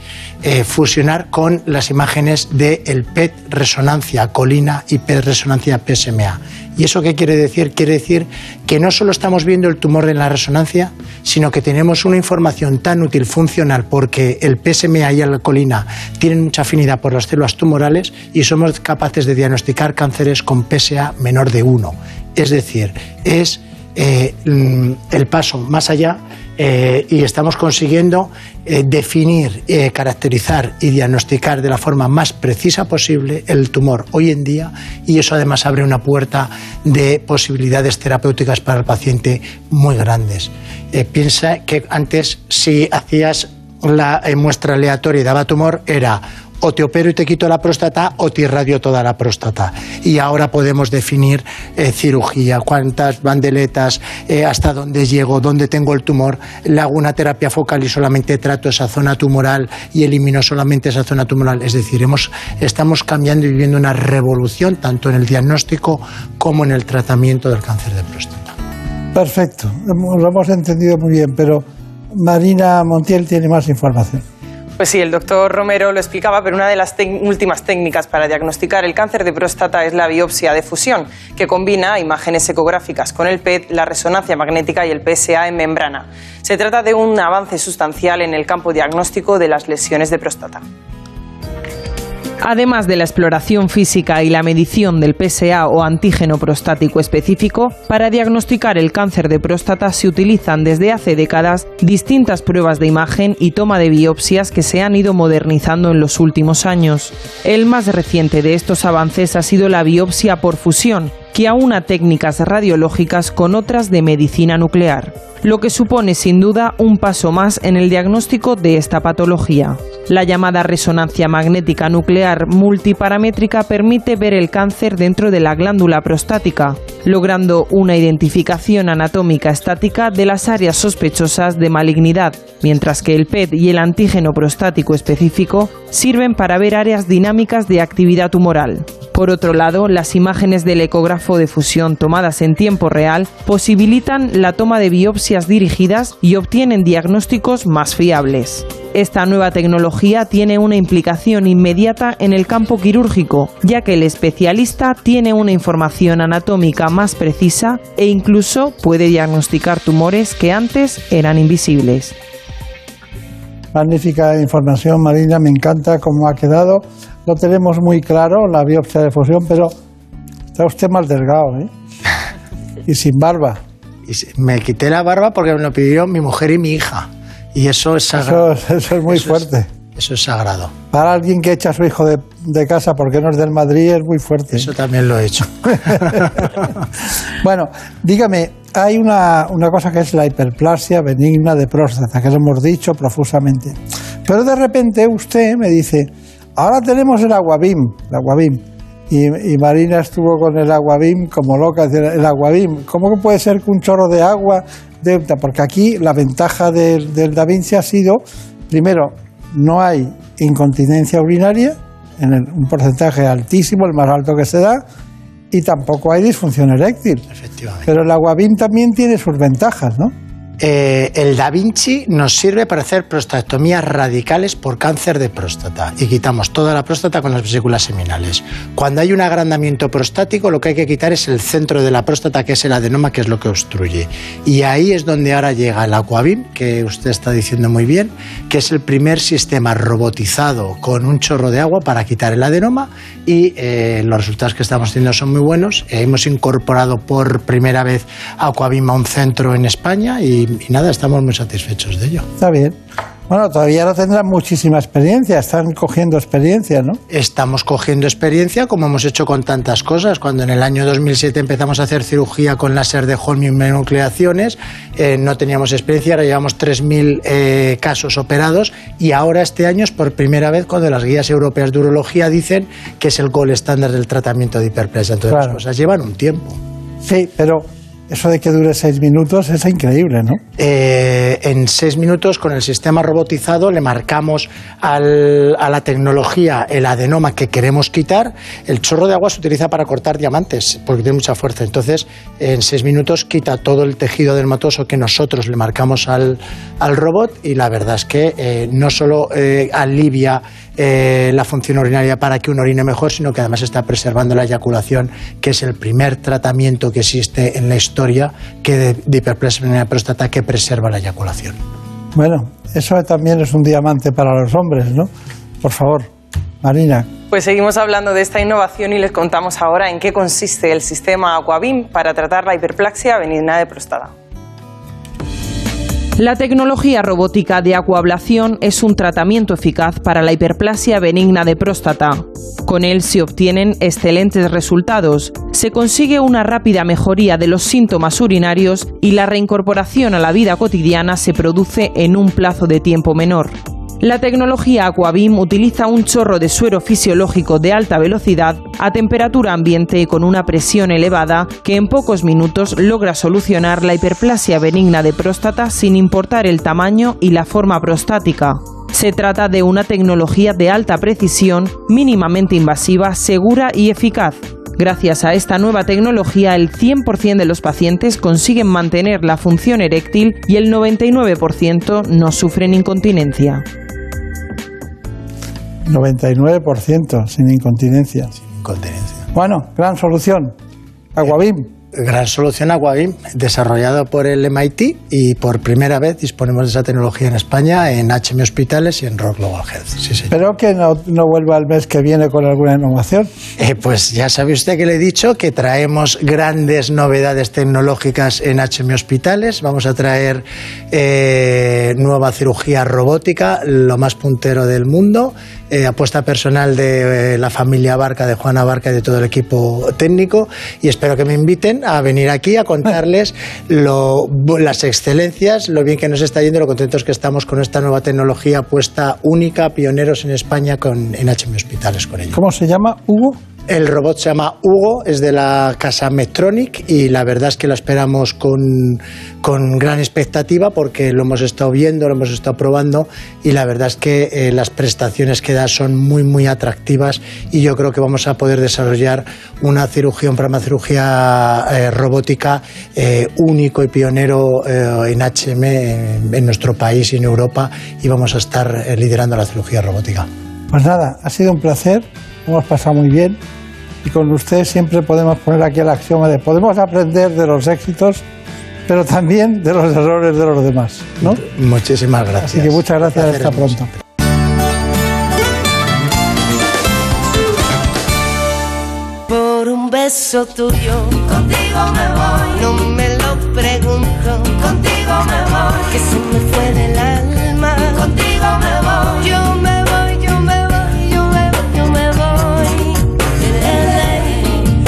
eh, fusionar con las imágenes del el PET resonancia colina y PET resonancia PSMA. ¿Y eso qué quiere decir? Quiere decir que no solo estamos viendo el tumor en la resonancia, sino que tenemos una información tan útil, funcional, porque el PSMA y la colina tienen mucha afinidad por las células tumorales y somos capaces de diagnosticar cánceres con PSA menor de 1. Es decir, es eh, mm, el paso más allá eh, y estamos consiguiendo eh, definir, eh, caracterizar y diagnosticar de la forma más precisa posible el tumor hoy en día y eso además abre una puerta de posibilidades terapéuticas para el paciente muy grandes. piensa que antes si hacías la muestra aleatoria y daba tumor era o te opero y te quito la próstata o te irradio toda la próstata. Y ahora podemos definir eh, cirugía, cuántas bandeletas, eh, hasta dónde llego, dónde tengo el tumor. Le hago una terapia focal y solamente trato esa zona tumoral y elimino solamente esa zona tumoral. Es decir, hemos, estamos cambiando y viviendo una revolución tanto en el diagnóstico como en el tratamiento del cáncer de próstata. Perfecto, lo hemos entendido muy bien, pero Marina Montiel tiene más información. Pues sí, el doctor Romero lo explicaba, pero una de las últimas técnicas para diagnosticar el cáncer de próstata es la biopsia de fusión, que combina imágenes ecográficas con el PET, la resonancia magnética y el PSA en membrana. Se trata de un avance sustancial en el campo diagnóstico de las lesiones de próstata. Además de la exploración física y la medición del PSA o antígeno prostático específico, para diagnosticar el cáncer de próstata se utilizan desde hace décadas distintas pruebas de imagen y toma de biopsias que se han ido modernizando en los últimos años. El más reciente de estos avances ha sido la biopsia por fusión, que aúna técnicas radiológicas con otras de medicina nuclear, lo que supone sin duda un paso más en el diagnóstico de esta patología. La llamada resonancia magnética nuclear multiparamétrica permite ver el cáncer dentro de la glándula prostática, logrando una identificación anatómica estática de las áreas sospechosas de malignidad, mientras que el PET y el antígeno prostático específico sirven para ver áreas dinámicas de actividad tumoral. Por otro lado, las imágenes del ecógrafo de fusión tomadas en tiempo real posibilitan la toma de biopsias dirigidas y obtienen diagnósticos más fiables. Esta nueva tecnología tiene una implicación inmediata en el campo quirúrgico, ya que el especialista tiene una información anatómica más precisa e incluso puede diagnosticar tumores que antes eran invisibles. Magnífica información, Marina, me encanta cómo ha quedado. Lo tenemos muy claro, la biopsia de fusión, pero está usted más delgado, ¿eh? y sin barba. Y me quité la barba porque me lo pidió mi mujer y mi hija. Y eso es sagrado. Eso, es muy fuerte. eso es sagrado. Para alguien que echa a su hijo de, de, casa porque no es del Madrid es muy fuerte. Eso también lo he hecho. bueno, dígame, hay una, una, cosa que es la hiperplasia benigna de próstata, que lo hemos dicho profusamente. Pero de repente usted me dice, ahora tenemos el aguabim, el aguabim. Y, y, Marina estuvo con el aguabim como loca, el aguabim, ¿cómo que puede ser que un chorro de agua? De, porque aquí la ventaja del, del Da Vinci ha sido, primero, no hay incontinencia urinaria, en un porcentaje altísimo, el más alto que se da, y tampoco hay disfunción eréctil. Efectivamente. Pero el aguabim también tiene sus ventajas, ¿no? Eh, el Da Vinci nos sirve para hacer prostatectomías radicales por cáncer de próstata y quitamos toda la próstata con las vesículas seminales. Cuando hay un agrandamiento prostático, lo que hay que quitar es el centro de la próstata, que es el adenoma, que es lo que obstruye. Y ahí es donde ahora llega el Aquabim, que usted está diciendo muy bien, que es el primer sistema robotizado con un chorro de agua para quitar el adenoma y eh, los resultados que estamos teniendo son muy buenos. hemos incorporado por primera vez a un centro en España y y, nada, estamos muy satisfechos de ello. Está bien. Bueno, todavía no tendrán muchísima experiencia, están cogiendo experiencia, ¿no? Estamos cogiendo experiencia como hemos hecho con tantas cosas. Cuando en el año 2007 empezamos a hacer cirugía con láser de Holm y nucleaciones, eh, no teníamos experiencia, ahora llevamos 3.000 eh, casos operados y ahora este año es por primera vez cuando las guías europeas de urología dicen que es el gol estándar del tratamiento de hiperplasia. Entonces las cosas llevan un tiempo. Sí, pero eso de que dure seis minutos es increíble, ¿no? Eh, en seis minutos, con el sistema robotizado, le marcamos a la tecnología el adenoma que queremos quitar. El chorro de agua se utiliza para cortar diamantes, porque tiene mucha fuerza. Entonces, en seis minutos quita todo el tejido dermatoso que nosotros le marcamos al, robot y la verdad es que eh, no solo eh, alivia eh, la función urinaria para que uno orine mejor, sino que además está preservando la eyaculación, que es el primer tratamiento que existe en la historia que de, de hiperplasia de próstata que preserva la eyaculación. Bueno, eso también es un diamante para los hombres, ¿no? Por favor, Marina. Pues seguimos hablando de esta innovación y les contamos ahora en qué consiste el sistema Aquabim para tratar la hiperplasia benigna de próstata. La tecnología robótica de acuablación es un tratamiento eficaz para la hiperplasia benigna de próstata. Con él se obtienen excelentes resultados, se consigue una rápida mejoría de los síntomas urinarios y la reincorporación a la vida cotidiana se produce en un plazo de tiempo menor. La tecnología Aquabim utiliza un chorro de suero fisiológico de alta velocidad a temperatura ambiente y con una presión elevada que en pocos minutos logra solucionar la hiperplasia benigna de próstata sin importar el tamaño y la forma prostática. Se trata de una tecnología de alta precisión, mínimamente invasiva, segura y eficaz. Gracias a esta nueva tecnología, el 100% de los pacientes consiguen mantener la función eréctil y el 99% no sufren incontinencia. 99% sin incontinencia. Sin incontinencia. Bueno, gran solución. Aguabim. Gran solución Aquabim, desarrollado por el MIT y por primera vez disponemos de esa tecnología en España, en HM Hospitales y en Rock Global Health. Sí, Espero que no, vuelva el mes que viene con alguna innovación. Eh, pues ya sabe usted que le he dicho que traemos grandes novedades tecnológicas en HM Hospitales. Vamos a traer eh, nueva cirugía robótica, lo más puntero del mundo eh, apuesta personal de la familia Barca, de Juana Barca y de todo el equipo técnico. Y espero que me inviten a venir aquí a contarles las excelencias, lo bien que nos está yendo, lo contentos que estamos con esta nueva tecnología puesta única, pioneros en España con, en HM Hospitales con ella. ¿Cómo se llama, Hugo? El robot se llama Hugo, es de la casa Medtronic y la verdad es que lo esperamos con, gran expectativa porque lo hemos estado viendo, lo hemos estado probando y la verdad es que eh, las prestaciones que da son muy, muy atractivas y yo creo que vamos a poder desarrollar una cirugía, un programa de cirugía eh, robótica eh, único y pionero en HM en, en, nuestro país y en Europa y vamos a estar liderando la cirugía robótica. Pues nada, ha sido un placer hemos pasado muy bien y con usted siempre podemos poner aquí el axioma de podemos aprender de los éxitos, pero también de los errores de los demás. ¿no? Muchísimas gracias. Así que muchas gracias, hasta pronto. Por un beso tuyo, contigo me voy. No me lo pregunto, contigo me voy. Que se me fue del alma, contigo me voy.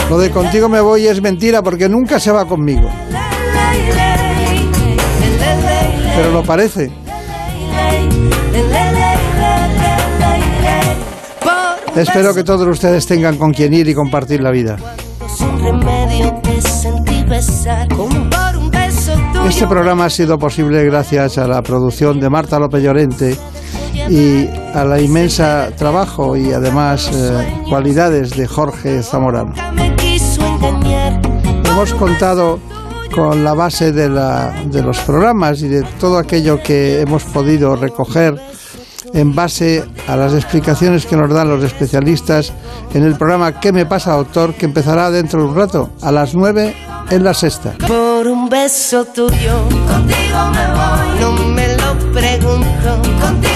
Lo de contigo me voy es mentira porque nunca se va conmigo. Pero lo parece. Espero que todos ustedes tengan con quien ir y compartir la vida. Este programa ha sido posible gracias a la producción de Marta López Llorente y a la inmensa trabajo y además eh, cualidades de Jorge Zamorano. Hemos contado con la base de, la, de los programas y de todo aquello que hemos podido recoger en base a las explicaciones que nos dan los especialistas en el programa ¿Qué me pasa, doctor? que empezará dentro de un rato, a las 9 en la sexta. Por un beso tuyo, contigo me voy. No me lo pregunto, contigo